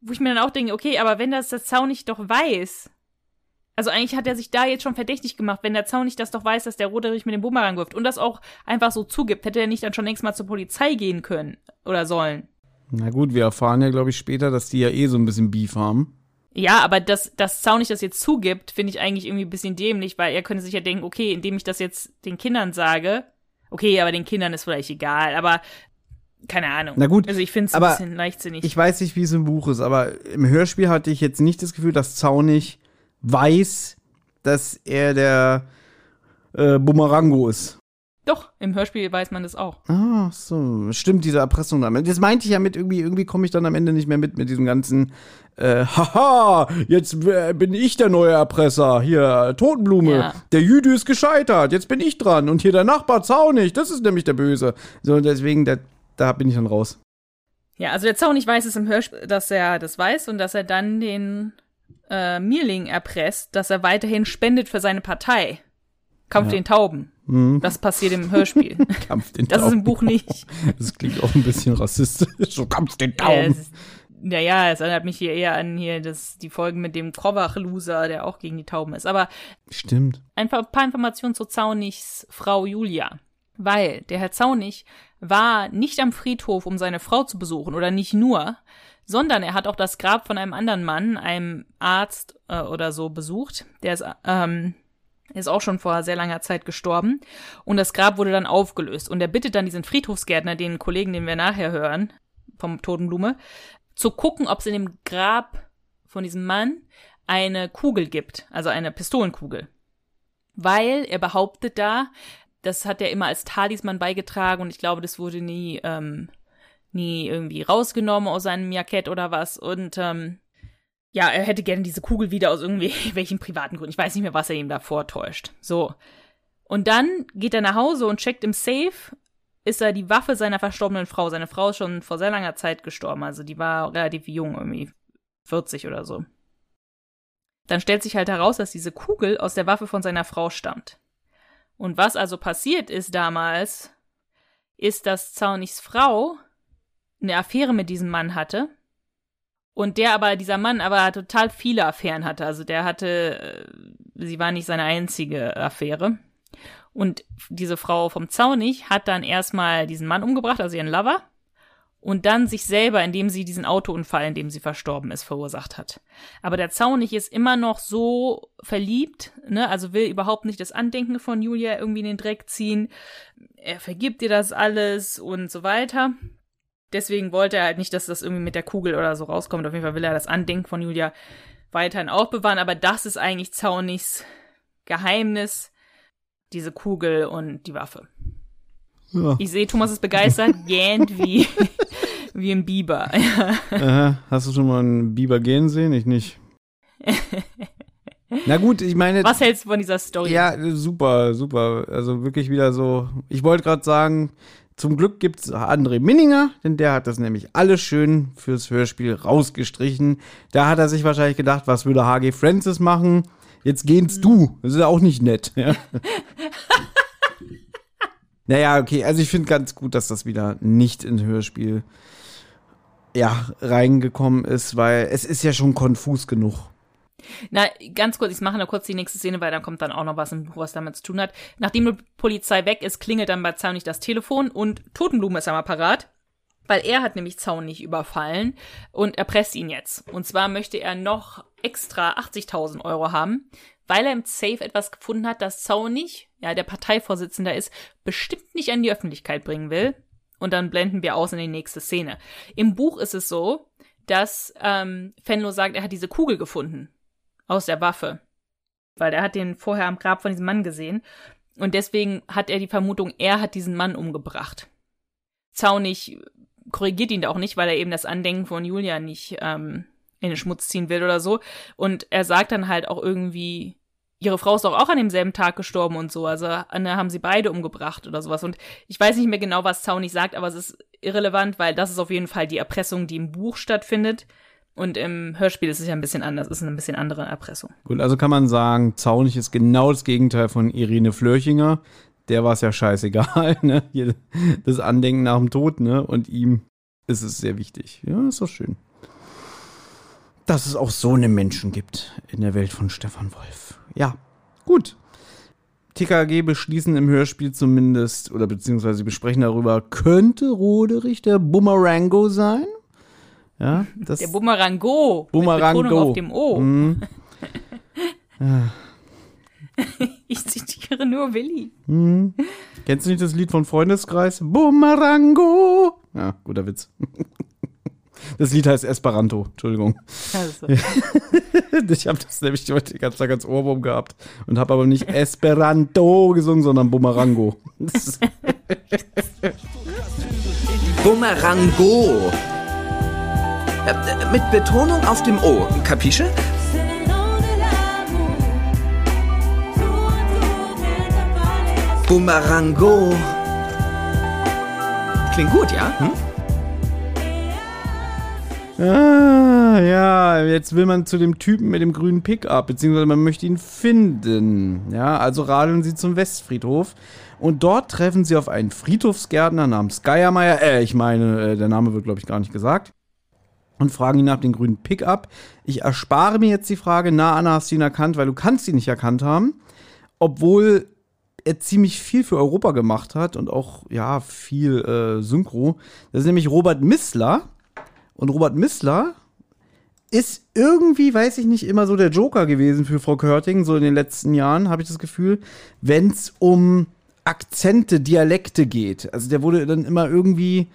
Wo ich mir dann auch denke, okay, aber wenn das der Zaunig doch weiß, also eigentlich hat er sich da jetzt schon verdächtig gemacht, wenn der Zaunig das doch weiß, dass der Roderich mit dem Bumerang wirft und das auch einfach so zugibt, hätte er nicht dann schon längst mal zur Polizei gehen können oder sollen. Na gut, wir erfahren ja, glaube ich, später, dass die ja eh so ein bisschen Beef haben. Ja, aber dass, dass Zaunig das jetzt zugibt, finde ich eigentlich irgendwie ein bisschen dämlich, weil er könnte sich ja denken, okay, indem ich das jetzt den Kindern sage, okay, aber den Kindern ist vielleicht egal, aber keine Ahnung. Na gut. Also ich finde es ein bisschen leichtsinnig. Ich weiß nicht, wie es im Buch ist, aber im Hörspiel hatte ich jetzt nicht das Gefühl, dass Zaunig weiß, dass er der äh, Bumerango ist. Doch, im Hörspiel weiß man das auch. Ah, so. Stimmt, diese Erpressung damit. Das meinte ich ja mit irgendwie, irgendwie komme ich dann am Ende nicht mehr mit, mit diesem ganzen, äh, haha, jetzt äh, bin ich der neue Erpresser. Hier, Totenblume. Ja. Der Jüde ist gescheitert. Jetzt bin ich dran. Und hier der Nachbar Zaunig. Das ist nämlich der Böse. So, deswegen, da, da bin ich dann raus. Ja, also der Zaunig weiß es im Hörspiel, dass er das weiß und dass er dann den äh, Mierling erpresst, dass er weiterhin spendet für seine Partei. Kampf ja. den Tauben. Mhm. Das passiert im Hörspiel. Kampf den das Tauben. ist im Buch nicht. Das klingt auch ein bisschen rassistisch. So Kampf den Tauben. Naja, ja, es erinnert mich hier eher an hier das, die Folgen mit dem Krovach-Loser, der auch gegen die Tauben ist. Aber Stimmt. Ein paar, paar Informationen zu Zaunichs Frau Julia. Weil der Herr Zaunig war nicht am Friedhof, um seine Frau zu besuchen, oder nicht nur, sondern er hat auch das Grab von einem anderen Mann, einem Arzt äh, oder so, besucht. Der ist, ähm, ist auch schon vor sehr langer Zeit gestorben. Und das Grab wurde dann aufgelöst. Und er bittet dann diesen Friedhofsgärtner, den Kollegen, den wir nachher hören, vom Totenblume, zu gucken, ob es in dem Grab von diesem Mann eine Kugel gibt, also eine Pistolenkugel. Weil er behauptet da, das hat er immer als Talisman beigetragen und ich glaube, das wurde nie ähm, nie irgendwie rausgenommen aus seinem Jackett oder was. Und ähm, ja, er hätte gerne diese Kugel wieder aus irgendwelchen privaten Gründen. Ich weiß nicht mehr, was er ihm da vortäuscht. So. Und dann geht er nach Hause und checkt im Safe, ist da die Waffe seiner verstorbenen Frau. Seine Frau ist schon vor sehr langer Zeit gestorben, also die war relativ jung, irgendwie 40 oder so. Dann stellt sich halt heraus, dass diese Kugel aus der Waffe von seiner Frau stammt. Und was also passiert ist damals, ist, dass Zaunigs Frau eine Affäre mit diesem Mann hatte. Und der aber, dieser Mann aber total viele Affären hatte. Also der hatte, äh, sie war nicht seine einzige Affäre. Und diese Frau vom Zaunig hat dann erstmal diesen Mann umgebracht, also ihren Lover. Und dann sich selber, indem sie diesen Autounfall, in dem sie verstorben ist, verursacht hat. Aber der Zaunig ist immer noch so verliebt, ne, also will überhaupt nicht das Andenken von Julia irgendwie in den Dreck ziehen. Er vergibt ihr das alles und so weiter. Deswegen wollte er halt nicht, dass das irgendwie mit der Kugel oder so rauskommt. Auf jeden Fall will er das Andenken von Julia weiterhin aufbewahren. Aber das ist eigentlich Zaunigs Geheimnis. Diese Kugel und die Waffe. Ja. Ich sehe, Thomas ist begeistert, gähnt wie, wie ein Biber. Aha. Hast du schon mal einen Biber gehen sehen? Ich nicht. Na gut, ich meine. Was hältst du von dieser Story? Ja, super, super. Also wirklich wieder so. Ich wollte gerade sagen, zum Glück gibt es André Minninger, denn der hat das nämlich alles schön fürs Hörspiel rausgestrichen. Da hat er sich wahrscheinlich gedacht, was würde H.G. Francis machen? Jetzt gehen's du. Das ist ja auch nicht nett. Ja. naja, okay, also ich finde ganz gut, dass das wieder nicht ins Hörspiel ja, reingekommen ist, weil es ist ja schon konfus genug. Na, ganz kurz, ich mache noch kurz die nächste Szene, weil dann kommt dann auch noch was im Buch, was damit zu tun hat. Nachdem die Polizei weg ist, klingelt dann bei Zaun nicht das Telefon und Totenblume ist am Apparat. Weil er hat nämlich Zaun nicht überfallen und erpresst ihn jetzt. Und zwar möchte er noch extra 80.000 Euro haben, weil er im Safe etwas gefunden hat, das Zaun nicht, ja, der Parteivorsitzender ist, bestimmt nicht an die Öffentlichkeit bringen will. Und dann blenden wir aus in die nächste Szene. Im Buch ist es so, dass ähm, Fenlo sagt, er hat diese Kugel gefunden aus der Waffe. Weil er hat den vorher am Grab von diesem Mann gesehen. Und deswegen hat er die Vermutung, er hat diesen Mann umgebracht. Zaunig korrigiert ihn da auch nicht, weil er eben das Andenken von Julia nicht ähm, in den Schmutz ziehen will oder so. Und er sagt dann halt auch irgendwie, ihre Frau ist doch auch an demselben Tag gestorben und so. Also ne, haben sie beide umgebracht oder sowas. Und ich weiß nicht mehr genau, was Zaunig sagt, aber es ist irrelevant, weil das ist auf jeden Fall die Erpressung, die im Buch stattfindet. Und im Hörspiel ist es ja ein bisschen anders, ist eine bisschen andere Erpressung. Gut, also kann man sagen, Zaunig ist genau das Gegenteil von Irene Flörchinger. Der war es ja scheißegal, ne? Das Andenken nach dem Tod, ne? Und ihm ist es sehr wichtig. Ja, ist doch schön. Dass es auch so eine Menschen gibt in der Welt von Stefan Wolf. Ja, gut. TKG beschließen im Hörspiel zumindest, oder beziehungsweise besprechen darüber, könnte Roderich der Bumerango sein? Ja, das Der Bumerango. Bumerango. Mit Betonung auf dem O. Mhm. Ich zitiere nur Willi. Mhm. Kennst du nicht das Lied von Freundeskreis? Bumerango. Ja, guter Witz. Das Lied heißt Esperanto, Entschuldigung. Also, Ich habe das nämlich heute den ganzen Tag als Ohrwurm gehabt und habe aber nicht Esperanto gesungen, sondern Bumerango. Bumerango. Äh, mit Betonung auf dem O. Kapische? Bumerango. Klingt gut, ja? Hm? Ah, ja, jetzt will man zu dem Typen mit dem grünen Pickup, beziehungsweise man möchte ihn finden. Ja, also radeln sie zum Westfriedhof und dort treffen sie auf einen Friedhofsgärtner namens Geiermeier. Äh, ich meine, äh, der Name wird, glaube ich, gar nicht gesagt. Und fragen ihn nach dem grünen Pickup. Ich erspare mir jetzt die Frage, na, Anna, hast du ihn erkannt, weil du kannst ihn nicht erkannt haben. Obwohl er ziemlich viel für Europa gemacht hat und auch, ja, viel äh, Synchro. Das ist nämlich Robert Missler. Und Robert Missler ist irgendwie, weiß ich nicht, immer so der Joker gewesen für Frau Körting, so in den letzten Jahren, habe ich das Gefühl, wenn es um Akzente, Dialekte geht. Also der wurde dann immer irgendwie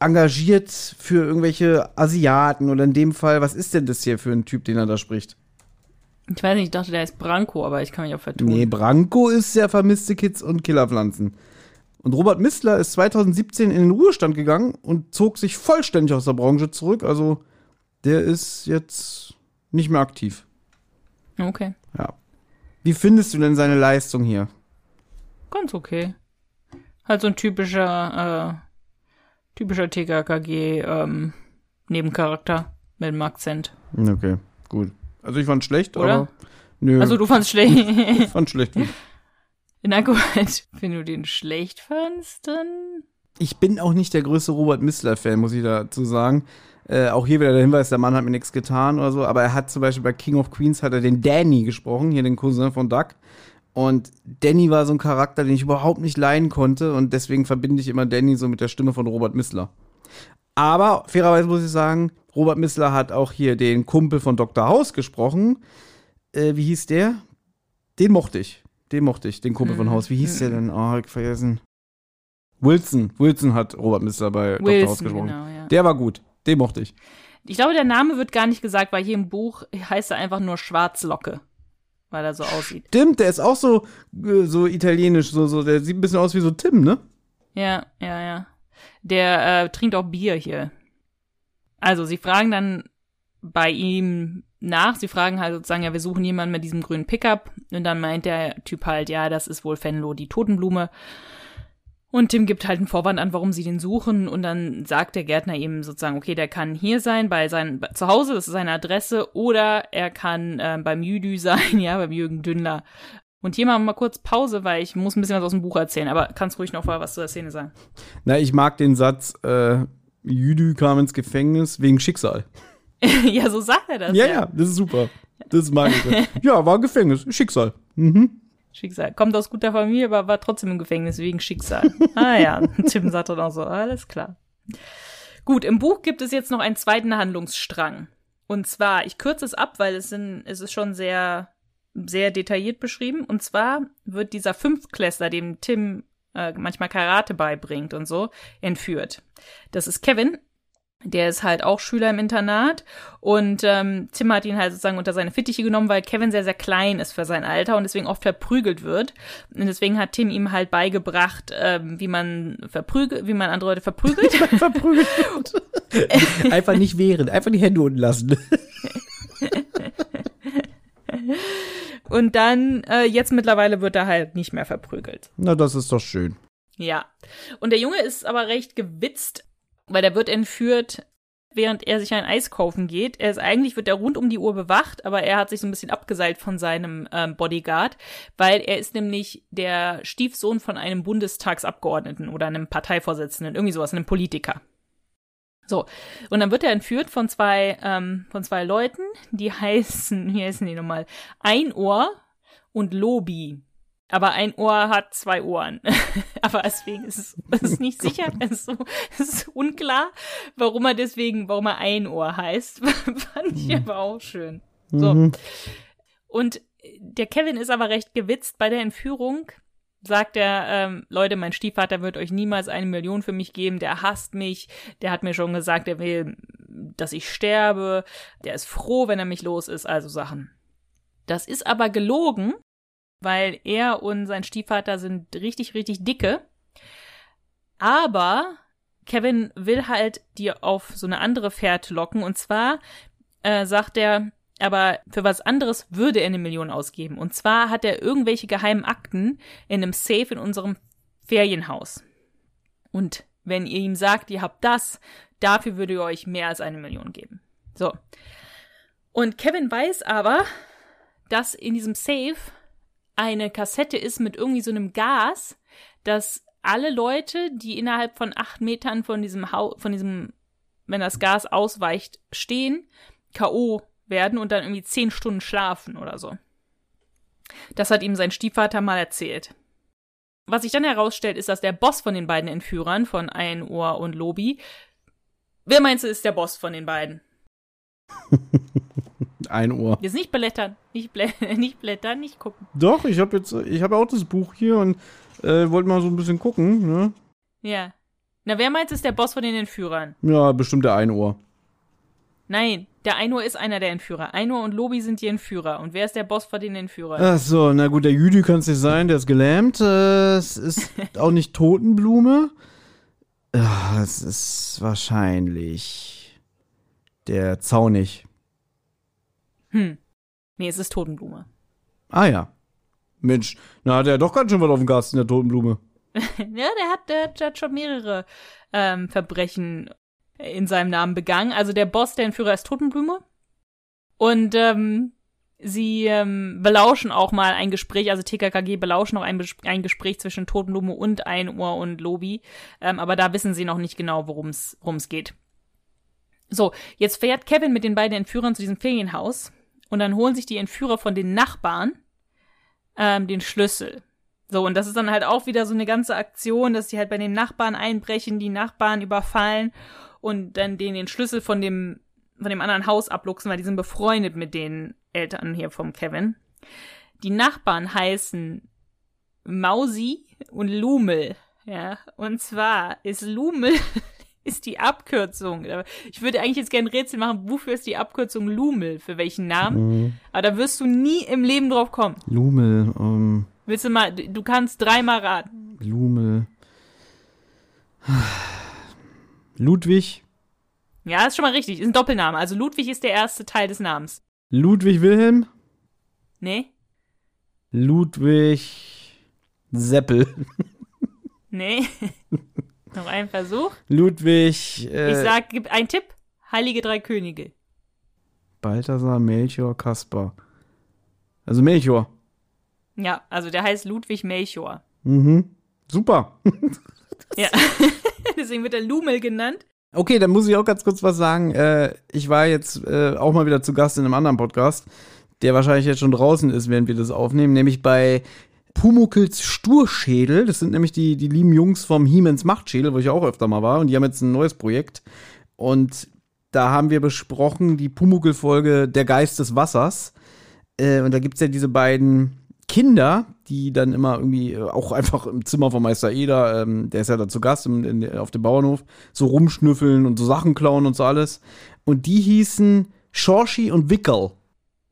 engagiert für irgendwelche Asiaten oder in dem Fall, was ist denn das hier für ein Typ, den er da spricht? ich weiß nicht, ich dachte, der ist Branko, aber ich kann mich auch vertun. Nee, Branko ist ja vermisste Kids und Killerpflanzen. Und Robert Missler ist 2017 in den Ruhestand gegangen und zog sich vollständig aus der Branche zurück. Also der ist jetzt nicht mehr aktiv. Okay, Ja. Wie findest du denn seine Leistung hier? ganz okay. Halt so ein typischer, äh, typischer TKKG, ähm, Nebencharakter mit dem Akzent. Okay, gut. Also ich fand schlecht, Oder? aber nö, Also du fandst schlecht. ich fand schlecht. Na gut, wenn du den schlecht fandst, dann. Ich bin auch nicht der größte Robert Missler-Fan, muss ich dazu sagen. Äh, auch hier wieder der Hinweis, der Mann hat mir nichts getan oder so, aber er hat zum Beispiel bei King of Queens hat er den Danny gesprochen, hier den Cousin von Duck. Und Danny war so ein Charakter, den ich überhaupt nicht leiden konnte und deswegen verbinde ich immer Danny so mit der Stimme von Robert Missler. Aber fairerweise muss ich sagen, Robert Missler hat auch hier den Kumpel von Dr. House gesprochen. Äh, wie hieß der? Den mochte ich. Den mochte ich, den Kumpel von House. Wie hieß der denn? Oh, hab ich vergessen. Wilson. Wilson hat Robert Missler bei Dr. House Wilson, gesprochen. genau, ja. Der war gut. Den mochte ich. Ich glaube, der Name wird gar nicht gesagt, weil hier im Buch heißt er einfach nur Schwarzlocke. Weil er so aussieht. Stimmt, der ist auch so, äh, so italienisch, so, so, der sieht ein bisschen aus wie so Tim, ne? Ja, ja, ja. Der äh, trinkt auch Bier hier. Also, sie fragen dann bei ihm nach. Sie fragen halt sozusagen, ja, wir suchen jemanden mit diesem grünen Pickup. Und dann meint der Typ halt, ja, das ist wohl Fenlo, die Totenblume. Und Tim gibt halt einen Vorwand an, warum sie den suchen. Und dann sagt der Gärtner ihm sozusagen, okay, der kann hier sein, bei seinem zu Hause, das ist seine Adresse, oder er kann ähm, beim Jüdü sein, ja, beim Jürgen Dündler. Und hier machen wir mal kurz Pause, weil ich muss ein bisschen was aus dem Buch erzählen. Aber kannst ruhig noch was zu der Szene sagen. Na, ich mag den Satz, äh, Jüdü kam ins Gefängnis wegen Schicksal. ja, so sagt er das. Ja, ja, das ist super. Das mag ich. ja, war Gefängnis. Schicksal. Mhm. Schicksal. Kommt aus guter Familie, aber war trotzdem im Gefängnis wegen Schicksal. ah ja, Tim sagt dann auch so, alles klar. Gut, im Buch gibt es jetzt noch einen zweiten Handlungsstrang. Und zwar, ich kürze es ab, weil es, sind, es ist schon sehr, sehr detailliert beschrieben. Und zwar wird dieser Fünftklässler, dem Tim äh, manchmal Karate beibringt und so, entführt. Das ist Kevin. Der ist halt auch Schüler im Internat und ähm, Tim hat ihn halt sozusagen unter seine Fittiche genommen, weil Kevin sehr, sehr klein ist für sein Alter und deswegen oft verprügelt wird. Und deswegen hat Tim ihm halt beigebracht, ähm, wie man verprügelt, wie man andere Leute verprügelt. Verprügelt. einfach nicht wehren, einfach die Hände unten lassen. Und dann, äh, jetzt mittlerweile wird er halt nicht mehr verprügelt. Na, das ist doch schön. Ja. Und der Junge ist aber recht gewitzt, weil der wird entführt, während er sich ein Eis kaufen geht. Er ist eigentlich wird er rund um die Uhr bewacht, aber er hat sich so ein bisschen abgeseilt von seinem ähm, Bodyguard, weil er ist nämlich der Stiefsohn von einem Bundestagsabgeordneten oder einem Parteivorsitzenden, irgendwie sowas, einem Politiker. So, und dann wird er entführt von zwei, ähm, von zwei Leuten, die heißen, wie heißen die nochmal? Einohr und Lobi. Aber ein Ohr hat zwei Ohren. aber deswegen ist es, ist nicht sicher, es ist, so, es ist unklar, warum er deswegen, warum er ein Ohr heißt. Fand ich aber auch schön. So. Mhm. Und der Kevin ist aber recht gewitzt bei der Entführung. Sagt er, ähm, Leute, mein Stiefvater wird euch niemals eine Million für mich geben, der hasst mich, der hat mir schon gesagt, er will, dass ich sterbe, der ist froh, wenn er mich los ist, also Sachen. Das ist aber gelogen, weil er und sein Stiefvater sind richtig, richtig dicke. Aber Kevin will halt die auf so eine andere Fährte locken. Und zwar äh, sagt er, aber für was anderes würde er eine Million ausgeben. Und zwar hat er irgendwelche geheimen Akten in einem Safe in unserem Ferienhaus. Und wenn ihr ihm sagt, ihr habt das, dafür würde er euch mehr als eine Million geben. So. Und Kevin weiß aber, dass in diesem Safe eine Kassette ist mit irgendwie so einem Gas, dass alle Leute, die innerhalb von acht Metern von diesem Haus, von diesem, wenn das Gas ausweicht, stehen, K.O. werden und dann irgendwie zehn Stunden schlafen oder so. Das hat ihm sein Stiefvater mal erzählt. Was sich dann herausstellt, ist, dass der Boss von den beiden Entführern, von Einohr und Lobi, wer meinst du, ist der Boss von den beiden? Ein Ohr. Jetzt nicht blättern, nicht, blä nicht blättern, nicht gucken. Doch, ich habe jetzt, ich habe auch das Buch hier und äh, wollte mal so ein bisschen gucken, ne? Ja. Na, wer meinst du, ist der Boss von den Entführern? Ja, bestimmt der Ein Ohr. Nein, der Einur ist einer der Entführer. Einur und Lobi sind die Entführer. Und wer ist der Boss von den Entführern? Ach so, na gut, der Jüdi kann es nicht sein, der ist gelähmt. Äh, es ist auch nicht Totenblume. Ja, es ist wahrscheinlich der Zaunig. Hm. Nee, es ist Totenblume. Ah ja. Mensch, na hat er doch ganz schön was auf dem Kasten, der Totenblume. ja, der hat, der, der hat schon mehrere ähm, Verbrechen in seinem Namen begangen. Also der Boss, der Entführer ist Totenblume. Und ähm, sie ähm, belauschen auch mal ein Gespräch, also TKKG belauschen auch ein, Bes- ein Gespräch zwischen Totenblume und Einohr und Lobi. Ähm, aber da wissen sie noch nicht genau, worum es geht. So, jetzt fährt Kevin mit den beiden Entführern zu diesem Ferienhaus und dann holen sich die Entführer von den Nachbarn ähm, den Schlüssel. So, und das ist dann halt auch wieder so eine ganze Aktion, dass die halt bei den Nachbarn einbrechen, die Nachbarn überfallen und dann denen den Schlüssel von dem, von dem anderen Haus abluchsen, weil die sind befreundet mit den Eltern hier vom Kevin. Die Nachbarn heißen Mausi und Lumel. Ja, und zwar ist Lumel ist die Abkürzung. Ich würde eigentlich jetzt gerne ein Rätsel machen, wofür ist die Abkürzung Lumel? Für welchen Namen? Aber da wirst du nie im Leben drauf kommen. Lumel, ähm, Willst du mal, du kannst dreimal raten. Lumel. Ludwig. Ja, ist schon mal richtig. Ist ein Doppelname. Also Ludwig ist der erste Teil des Namens. Ludwig Wilhelm. Nee? Ludwig Seppel. Nee? Noch ein Versuch. Ludwig äh, Ich sag, gib einen Tipp. Heilige Drei Könige. Balthasar, Melchior, Kaspar. Also Melchior. Ja, also der heißt Ludwig Melchior. Mhm. Super. Ja. Deswegen wird er Lumel genannt. Okay, dann muss ich auch ganz kurz was sagen. Äh, ich war jetzt äh, auch mal wieder zu Gast in einem anderen Podcast, der wahrscheinlich jetzt schon draußen ist, während wir das aufnehmen, nämlich bei Pumukels Sturschädel. Das sind nämlich die, die lieben Jungs vom Hiemens Machtschädel, wo ich auch öfter mal war. Und die haben jetzt ein neues Projekt. Und da haben wir besprochen die Pumukel-Folge Der Geist des Wassers. Äh, und da gibt es ja diese beiden Kinder, die dann immer irgendwie äh, auch einfach im Zimmer von Meister Eder, ähm, der ist ja da zu Gast im, in, auf dem Bauernhof, so rumschnüffeln und so Sachen klauen und so alles. Und die hießen Schorschi und Wickel.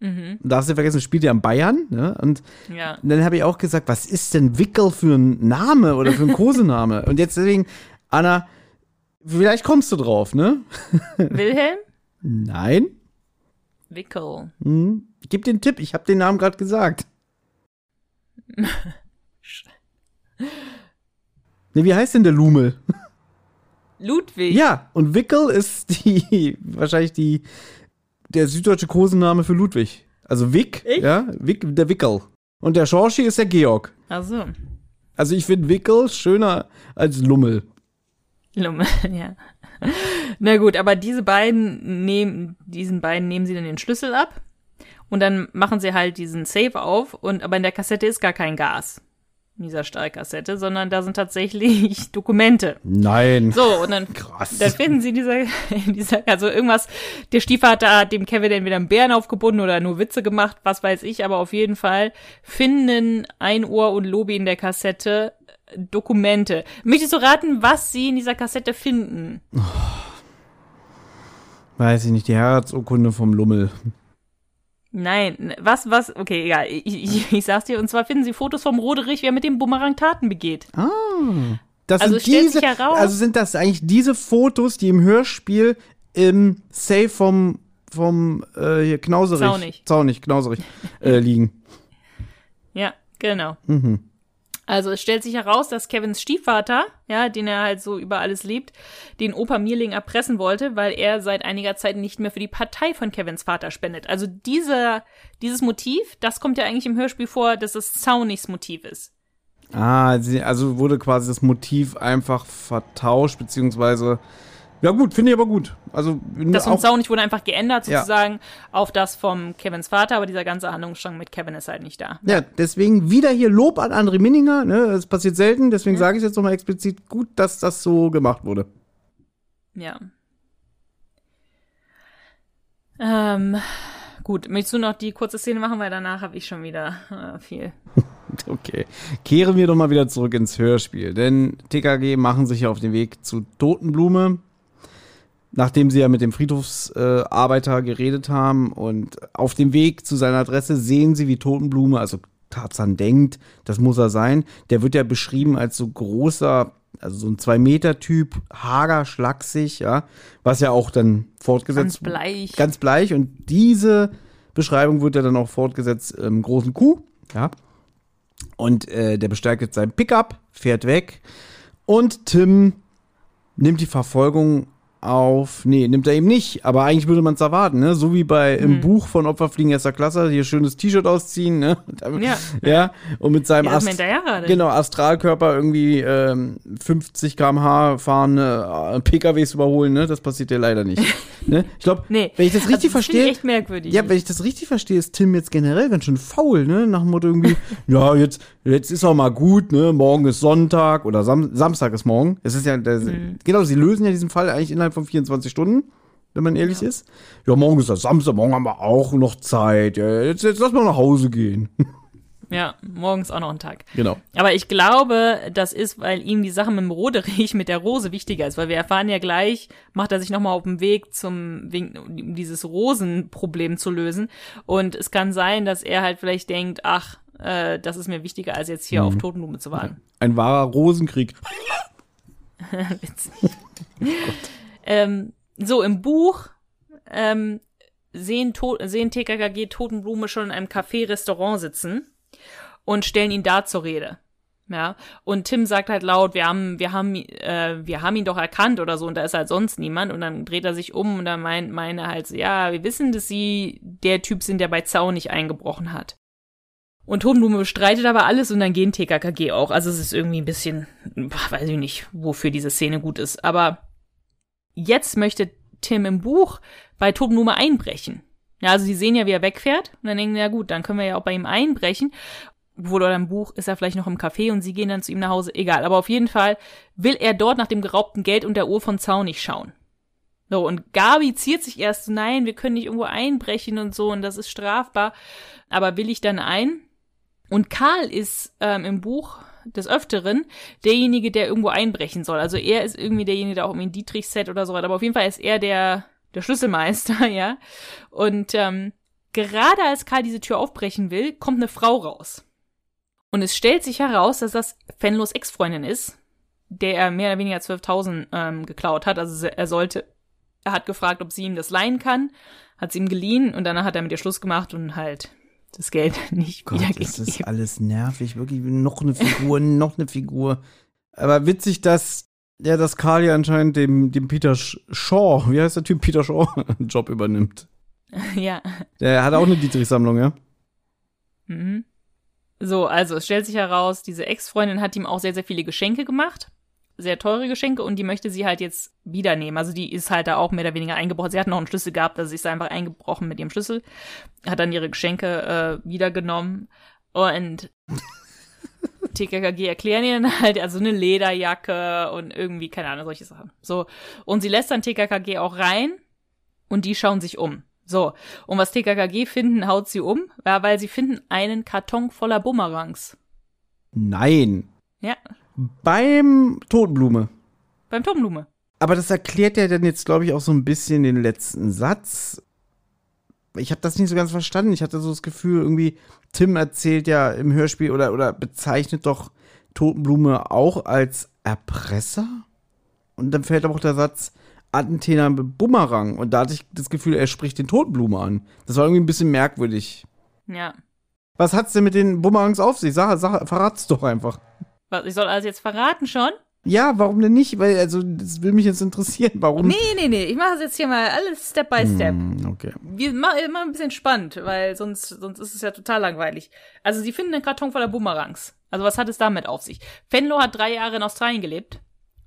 Mhm. Und da hast du vergessen, spielt ja in Bayern. Ne? Und Ja. dann habe ich auch gesagt, was ist denn Wickel für ein Name oder für ein Kosename? und jetzt deswegen, Anna, vielleicht kommst du drauf, ne? Wilhelm? Nein? Wickel. Hm. Gib den Tipp, ich habe den Namen gerade gesagt. Ne, wie heißt denn der Lumel? Ludwig. Ja, und Wickel ist die, wahrscheinlich die, der süddeutsche Kosename für Ludwig. Also Wick, Echt? ja, Wick, der Wickel. Und der Schorschi ist der Georg. Also, Also ich finde Wickel schöner als Lummel. Lumme, ja. Na gut, aber diese beiden nehmen, diesen beiden nehmen sie dann den Schlüssel ab und dann machen sie halt diesen Safe auf und aber in der Kassette ist gar kein Gas. In dieser Stahlkassette, sondern da sind tatsächlich Dokumente. Nein. So, und dann, Krass. dann finden sie in dieser, in dieser, also irgendwas, der Stiefvater hat dem Kevin entweder einen Bären aufgebunden oder nur Witze gemacht, was weiß ich, aber auf jeden Fall finden Ein Ohr und Lobi in der Kassette äh, Dokumente. Möchtest du raten, was sie in dieser Kassette finden? Weiß ich nicht, die Heiratsurkunde vom Lummel. Nein, was, was, okay, egal, ich, ich, ich sag's dir, und zwar finden sie Fotos vom Roderich, wie er mit dem Bumerang Taten begeht. Das Also sind diese, sich heraus- also sind das eigentlich diese Fotos, die im Hörspiel im Safe vom, vom äh, hier Knauserich, Zaunig. Zaunig, Knauserich äh, liegen. Ja, genau. Also es stellt sich heraus, dass Kevins Stiefvater, ja, den er halt so über alles liebt, den Opa Mierling erpressen wollte, weil er seit einiger Zeit nicht mehr für die Partei von Kevins Vater spendet. Also dieser, dieses Motiv, das kommt ja eigentlich im Hörspiel vor, dass es Zaunigs Motiv ist. Ah, also wurde quasi das Motiv einfach vertauscht, beziehungsweise, ja gut, finde ich aber gut. Also Das von auch, Zaunig wurde einfach geändert, Ja. sozusagen, auf das vom Kevins Vater, aber dieser ganze Handlungsstrang mit Kevin ist halt nicht da. ja, deswegen wieder hier Lob an André Minninger, ne, das passiert selten, deswegen sage ich jetzt nochmal explizit gut, dass das so gemacht wurde. Ja. Ähm, gut, möchtest du noch die kurze Szene machen, weil danach habe ich schon wieder äh, viel. Okay. Kehren wir doch mal wieder zurück ins Hörspiel, denn TKG machen sich ja auf den Weg zu Totenblume, nachdem sie ja mit dem Friedhofsarbeiter äh, geredet haben und auf dem Weg zu seiner Adresse sehen sie, wie Totenblume, also Tarzan denkt, das muss er sein. Der wird ja beschrieben als so großer, also so ein Zwei-Meter-Typ, hager, schlaksig, ja, was ja auch dann fortgesetzt Ganz bleich. Ganz bleich und diese Beschreibung wird ja dann auch fortgesetzt im großen Kuh, ja. Und äh, der besteigt jetzt sein Pickup, fährt weg und Tim nimmt die Verfolgung auf. Nee, nimmt er eben nicht, aber eigentlich würde man es erwarten, ne? So wie bei im Buch von Opferfliegen erster Klasse, hier schönes T-Shirt ausziehen, ne? Ja. ja. Und mit seinem Ja, Ast genau, Astralkörper irgendwie ähm, 50 km/h fahren, äh, PKWs überholen, ne? Das passiert ja leider nicht. ne? Ich glaube, Nee, wenn ich das also richtig das finde verstehe. ich echt merkwürdig. Ja, wenn ich das richtig verstehe, ist Tim jetzt generell ganz schön faul, ne? Nach dem Motto irgendwie, ja, jetzt, jetzt ist auch mal gut, ne? Morgen ist Sonntag oder Sam Samstag ist morgen. Es ist ja, der, Mhm. genau, sie lösen ja diesen Fall eigentlich innerhalb von 24 Stunden, wenn man ehrlich ist. Ja, morgen ist das Samstag, morgen haben wir auch noch Zeit. Ja, jetzt, jetzt lass mal nach Hause gehen. Ja, morgens auch noch ein Tag. genau. Aber ich glaube, das ist, weil ihm die Sache mit dem Roderich, mit der Rose wichtiger ist, weil wir erfahren ja gleich, macht er sich nochmal auf den Weg zum, um dieses Rosenproblem zu lösen. Und es kann sein, dass er halt vielleicht denkt, ach, äh, das ist mir wichtiger, als jetzt hier auf Totenblume zu warten. Ein wahrer Rosenkrieg. Witzig. Ähm, so, im Buch ähm, sehen, to sehen TKKG Totenblume schon in einem Café-Restaurant sitzen und stellen ihn da zur Rede. Ja, und Tim sagt halt laut, wir haben, wir haben, äh, wir haben ihn doch erkannt oder so, und da ist halt sonst niemand, und dann dreht er sich um und dann meint, meine halt so, ja, wir wissen, dass sie der Typ sind, der bei Zaun nicht eingebrochen hat. Und Totenblume bestreitet aber alles und dann gehen TKKG auch. Also es ist irgendwie ein bisschen, weiß ich nicht, wofür diese Szene gut ist. Aber jetzt möchte Tim im Buch bei Totenblume einbrechen. Ja, also die sehen ja, wie er wegfährt. Und dann denken, ja gut, dann können wir ja auch bei ihm einbrechen. Obwohl oder im Buch ist er vielleicht noch im Café und sie gehen dann zu ihm nach Hause. Egal. Aber auf jeden Fall will er dort nach dem geraubten Geld und der Uhr von Zaunig schauen. So, und Gabi ziert sich erst, so, nein, wir können nicht irgendwo einbrechen und so, und das ist strafbar. Aber will ich dann ein? Und Karl ist ähm, im Buch des Öfteren derjenige, der irgendwo einbrechen soll. Also er ist irgendwie derjenige, der auch irgendwie ein Dietrich-Set oder so hat. Aber auf jeden Fall ist er der, der Schlüsselmeister, ja. Und ähm, gerade als Karl diese Tür aufbrechen will, kommt eine Frau raus. Und es stellt sich heraus, dass das Fenlos Ex-Freundin ist, der er mehr oder weniger 12.000 ähm, geklaut hat. Also er sollte, er hat gefragt, ob sie ihm das leihen kann, hat sie ihm geliehen und danach hat er mit ihr Schluss gemacht und halt das Geld nicht Gott, wiedergegeben. das ist alles nervig, wirklich noch eine Figur, noch eine Figur. Aber witzig, dass ja, dass Carl ja anscheinend dem, dem Peter Shaw, wie heißt der Typ, Peter Shaw, einen Job übernimmt. ja. Der hat auch eine Dietrich-Sammlung, ja? Mhm. So, also es stellt sich heraus, diese Ex-Freundin hat ihm auch sehr, sehr viele Geschenke gemacht. Sehr teure Geschenke und die möchte sie halt jetzt wiedernehmen. Also die ist halt da auch mehr oder weniger eingebrochen. Sie hat noch einen Schlüssel gehabt, also sie ist einfach eingebrochen mit ihrem Schlüssel, hat dann ihre Geschenke äh, wiedergenommen und TKKG erklären ihr dann halt, also eine Lederjacke und irgendwie, keine Ahnung, solche Sachen. So. Und sie lässt dann TKKG auch rein und die schauen sich um. So. Und was TKKG finden, haut sie um, ja, weil sie finden einen Karton voller Bumerangs. Nein. Ja, Beim Totenblume. beim Totenblume. Aber das erklärt ja dann jetzt, glaube ich, auch so ein bisschen den letzten Satz. Ich habe das nicht so ganz verstanden. Ich hatte so das Gefühl, irgendwie, Tim erzählt ja im Hörspiel oder, oder bezeichnet doch Totenblume auch als Erpresser. Und dann fällt aber auch der Satz, Attentäter mit Bumerang. Und da hatte ich das Gefühl, er spricht den Totenblume an. Das war irgendwie ein bisschen merkwürdig. Ja. Was hat's denn mit den Bumerangs auf sich? Sag, sag, verrat's doch einfach. Was, ich soll alles jetzt verraten schon? Ja, warum denn nicht? Weil, also, das will mich jetzt interessieren. Warum? Nee, nee, nee. Ich mache es jetzt hier mal alles Step by Step. Hm, okay. Wir machen immer ein bisschen spannend, weil sonst, sonst ist es ja total langweilig. Also sie finden einen Karton voller Bumerangs. Also was hat es damit auf sich? Fenlo hat drei Jahre in Australien gelebt.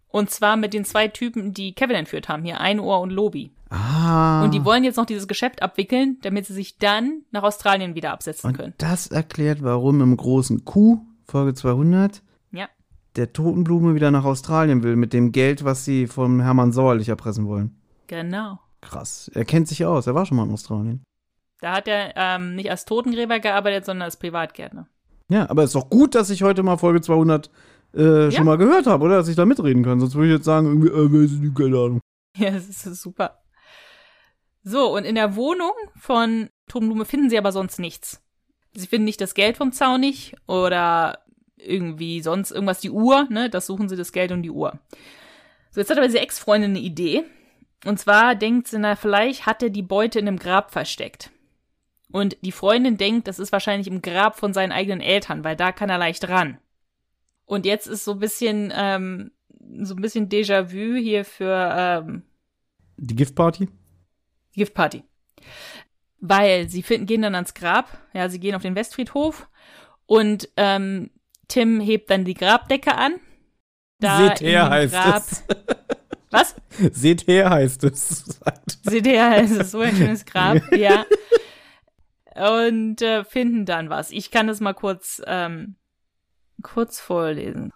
Und zwar mit den zwei Typen, die Kevin entführt haben. Hier Einohr und Lobi. Ah. Und die wollen jetzt noch dieses Geschäft abwickeln, damit sie sich dann nach Australien wieder absetzen Und können. das erklärt, warum im großen Q, Folge 200, Ja. Der Totenblume wieder nach Australien will, mit dem Geld, was sie von Hermann Sauerlich erpressen wollen. Genau. Krass. Er kennt sich aus, er war schon mal in Australien. Da hat er ähm, nicht als Totengräber gearbeitet, sondern als Privatgärtner. Ja, aber ist doch gut, dass ich heute mal Folge 200 äh, Ja. schon mal gehört habe, oder? Dass ich da mitreden kann. Sonst würde ich jetzt sagen, irgendwie, äh, weiß ich nicht, keine Ahnung. Ja, das ist super. So, und in der Wohnung von Totenblume finden sie aber sonst nichts. Sie finden nicht das Geld vom Zaunig oder irgendwie sonst irgendwas, die Uhr, ne? Das suchen sie das Geld und die Uhr. So, jetzt hat aber diese Ex-Freundin eine Idee. Und zwar denkt sie, na, vielleicht hat er die Beute in einem Grab versteckt. Und die Freundin denkt, das ist wahrscheinlich im Grab von seinen eigenen Eltern, weil da kann er leicht ran. Und jetzt ist so ein bisschen, ähm, so ein bisschen Déjà-vu hier für ähm, Die Giftparty? Giftparty. Weil sie finden, gehen dann ans Grab, ja, sie gehen auf den Westfriedhof und ähm, Tim hebt dann die Grabdecke an. Da Seht her, heißt Grab, es. Was? Seht her, heißt es. Seht ihr, es ist so ein schönes Grab, ja. Und äh, finden dann was. Ich kann das mal kurz, ähm, kurz vorlesen.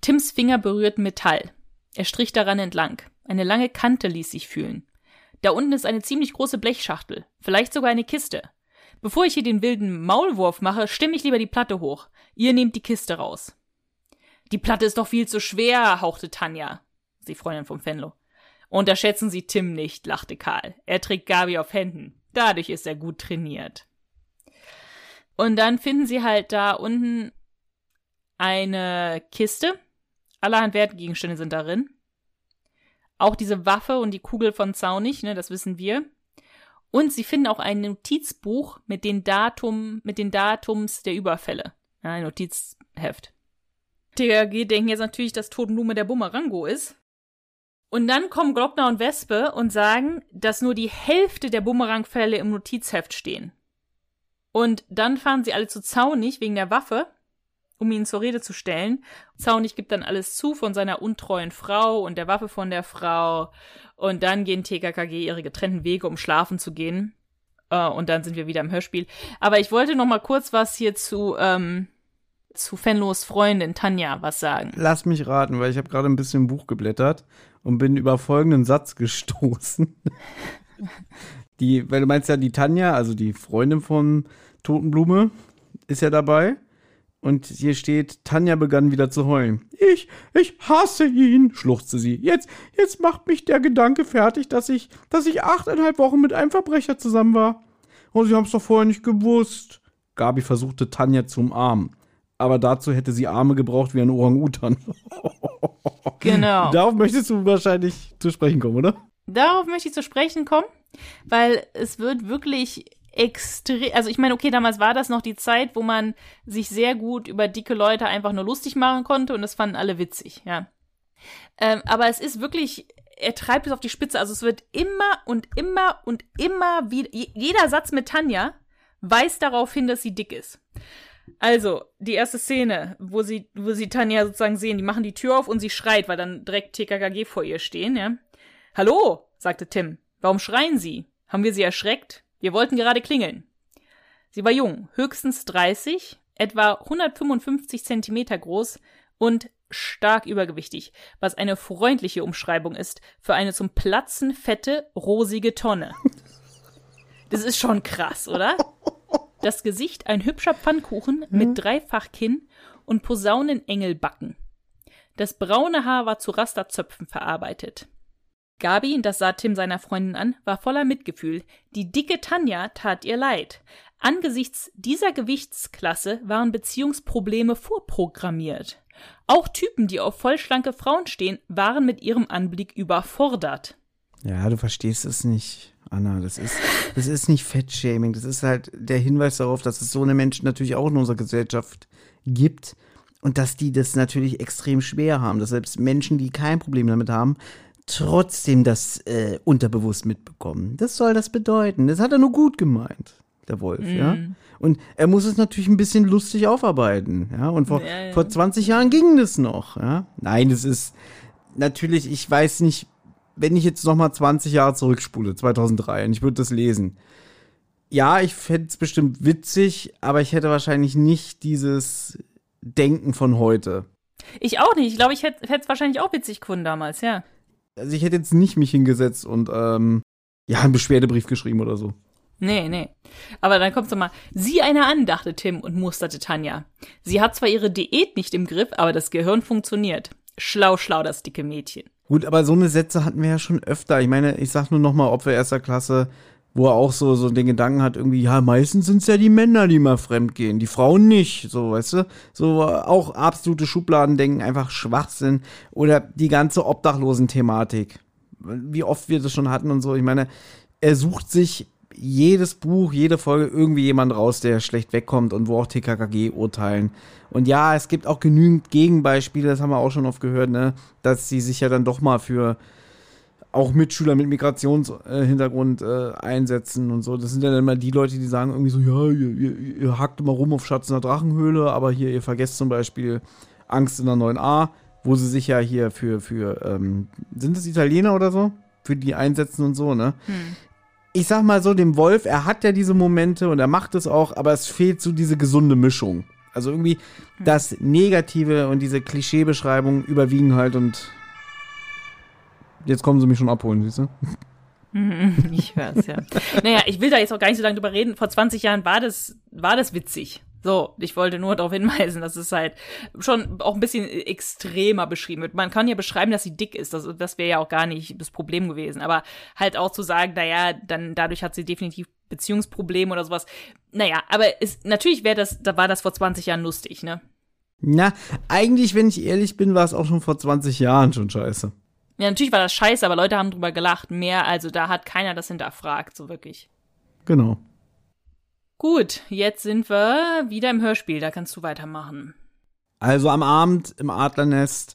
Tims Finger berührten Metall. Er strich daran entlang. Eine lange Kante ließ sich fühlen. Da unten ist eine ziemlich große Blechschachtel, vielleicht sogar eine Kiste. Bevor ich hier den wilden Maulwurf mache, stimme ich lieber die Platte hoch. Ihr nehmt die Kiste raus. Die Platte ist doch viel zu schwer, hauchte Tanja, die Freundin vom Fenlo. Unterschätzen Sie Tim nicht, lachte Karl. Er trägt Gabi auf Händen. Dadurch ist er gut trainiert. Und dann finden sie halt da unten eine Kiste. Allerhand Wertgegenstände sind darin. Auch diese Waffe und die Kugel von Zaunig, ne, das wissen wir. Und sie finden auch ein Notizbuch mit den Datum, mit den Datums der Überfälle. Ja, ein Notizheft. THG denken jetzt natürlich, dass Totenblume der Bumerango ist. Und dann kommen Glockner und Wespe und sagen, dass nur die Hälfte der Bumerangfälle im Notizheft stehen. Und dann fahren sie alle zu Zaunig wegen der Waffe, um ihn zur Rede zu stellen. Zaunig gibt dann alles zu von seiner untreuen Frau und der Waffe von der Frau. Und dann gehen TKKG ihre getrennten Wege, um schlafen zu gehen. Äh, und dann sind wir wieder im Hörspiel. Aber ich wollte noch mal kurz was hier zu, ähm, zu Fenlos Freundin Tanja was sagen. Lass mich raten, weil ich habe gerade ein bisschen im Buch geblättert und bin über folgenden Satz gestoßen. die, weil du meinst ja die Tanja, also die Freundin von Totenblume, ist ja dabei. Und hier steht, Tanja begann wieder zu heulen. Ich, ich hasse ihn, schluchzte sie. Jetzt, jetzt macht mich der Gedanke fertig, dass ich, dass ich achteinhalb Wochen mit einem Verbrecher zusammen war. Oh, Sie haben es doch vorher nicht gewusst. Gabi versuchte Tanja zu umarmen. Aber dazu hätte sie Arme gebraucht wie ein Orang-Utan. Genau. Darauf möchtest du wahrscheinlich zu sprechen kommen, oder? Darauf möchte ich zu sprechen kommen, weil es wird wirklich extrem, also ich meine, okay, damals war das noch die Zeit, wo man sich sehr gut über dicke Leute einfach nur lustig machen konnte und das fanden alle witzig, ja. Ähm, aber es ist wirklich, er treibt es auf die Spitze, also es wird immer und immer und immer wieder, jeder Satz mit Tanja weist darauf hin, dass sie dick ist. Also, die erste Szene, wo sie, wo sie Tanja sozusagen sehen, die machen die Tür auf und sie schreit, weil dann direkt TKKG vor ihr stehen, ja. Hallo, sagte Tim. Warum schreien Sie? Haben wir Sie erschreckt? Wir wollten gerade klingeln. Sie war jung, höchstens 30, etwa 155 Zentimeter groß und stark übergewichtig, was eine freundliche Umschreibung ist für eine zum Platzen fette, rosige Tonne. Das ist schon krass, oder? Das Gesicht ein hübscher Pfannkuchen mit Dreifachkinn und Posaunenengelbacken. Das braune Haar war zu Rasterzöpfen verarbeitet. Gabi, das sah Tim seiner Freundin an, war voller Mitgefühl. Die dicke Tanja tat ihr leid. Angesichts dieser Gewichtsklasse waren Beziehungsprobleme vorprogrammiert. Auch Typen, die auf vollschlanke Frauen stehen, waren mit ihrem Anblick überfordert. Ja, du verstehst es nicht, Anna. Das ist, das ist nicht Fettshaming. Das ist halt der Hinweis darauf, dass es so eine Menschen natürlich auch in unserer Gesellschaft gibt. Und dass die das natürlich extrem schwer haben. Dass selbst Menschen, die kein Problem damit haben, trotzdem das äh, unterbewusst mitbekommen. Das soll das bedeuten. Das hat er nur gut gemeint, der Wolf, Mhm. ja. Und er muss es natürlich ein bisschen lustig aufarbeiten, ja. Und vor, Ja, ja. vor 20 Jahren ging das noch, ja. Nein, das ist natürlich, ich weiß nicht, wenn ich jetzt noch mal 20 Jahre zurückspule, 2003, und ich würde das lesen. Ja, ich fände es bestimmt witzig, aber ich hätte wahrscheinlich nicht dieses Denken von heute. Ich auch nicht. Ich glaube, ich hätte es wahrscheinlich auch witzig gefunden damals, ja. Also ich hätte jetzt nicht mich hingesetzt und ähm, ja, einen Beschwerdebrief geschrieben oder so. Nee, nee. Aber dann kommt's doch mal. Sieh einer an, dachte Tim und musterte Tanja. Sie hat zwar ihre Diät nicht im Griff, aber das Gehirn funktioniert. Schlau, schlau, das dicke Mädchen. Gut, aber so eine Sätze hatten wir ja schon öfter. Ich meine, ich sag nur noch mal Opfer erster Klasse, wo er auch so, so den Gedanken hat, irgendwie, ja, meistens sind's ja die Männer, die mal fremd gehen, die Frauen nicht, so, weißt du? So auch absolute Schubladendenken, einfach Schwachsinn. Oder die ganze Obdachlosen-Thematik. Wie oft wir das schon hatten und so. Ich meine, er sucht sich jedes Buch, jede Folge irgendwie jemand raus, der schlecht wegkommt und wo auch TKKG urteilen. Und ja, es gibt auch genügend Gegenbeispiele, das haben wir auch schon oft gehört, ne, dass sie sich ja dann doch mal für auch Mitschüler mit Migrationshintergrund äh, einsetzen und so. Das sind ja dann immer die Leute, die sagen irgendwie so, ja, ihr, ihr, ihr hackt immer rum auf Schatz in der Drachenhöhle, aber hier, ihr vergesst zum Beispiel Angst in der 9a, wo sie sich ja hier für, für, ähm, sind es Italiener oder so? Für die einsetzen und so, ne? Ich sag mal so, dem Wolf, er hat ja diese Momente und er macht es auch, aber es fehlt so diese gesunde Mischung. Also irgendwie das Negative und diese Klischeebeschreibung überwiegen halt und jetzt kommen sie mich schon abholen, siehst du? Ich hör's, ja. naja, ich will da jetzt auch gar nicht so lange drüber reden. Vor 20 Jahren war das, war das witzig. So, ich wollte nur darauf hinweisen, dass es halt schon auch ein bisschen extremer beschrieben wird. Man kann ja beschreiben, dass sie dick ist. Das, das wäre ja auch gar nicht das Problem gewesen. Aber halt auch zu sagen, naja, dann dadurch hat sie definitiv Beziehungsprobleme oder sowas. Naja, aber es, natürlich wäre das, da war das vor 20 Jahren lustig, ne? Na, eigentlich, wenn ich ehrlich bin, war es auch schon vor 20 Jahren schon scheiße. Ja, natürlich war das scheiße, aber Leute haben drüber gelacht. Mehr, also da hat keiner das hinterfragt, so wirklich. Genau. Gut, jetzt sind wir wieder im Hörspiel, da kannst du weitermachen. Also am Abend im Adlernest,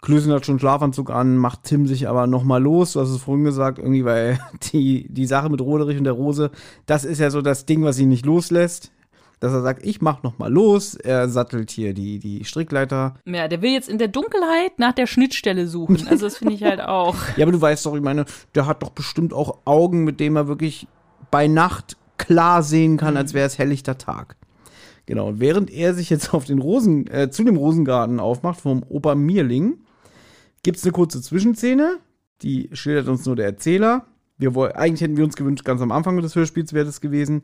Klößen hat schon Schlafanzug an, macht Tim sich aber nochmal los, du hast es vorhin gesagt, irgendwie, weil die, die Sache mit Roderich und der Rose, das ist ja so das Ding, was ihn nicht loslässt. Dass er sagt, ich mach nochmal los, er sattelt hier die, die Strickleiter. Ja, der will jetzt in der Dunkelheit nach der Schnittstelle suchen. Also das finde ich halt auch. Ja, aber du weißt doch, ich meine, der hat doch bestimmt auch Augen, mit denen er wirklich bei Nacht klar sehen kann, als wäre es helllichter Tag. Genau, und während er sich jetzt auf den Rosen, äh, zu dem Rosengarten aufmacht vom Opa Mierling, gibt's eine kurze Zwischenszene, die schildert uns nur der Erzähler. Wir woll, eigentlich hätten wir uns gewünscht, ganz am Anfang des Hörspiels wäre das gewesen.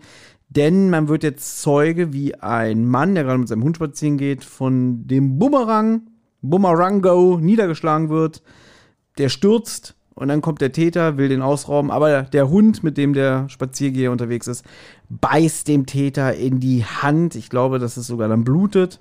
Denn man wird jetzt Zeuge, wie ein Mann, der gerade mit seinem Hund spazieren geht, von dem Bumerang, Bumerango, niedergeschlagen wird. Der stürzt und dann kommt der Täter, will den ausrauben, aber der Hund, mit dem der Spaziergeher unterwegs ist, beißt dem Täter in die Hand. Ich glaube, dass es sogar dann blutet.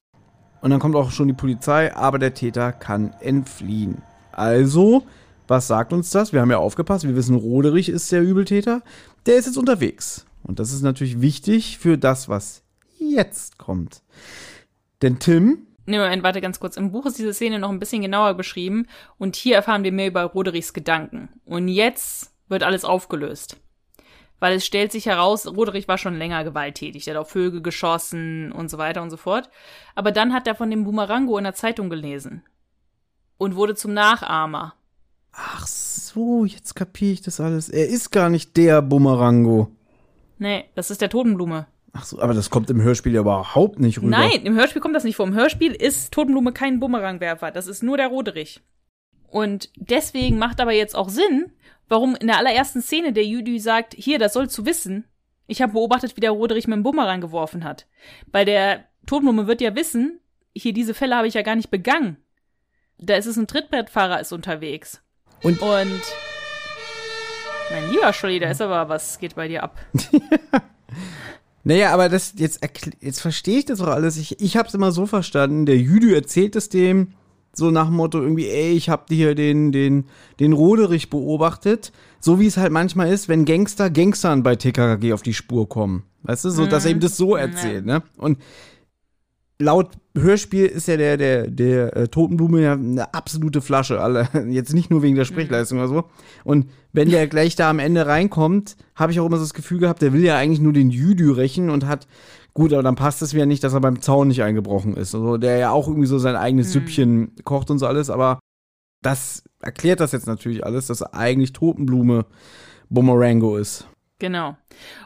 Und dann kommt auch schon die Polizei, aber der Täter kann entfliehen. Also, was sagt uns das? Wir haben ja aufgepasst, wir wissen, Roderich ist der Übeltäter. Der ist jetzt unterwegs. Und das ist natürlich wichtig für das, was jetzt kommt. Denn Tim. Nee, Moment, warte ganz kurz. Im Buch ist diese Szene noch ein bisschen genauer beschrieben und hier erfahren wir mehr über Roderichs Gedanken. Und jetzt wird alles aufgelöst weil es stellt sich heraus, Roderich war schon länger gewalttätig. Er hat auf Vögel geschossen und so weiter und so fort. Aber dann hat er von dem Boomerango in der Zeitung gelesen und wurde zum Nachahmer. Ach so, jetzt kapiere ich das alles. Er ist gar nicht der Bumerango. Nee, das ist der Totenblume. Ach so, aber das kommt im Hörspiel ja überhaupt nicht rüber. Nein, im Hörspiel kommt das nicht vor. Im Hörspiel ist Totenblume kein Bumerangwerfer. Das ist nur der Roderich. Und deswegen macht aber jetzt auch Sinn, warum in der allerersten Szene der Jüdi sagt, hier, das sollst du wissen. Ich habe beobachtet, wie der Roderich mit dem Bumerang geworfen hat. Bei der Totenblume wird ja wissen, hier diese Fälle habe ich ja gar nicht begangen. Da ist es ein Trittbrettfahrer ist unterwegs. Und, Und mein lieber Scholli, da ist aber was geht bei dir ab. naja, aber das jetzt jetzt verstehe ich das doch alles. Ich ich habe es immer so verstanden. Der Jüdi erzählt es dem so nach dem Motto irgendwie, ey, ich hab hier den, den, den Roderich beobachtet. So wie es halt manchmal ist, wenn Gangster Gangstern bei TKKG auf die Spur kommen. Weißt du, so, dass er ihm das so erzählt, ne? Und laut Hörspiel ist ja der, der, der äh, Totenblume ja eine absolute Flasche. Alle, jetzt nicht nur wegen der Sprechleistung mhm. oder so. Und wenn der gleich da am Ende reinkommt, habe ich auch immer so das Gefühl gehabt, der will ja eigentlich nur den Jüdü rächen und hat Gut, aber dann passt es wieder nicht, dass er beim Zaun nicht eingebrochen ist. Also der ja auch irgendwie so sein eigenes mhm. Süppchen kocht und so alles, aber das erklärt das jetzt natürlich alles, dass er eigentlich Totenblume Bumerango ist. Genau.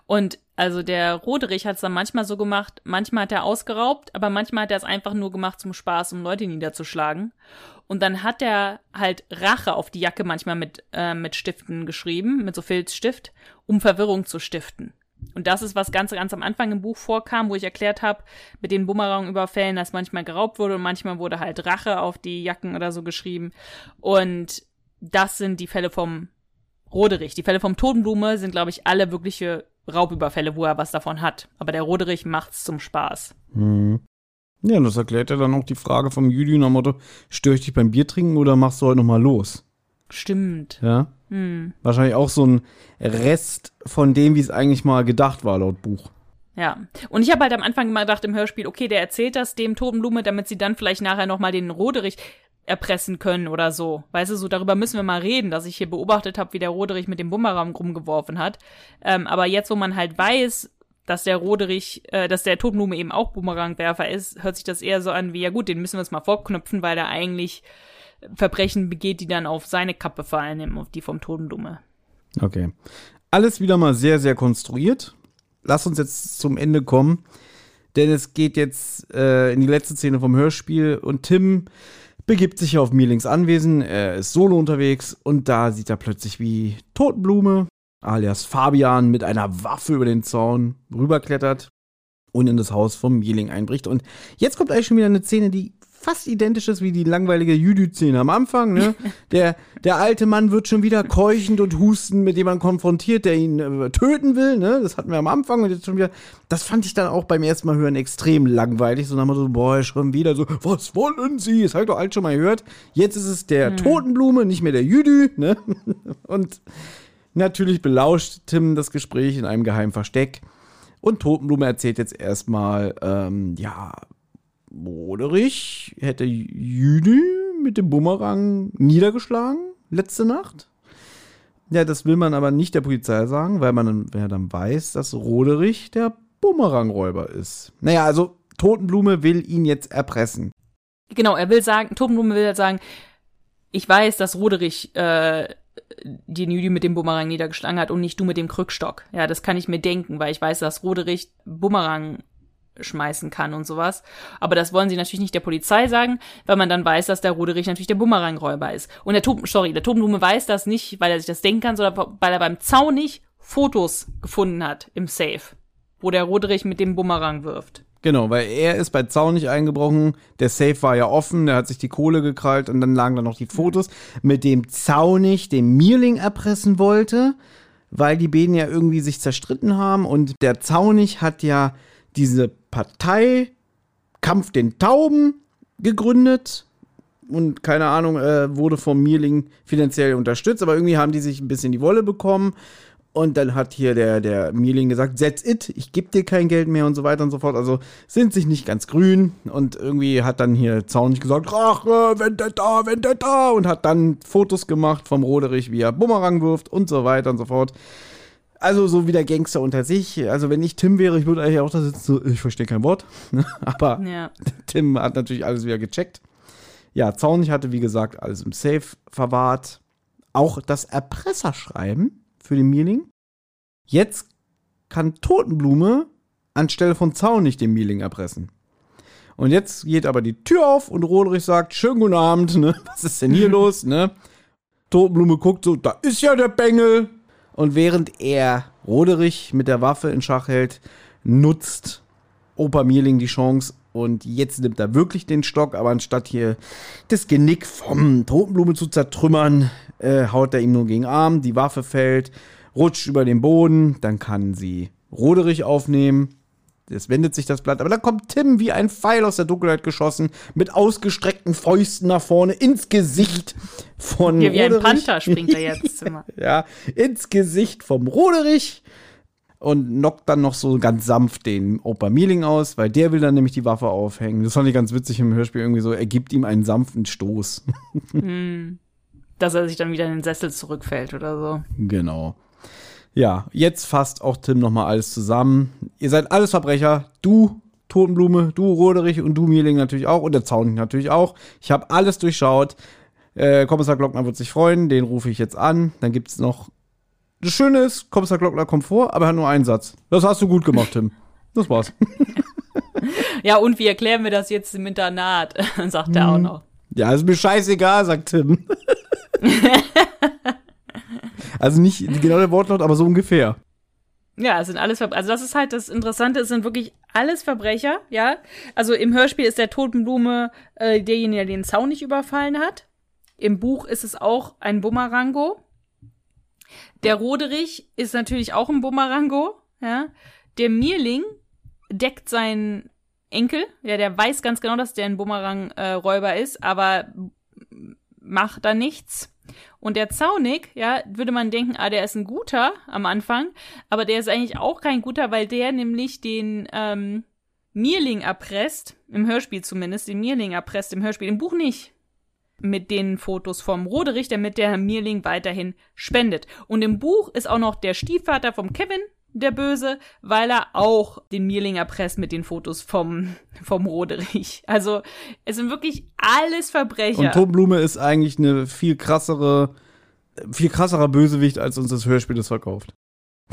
Und also der Roderich hat es dann manchmal so gemacht, manchmal hat er ausgeraubt, aber manchmal hat er es einfach nur gemacht zum Spaß, um Leute niederzuschlagen. Und dann hat er halt Rache auf die Jacke manchmal mit, äh, mit Stiften geschrieben, mit so Filzstift, um Verwirrung zu stiften. Und das ist, was ganz, ganz am Anfang im Buch vorkam, wo ich erklärt habe, mit den Bumerang-Überfällen, dass manchmal geraubt wurde und manchmal wurde halt Rache auf die Jacken oder so geschrieben. Und das sind die Fälle vom Roderich. Die Fälle vom Totenblume sind, glaube ich, alle wirkliche Raubüberfälle, wo er was davon hat. Aber der Roderich macht's zum Spaß. Mhm. Ja, und das erklärt ja dann auch die Frage vom Jüdi nach Motto, störe ich dich beim Bier trinken oder machst du heute nochmal los? Stimmt. Ja. Hm. Wahrscheinlich auch so ein Rest von dem, wie es eigentlich mal gedacht war, laut Buch. Ja. Und ich habe halt am Anfang immer gedacht im Hörspiel, okay, der erzählt das dem Totenblume, damit sie dann vielleicht nachher nochmal den Roderich erpressen können oder so. Weißt du, so darüber müssen wir mal reden, dass ich hier beobachtet habe, wie der Roderich mit dem Bumerang rumgeworfen hat. Ähm, aber jetzt, wo man halt weiß, dass der Roderich, äh, dass der Totenblume eben auch Bumerangwerfer ist, hört sich das eher so an wie, ja gut, den müssen wir jetzt mal vorknüpfen, weil der eigentlich Verbrechen begeht, die dann auf seine Kappe fallen, auf die vom Totenblume. Okay. Alles wieder mal sehr, sehr konstruiert. Lass uns jetzt zum Ende kommen, denn es geht jetzt äh, in die letzte Szene vom Hörspiel und Tim begibt sich auf Mielings Anwesen. Er ist solo unterwegs und da sieht er plötzlich, wie Totenblume, alias Fabian, mit einer Waffe über den Zaun rüberklettert und in das Haus vom Mieling einbricht. Und jetzt kommt eigentlich schon wieder eine Szene, die fast identisch ist wie die langweilige Jüdü-Szene am Anfang. Ne? der, der alte Mann wird schon wieder keuchend und husten mit jemandem konfrontiert, der ihn äh, töten will. Ne? Das hatten wir am Anfang und jetzt schon wieder. Das fand ich dann auch beim ersten Mal hören extrem langweilig. So dann haben wir so, boah, schon wieder so, was wollen Sie? Das habe ich doch alt schon mal gehört. Jetzt ist es der hm. Totenblume, nicht mehr der Jüdü. Ne? und natürlich belauscht Tim das Gespräch in einem geheimen Versteck. Und Totenblume erzählt jetzt erstmal, ähm, ja, Moderich hätte Jüdi mit dem Bumerang niedergeschlagen letzte Nacht. Ja, das will man aber nicht der Polizei sagen, weil man dann, ja dann weiß, dass Roderich der Bumerangräuber ist. Naja, also Totenblume will ihn jetzt erpressen. Genau, er will sagen, Totenblume will sagen, ich weiß, dass Roderich äh, den Jüdi mit dem Bumerang niedergeschlagen hat und nicht du mit dem Krückstock. Ja, das kann ich mir denken, weil ich weiß, dass Roderich Bumerang schmeißen kann und sowas. Aber das wollen sie natürlich nicht der Polizei sagen, weil man dann weiß, dass der Roderich natürlich der Bumerangräuber ist. Und der Toten, sorry, der Totenblume weiß das nicht, weil er sich das denken kann, sondern weil er beim Zaun nicht Fotos gefunden hat im Safe, wo der Roderich mit dem Bumerang wirft. Genau, weil er ist bei Zaun nicht eingebrochen. Der Safe war ja offen, der hat sich die Kohle gekrallt und dann lagen da noch die Fotos, mit dem Zaunig den Mierling erpressen wollte, weil die beiden ja irgendwie sich zerstritten haben und der Zaunig hat ja diese Partei Kampf den Tauben gegründet und keine Ahnung, äh, wurde vom Mierling finanziell unterstützt, aber irgendwie haben die sich ein bisschen die Wolle bekommen und dann hat hier der, der Mieling gesagt, that's it, ich gebe dir kein Geld mehr und so weiter und so fort. Also sind sich nicht ganz grün. Und irgendwie hat dann hier Zaunig gesagt, Rache, Vendetta, Vendetta. Und hat dann Fotos gemacht vom Roderich, wie er Bumerang wirft und so weiter und so fort. Also so wie der Gangster unter sich. Also wenn ich Tim wäre, ich würde eigentlich auch da sitzen, so, ich verstehe kein Wort. Aber Ja. Tim hat natürlich alles wieder gecheckt. Ja, Zaunig hatte, wie gesagt, alles im Safe verwahrt. Auch das Erpresserschreiben für den Mieling. Jetzt kann Totenblume anstelle von Zaunig den Mieling erpressen. Und jetzt geht aber die Tür auf und Roderich sagt, schönen guten Abend, ne? Was ist denn hier los, ne? Totenblume guckt so, da ist ja der Bengel. Und während er Roderich mit der Waffe in Schach hält, nutzt Opa Mierling die Chance und jetzt nimmt er wirklich den Stock, aber anstatt hier das Genick vom Totenblume zu zertrümmern, äh, haut er ihm nur gegen den Arm, die Waffe fällt, rutscht über den Boden, dann kann sie Roderich aufnehmen. Es wendet sich das Blatt, aber dann kommt Tim wie ein Pfeil aus der Dunkelheit geschossen, mit ausgestreckten Fäusten nach vorne ins Gesicht von Hier wie ein Roderich. Panther springt er jetzt immer. ja, ins Gesicht vom Roderich und knockt dann noch so ganz sanft den Opa Mieling aus, weil der will dann nämlich die Waffe aufhängen. Das fand ich ganz witzig im Hörspiel irgendwie so, er gibt ihm einen sanften Stoß. Dass er sich dann wieder in den Sessel zurückfällt oder so. genau. Ja, jetzt fasst auch Tim nochmal alles zusammen. Ihr seid alles Verbrecher. Du, Totenblume, du, Roderich und du, Mieling natürlich auch und der Zaunig natürlich auch. Ich habe alles durchschaut. Äh, Kommissar Glockner wird sich freuen, den rufe ich jetzt an. Dann gibt es noch. Das Schöne ist, Kommissar Glockner kommt vor, aber er hat nur einen Satz. Das hast du gut gemacht, Tim. Das war's. Ja, und wie erklären wir das jetzt im Internat? sagt er auch noch. Ja, ist mir scheißegal, sagt Tim. also nicht genau der Wortlaut, aber so ungefähr. Ja, es sind alles Verbrecher. Also das ist halt das Interessante, es sind wirklich alles Verbrecher, ja. Also im Hörspiel ist der Totenblume äh, derjenige, der den Zaun nicht überfallen hat. Im Buch ist es auch ein Bumerango. Der Roderich ist natürlich auch ein Bumerango, ja. Der Mierling deckt seinen Enkel, ja, der weiß ganz genau, dass der ein Bumerang-Räuber ist, aber macht da nichts. Und der Zaunig, ja, würde man denken, ah, der ist ein guter am Anfang, aber der ist eigentlich auch kein guter, weil der nämlich den ähm, Mierling erpresst, im Hörspiel zumindest, den Mierling erpresst, im Hörspiel, im Buch nicht. Mit den Fotos vom Roderich, damit der Mierling weiterhin spendet. Und im Buch ist auch noch der Stiefvater vom Kevin der Böse, weil er auch den Mierling erpresst mit den Fotos vom, vom Roderich. Also, es sind wirklich alles Verbrecher. Und Totenblume ist eigentlich eine viel krassere, viel krasserer Bösewicht, als uns das Hörspiel das verkauft.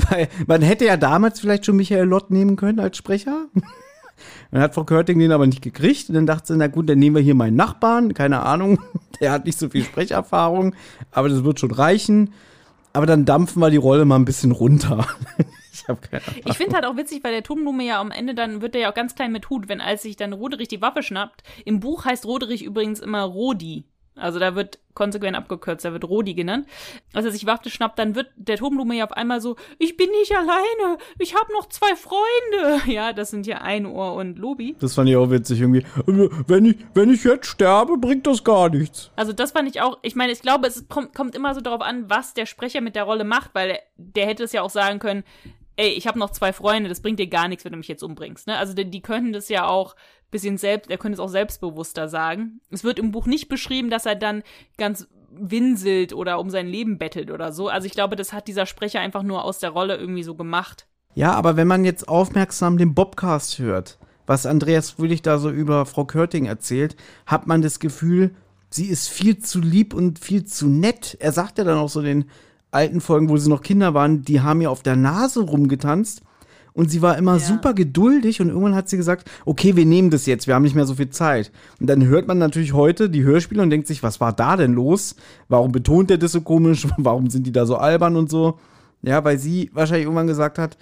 Weil man hätte ja damals vielleicht schon Michael Lott nehmen können als Sprecher. Dann hat Frau Körting den aber nicht gekriegt. Und dann dachte sie, na gut, dann nehmen wir hier meinen Nachbarn. Keine Ahnung, der hat nicht so viel Sprecherfahrung, aber das wird schon reichen. Aber dann dampfen wir die Rolle mal ein bisschen runter. Ich habe keine Ahnung. Ich finde halt auch witzig, weil der Turmblume ja am Ende dann wird er ja auch ganz klein mit Hut, wenn als sich dann Roderich die Waffe schnappt. Im Buch heißt Roderich übrigens immer Rodi. Also da wird konsequent abgekürzt, da wird Rodi genannt. Als er sich Waffe schnappt, dann wird der Turmblume ja auf einmal so, ich bin nicht alleine, ich habe noch zwei Freunde. Ja, das sind ja Einohr und Lobi. Das fand ich auch witzig irgendwie. Wenn ich, wenn ich jetzt sterbe, bringt das gar nichts. Also das fand ich auch, ich meine, ich glaube, es kommt, kommt immer so darauf an, was der Sprecher mit der Rolle macht, weil der, der hätte es ja auch sagen können, ey, ich habe noch zwei Freunde, das bringt dir gar nichts, wenn du mich jetzt umbringst. Ne? Also die, die könnten das ja auch bisschen selbst, er könnte es auch selbstbewusster sagen. Es wird im Buch nicht beschrieben, dass er dann ganz winselt oder um sein Leben bettelt oder so. Also ich glaube, das hat dieser Sprecher einfach nur aus der Rolle irgendwie so gemacht. Ja, aber wenn man jetzt aufmerksam den Bobcast hört, was Andreas Fröhlich da so über Frau Körting erzählt, hat man das Gefühl, sie ist viel zu lieb und viel zu nett. Er sagt ja dann auch so den alten Folgen, wo sie noch Kinder waren, die haben ja auf der Nase rumgetanzt. und sie war immer Ja. super geduldig und irgendwann hat sie gesagt, okay, wir nehmen das jetzt, wir haben nicht mehr so viel Zeit. Und dann hört man natürlich heute die Hörspiele und denkt sich, was war da denn los? Warum betont der das so komisch? Warum sind die da so albern und so? Ja, weil sie wahrscheinlich irgendwann gesagt hat,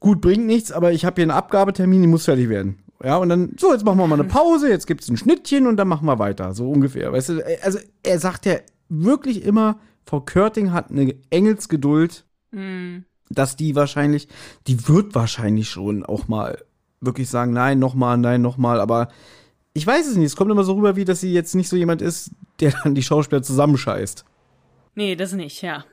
gut, bringt nichts, aber ich habe hier einen Abgabetermin, die muss fertig werden. Ja, und dann, so, jetzt machen wir mal eine Pause, jetzt gibt's ein Schnittchen und dann machen wir weiter, so ungefähr. Weißt du, also er sagt ja wirklich immer, Frau Körting hat eine Engelsgeduld, Hm. dass die wahrscheinlich, die wird wahrscheinlich schon auch mal wirklich sagen, nein, nochmal, nein, nochmal, aber ich weiß es nicht, es kommt immer so rüber, wie dass sie jetzt nicht so jemand ist, der dann die Schauspieler zusammenscheißt. Nee, das nicht, ja.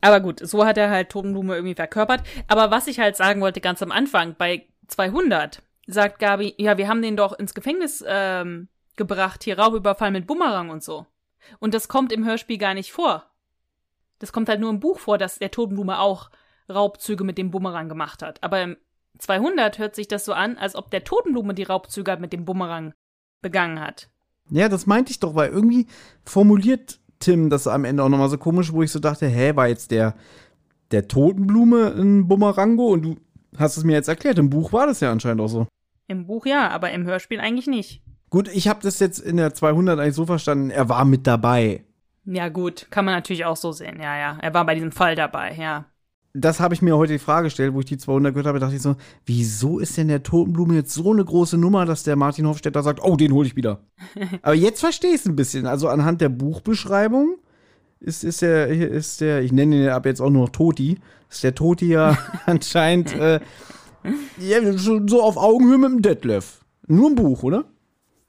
Aber gut, so hat er halt Totenblume irgendwie verkörpert. Aber was ich halt sagen wollte ganz am Anfang, bei 200 sagt Gabi, ja, wir haben den doch ins Gefängnis ähm, gebracht, hier Raubüberfall mit Bumerang und so. Und das kommt im Hörspiel gar nicht vor. Das kommt halt nur im Buch vor, dass der Totenblume auch Raubzüge mit dem Bumerang gemacht hat. Aber im 200 hört sich das so an, als ob der Totenblume die Raubzüge mit dem Bumerang begangen hat. Ja, das meinte ich doch, weil irgendwie formuliert Tim das am Ende auch nochmal so komisch, wo ich so dachte, hä, war jetzt der, der Totenblume ein Bumerango? Und du hast es mir jetzt erklärt, im Buch war das ja anscheinend auch so. Im Buch ja, aber im Hörspiel eigentlich nicht. Gut, ich habe das jetzt in der 200 eigentlich so verstanden, er war mit dabei. Ja, gut, kann man natürlich auch so sehen. Ja, ja. Er war bei diesem Fall dabei, ja. Das habe ich mir heute die Frage gestellt, wo ich die 200 gehört habe, dachte ich so, wieso ist denn der Totenblume jetzt so eine große Nummer, dass der Martin Hofstetter sagt, oh, den hole ich wieder. Aber jetzt verstehe ich es ein bisschen. Also anhand der Buchbeschreibung ist, ist der, ist der, ich nenne ihn ab jetzt auch nur noch Toti, ist der Toti ja anscheinend äh, ja, so auf Augenhöhe mit dem Detlef. Nur im Buch, oder?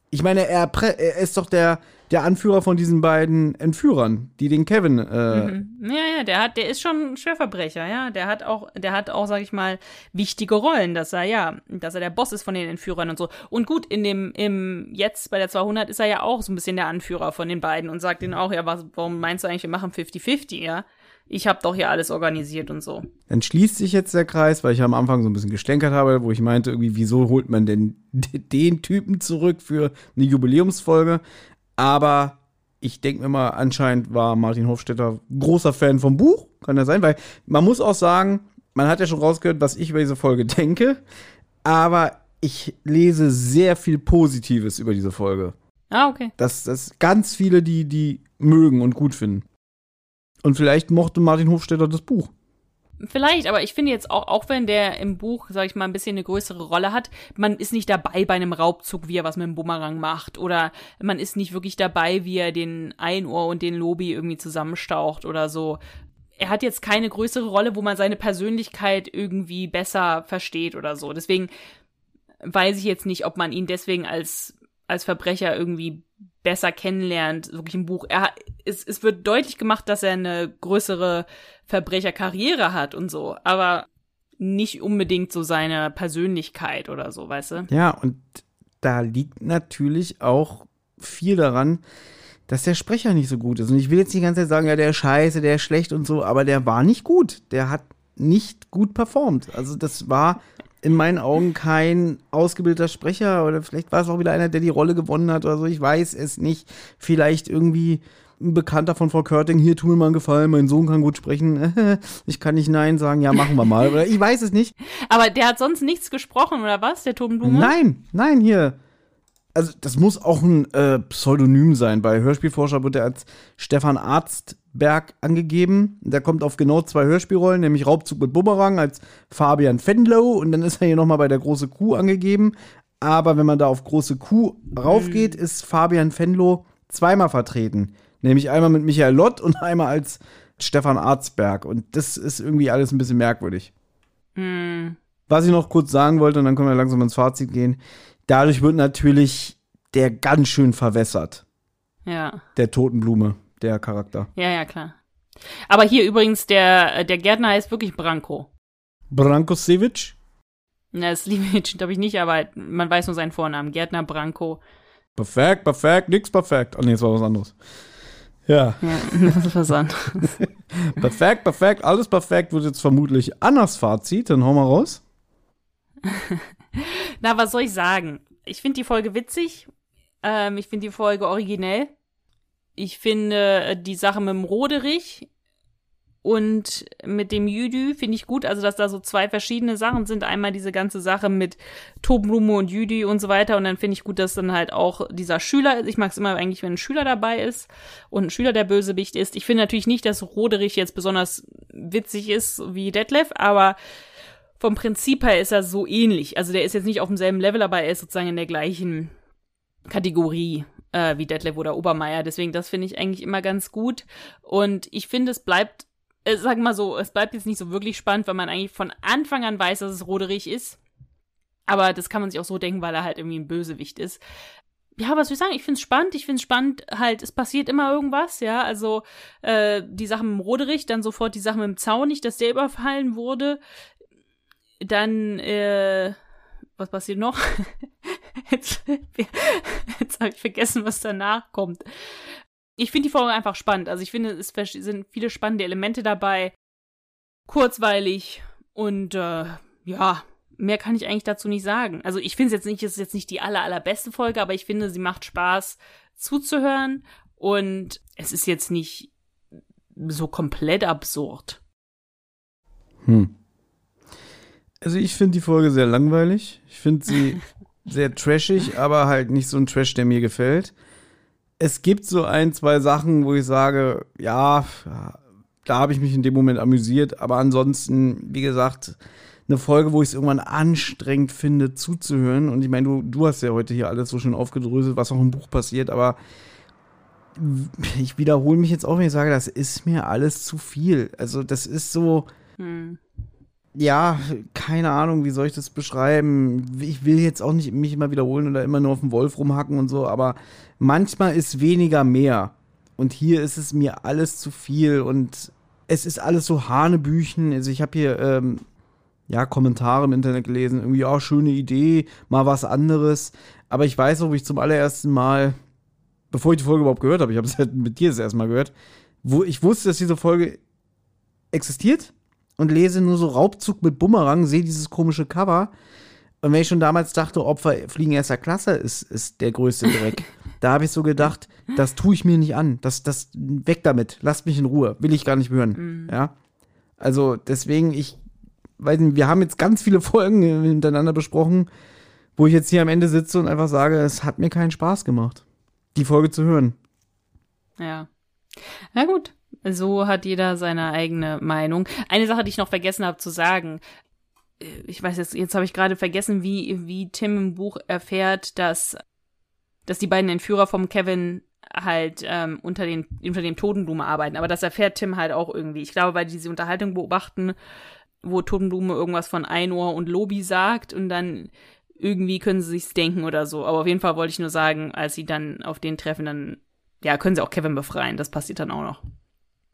Ich meine, er, er ist doch der, der Anführer von diesen beiden Entführern, die den Kevin äh, Mhm. Ja, ja, der hat, der ist schon ein Schwerverbrecher, ja. Der hat auch, der hat auch, sag ich mal, wichtige Rollen, dass er, ja, dass er der Boss ist von den Entführern und so. Und gut, in dem, im, jetzt bei der 200 ist er ja auch so ein bisschen der Anführer von den beiden und sagt denen auch, ja, was, warum meinst du eigentlich, wir machen 50-50, ja? Ich hab doch hier alles organisiert und so. Dann schließt sich jetzt der Kreis, weil ich am Anfang so ein bisschen gestänkert habe, wo ich meinte, irgendwie, wieso holt man denn den Typen zurück für eine Jubiläumsfolge? Aber ich denke mir mal, anscheinend war Martin Hofstetter großer Fan vom Buch. Kann das sein? Weil man muss auch sagen, man hat ja schon rausgehört, was ich über diese Folge denke. Aber ich lese sehr viel Positives über diese Folge. Ah, okay. Dass das ganz viele, die die mögen und gut finden. Und vielleicht mochte Martin Hofstetter das Buch. Vielleicht, aber ich finde jetzt auch, auch wenn der im Buch, sag ich mal, ein bisschen eine größere Rolle hat, man ist nicht dabei bei einem Raubzug, wie er was mit dem Bumerang macht. Oder man ist nicht wirklich dabei, wie er den Einohr und den Lobi irgendwie zusammenstaucht oder so. Er hat jetzt keine größere Rolle, wo man seine Persönlichkeit irgendwie besser versteht oder so. Deswegen weiß ich jetzt nicht, ob man ihn deswegen als, als Verbrecher irgendwie besser kennenlernt, wirklich im Buch. Er, es, es wird deutlich gemacht, dass er eine größere Verbrecherkarriere hat und so, aber nicht unbedingt so seine Persönlichkeit oder so, weißt du? Ja, und da liegt natürlich auch viel daran, dass der Sprecher nicht so gut ist. Und ich will jetzt die ganze Zeit sagen, ja, der ist scheiße, der ist schlecht und so, aber der war nicht gut. Der hat nicht gut performt. Also das war in meinen Augen kein ausgebildeter Sprecher oder vielleicht war es auch wieder einer, der die Rolle gewonnen hat oder so. Ich weiß es nicht. Vielleicht irgendwie ein Bekannter von Frau Körting, hier tu mir mal einen Gefallen, mein Sohn kann gut sprechen. Ich kann nicht Nein sagen, ja, machen wir mal. Oder ich weiß es nicht. Aber der hat sonst nichts gesprochen, oder was, der Totenblume? Nein, nein, hier. Also, das muss auch ein äh, Pseudonym sein. Bei Hörspielforscher wird er als Stefan Arztberg angegeben. Der kommt auf genau zwei Hörspielrollen, nämlich Raubzug mit Bumerang als Fabian Fenlow und dann ist er hier nochmal bei der große Kuh angegeben. Aber wenn man da auf große Kuh raufgeht, ist Fabian Fenlow zweimal vertreten. Nämlich einmal mit Michael Lott und einmal als Stefan Arztberg. Und das ist irgendwie alles ein bisschen merkwürdig. Hm. Was ich noch kurz sagen wollte, und dann können wir langsam ins Fazit gehen. Dadurch wird natürlich der ganz schön verwässert, Ja, der Totenblume, der Charakter. ja, ja, klar. Aber hier übrigens, der, der Gärtner heißt wirklich Branko. Brankosevic? Na, Slivic glaube ich nicht, aber man weiß nur seinen Vornamen. Gärtner Branko. Perfekt, perfekt, nix perfekt. Oh nee, das war was anderes. Ja, Ja, das ist was anderes. perfekt, perfekt, alles perfekt wird jetzt vermutlich Annas Fazit. Dann hau mal raus. Na, was soll ich sagen? Ich finde die Folge witzig. Ähm, ich finde die Folge originell. Ich finde äh, die Sache mit dem Roderich und mit dem Jüdü finde ich gut, also dass da so zwei verschiedene Sachen sind. Einmal diese ganze Sache mit Tobenblume und Jüdü und so weiter. Und dann finde ich gut, dass dann halt auch dieser Schüler, ich mag es immer eigentlich, wenn ein Schüler dabei ist und ein Schüler der Bösewicht ist. Ich finde natürlich nicht, dass Roderich jetzt besonders witzig ist wie Detlef, aber vom Prinzip her ist er so ähnlich. Also der ist jetzt nicht auf demselben Level, aber er ist sozusagen in der gleichen Kategorie äh, wie Detlef oder Obermeier. Deswegen, das finde ich eigentlich immer ganz gut. Und ich finde, es bleibt äh, sag mal so, es bleibt jetzt nicht so wirklich spannend, weil man eigentlich von Anfang an weiß, dass es Roderich ist. Aber das kann man sich auch so denken, weil er halt irgendwie ein Bösewicht ist. Ja, was soll ich sagen? Ich finde es spannend. Ich finde es spannend, halt, es passiert immer irgendwas, ja. Also äh, die Sachen mit dem Roderich, dann sofort die Sachen mit dem Zaun nicht, dass der überfallen wurde. Dann, äh, was passiert noch? jetzt jetzt habe ich vergessen, was danach kommt ich finde die Folge einfach spannend. Also ich finde, es sind viele spannende Elemente dabei. Kurzweilig und äh, ja, mehr kann ich eigentlich dazu nicht sagen. Also ich finde es jetzt nicht, es ist jetzt nicht die aller, allerbeste Folge, aber ich finde, sie macht Spaß zuzuhören und es ist jetzt nicht so komplett absurd. Hm. Also ich finde die Folge sehr langweilig. Ich finde sie sehr trashig, aber halt nicht so ein Trash, der mir gefällt es gibt so ein, zwei Sachen, wo ich sage, ja, da habe ich mich in dem Moment amüsiert, aber ansonsten, wie gesagt, eine Folge, wo ich es irgendwann anstrengend finde, zuzuhören. Und ich meine, du, du hast ja heute hier alles so schön aufgedröselt, was auch im Buch passiert, aber ich wiederhole mich jetzt auch, wenn ich sage, das ist mir alles zu viel. Also, das ist so. Hm ja, keine Ahnung, wie soll ich das beschreiben? Ich will jetzt auch nicht mich immer wiederholen oder immer nur auf den Wolf rumhacken und so, aber manchmal ist weniger mehr. Und hier ist es mir alles zu viel und es ist alles so Hanebüchen. Also ich habe hier ähm, ja Kommentare im Internet gelesen, irgendwie oh, schöne Idee, mal was anderes. Aber ich weiß wie ich zum allerersten Mal, bevor ich die Folge überhaupt gehört habe, ich habe es halt mit dir das erste Mal gehört, wo ich wusste, dass diese Folge existiert und lese nur so Raubzug mit Bumerang, sehe dieses komische Cover. Und wenn ich schon damals dachte, Opfer fliegen erster Klasse ist, ist der größte Dreck, da habe ich so gedacht, das tue ich mir nicht an. Das, das, weg damit. Lasst mich in Ruhe. Will ich gar nicht hören. Mhm. Ja. Also deswegen, ich weiß nicht, wir haben jetzt ganz viele Folgen hintereinander besprochen, wo ich jetzt hier am Ende sitze und einfach sage, es hat mir keinen Spaß gemacht, die Folge zu hören. Ja. Na gut, so hat jeder seine eigene Meinung. Eine Sache, die ich noch vergessen habe zu sagen. Äh, ich weiß jetzt, jetzt habe ich gerade vergessen, wie, wie Tim im Buch erfährt, dass, dass die beiden Entführer vom Kevin halt ähm, unter, den, unter dem Totenblume arbeiten. Aber das erfährt Tim halt auch irgendwie. Ich glaube, weil die diese Unterhaltung beobachten, wo Totenblume irgendwas von Einohr und Lobi sagt und dann irgendwie können sie sich's denken oder so. Aber auf jeden Fall wollte ich nur sagen, als sie dann auf den treffen, dann ja, können sie auch Kevin befreien. Das passiert dann auch noch.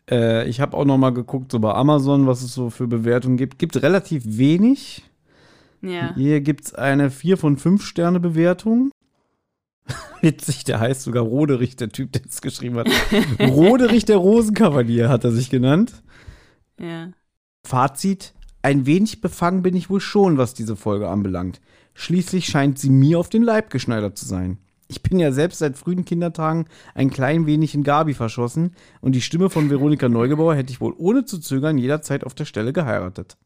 Äh, ich habe auch noch mal geguckt, so bei Amazon, was es so für Bewertungen gibt. Gibt relativ wenig. Ja. Hier gibt es eine 4 von 5 Sterne Bewertung. Witzig, der heißt sogar Roderich, der Typ, der es geschrieben hat. Roderich, der Rosenkavalier, hat er sich genannt. Ja. Fazit: Ein wenig befangen bin ich wohl schon, was diese Folge anbelangt. Schließlich scheint sie mir auf den Leib geschneidert zu sein. Ich bin ja selbst seit frühen Kindertagen ein klein wenig in Gabi verschossen und die Stimme von Veronika Neugebauer hätte ich wohl ohne zu zögern jederzeit auf der Stelle geheiratet.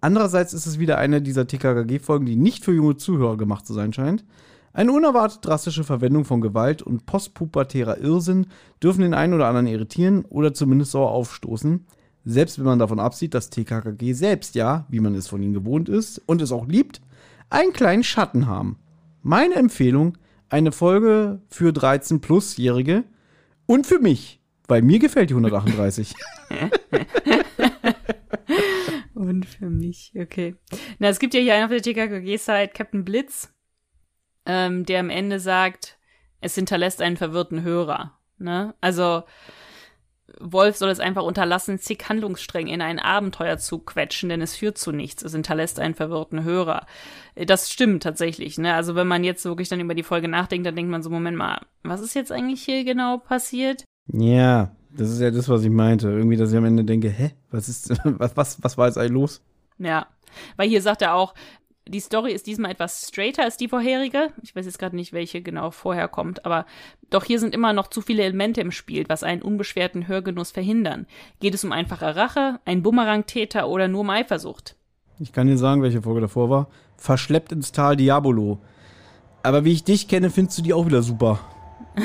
Andererseits ist es wieder eine dieser TKKG-Folgen, die nicht für junge Zuhörer gemacht zu sein scheint. Eine unerwartet drastische Verwendung von Gewalt und postpubertärer Irrsinn dürfen den einen oder anderen irritieren oder zumindest sauer aufstoßen. Selbst wenn man davon absieht, dass TKKG selbst ja, wie man es von ihnen gewohnt ist und es auch liebt, einen kleinen Schatten haben. Meine Empfehlung, eine Folge für 13-Plus-Jährige und für mich, weil mir gefällt die 138. und für mich, okay. Na, es gibt ja hier einen auf der TKKG-Site, Captain Blitz, ähm, der am Ende sagt, es hinterlässt einen verwirrten Hörer. Ne? Also, Wolf soll es einfach unterlassen, zig Handlungsstränge in ein Abenteuer zu quetschen, denn es führt zu nichts. Es hinterlässt einen verwirrten Hörer. Das stimmt tatsächlich, ne? Also wenn man jetzt wirklich dann über die Folge nachdenkt, dann denkt man so, Moment mal, was ist jetzt eigentlich hier genau passiert? Ja, das ist ja das, was ich meinte. Irgendwie, dass ich am Ende denke, hä, was ist, was, was, was war jetzt eigentlich los? Ja, weil hier sagt er auch, die Story ist diesmal etwas straighter als die vorherige. Ich weiß jetzt gerade nicht, welche genau vorher kommt, aber doch hier sind immer noch zu viele Elemente im Spiel, was einen unbeschwerten Hörgenuss verhindern. Geht es um einfache Rache, einen Bumerang-Täter oder nur um Eifersucht? Ich kann dir sagen, welche Folge davor war. Verschleppt ins Tal Diabolo. Aber wie ich dich kenne, findest du die auch wieder super.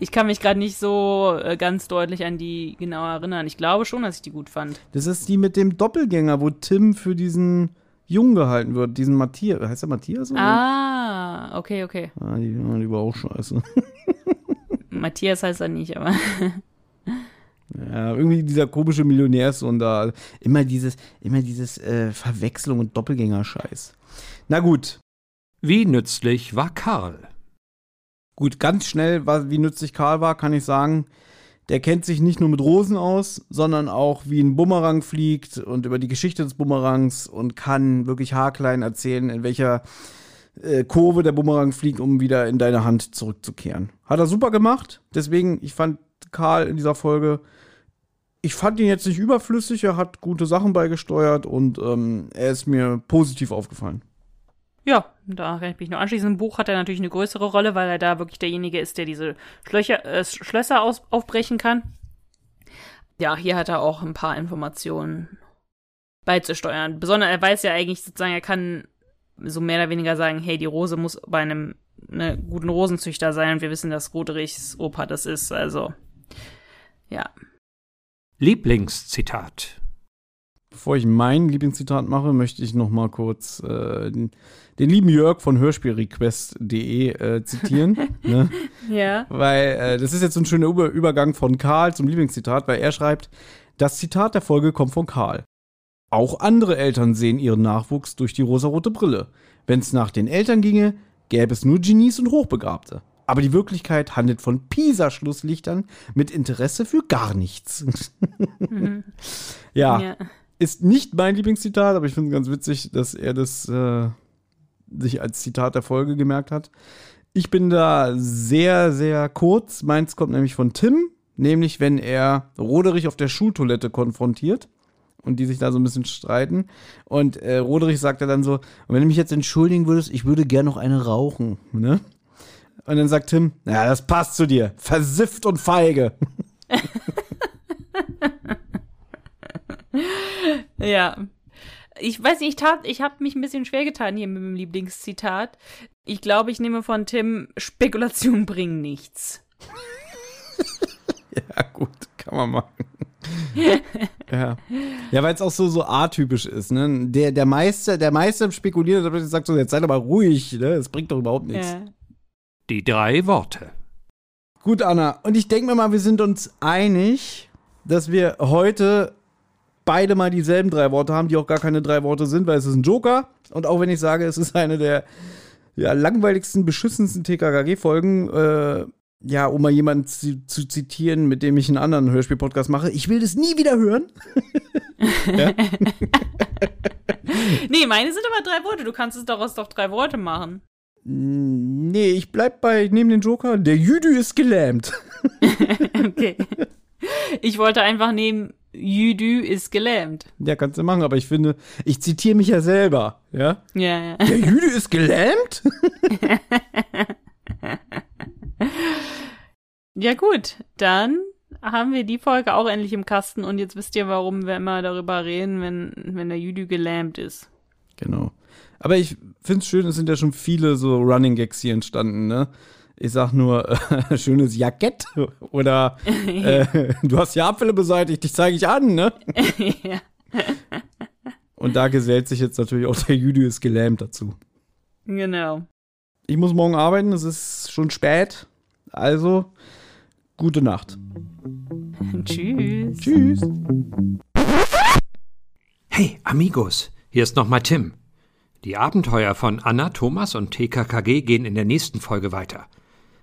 Ich kann mich gerade nicht so äh, ganz deutlich an die genau erinnern. Ich glaube schon, dass ich die gut fand. Das ist die mit dem Doppelgänger, wo Tim für diesen Jungen gehalten wird. Diesen Matthias. Heißt der Matthias? Oder? Ah, okay, okay. Ah, die, die war auch scheiße. Matthias heißt er nicht, aber. Ja, irgendwie dieser komische Millionärssohn da. Immer dieses, immer dieses äh, Verwechslung und Doppelgänger-Scheiß. Na gut. Wie nützlich war Karl? Gut, ganz schnell, wie nützlich Karl war, kann ich sagen, der kennt sich nicht nur mit Rosen aus, sondern auch wie ein Bumerang fliegt und über die Geschichte des Bumerangs und kann wirklich haarklein erzählen, in welcher äh, Kurve der Bumerang fliegt, um wieder in deine Hand zurückzukehren. Hat er super gemacht. Deswegen, ich fand Karl in dieser Folge ich fand ihn jetzt nicht überflüssig, er hat gute Sachen beigesteuert und ähm, er ist mir positiv aufgefallen. Ja, da kann ich mich nur anschließen. Im Buch hat er natürlich eine größere Rolle, weil er da wirklich derjenige ist, der diese Schlöcher, äh, Schlösser aus, aufbrechen kann. Ja, hier hat er auch ein paar Informationen beizusteuern. Besonders, er weiß ja eigentlich sozusagen, er kann so mehr oder weniger sagen, hey, die Rose muss bei einem ne, guten Rosenzüchter sein und wir wissen, dass Roderichs Opa das ist, also ja. Lieblingszitat. Bevor ich mein Lieblingszitat mache, möchte ich noch mal kurz äh, den, lieben Jörg von hörspielrequest.de äh, zitieren. ne? Ja. Weil äh, das ist jetzt so ein schöner Über Übergang von Karl zum Lieblingszitat, weil er schreibt, das Zitat der Folge kommt von Karl. Auch andere Eltern sehen ihren Nachwuchs durch die rosarote Brille. Wenn es nach den Eltern ginge, gäbe es nur Genies und Hochbegabte. Aber die Wirklichkeit handelt von Pisa-Schlusslichtern mit Interesse für gar nichts. mhm. ja, ja, ist nicht mein Lieblingszitat, aber ich finde es ganz witzig, dass er das äh, sich als Zitat der Folge gemerkt hat. Ich bin da sehr, sehr kurz. Meins kommt nämlich von Tim, nämlich wenn er Roderich auf der Schultoilette konfrontiert und die sich da so ein bisschen streiten. Und äh, Roderich sagt er dann so, wenn du mich jetzt entschuldigen würdest, ich würde gern noch eine rauchen. Ne? Und dann sagt Tim, ja, das passt zu dir. Versifft und feige. ja. Ich weiß nicht, ich, tat, ich habe mich ein bisschen schwer getan hier mit dem Lieblingszitat. Ich glaube, ich nehme von Tim, Spekulationen bringen nichts. ja, gut, kann man machen. ja. Ja, weil es auch so, so atypisch ist, ne? Der, der Meister, der Meister spekuliert, aber sagt so, jetzt sei doch mal ruhig, ne? Das bringt doch überhaupt nichts. Ja. Die drei Worte. Gut, Anna. Und ich denke mir mal, wir sind uns einig, dass wir heute beide mal dieselben drei Worte haben, die auch gar keine drei Worte sind, weil es ist ein Joker. Und auch wenn ich sage, es ist eine der ja, langweiligsten, beschissensten TKKG-Folgen, äh, ja, um mal jemanden zu, zu, zitieren, mit dem ich einen anderen Hörspiel-Podcast mache, ich will das nie wieder hören. nee, meine sind aber drei Worte. Du kannst es daraus doch drei Worte machen. Nee, ich bleib bei, neben den Joker, der Jüdü ist gelähmt. okay. Ich wollte einfach nehmen, Jüdü ist gelähmt. Ja, kannst du machen, aber ich finde, ich zitiere mich ja selber, ja? Ja, ja. Der Jüdü ist gelähmt? ja, gut, dann haben wir die Folge auch endlich im Kasten und jetzt wisst ihr, warum wir immer darüber reden, wenn, wenn der Jüdü gelähmt ist. Genau. Aber ich finde es schön, es sind ja schon viele so Running Gags hier entstanden, ne? Ich sag nur, äh, schönes Jackett oder äh, du hast ja Abfälle beseitigt, dich zeige ich an, ne? ja. Und da gesellt sich jetzt natürlich auch der Jüdi ist gelähmt dazu. Genau. Ich muss morgen arbeiten, es ist schon spät. Also, gute Nacht. Tschüss. Tschüss. Hey, Amigos, hier ist nochmal Tim. Die Abenteuer von Anna, Thomas und TKKG gehen in der nächsten Folge weiter.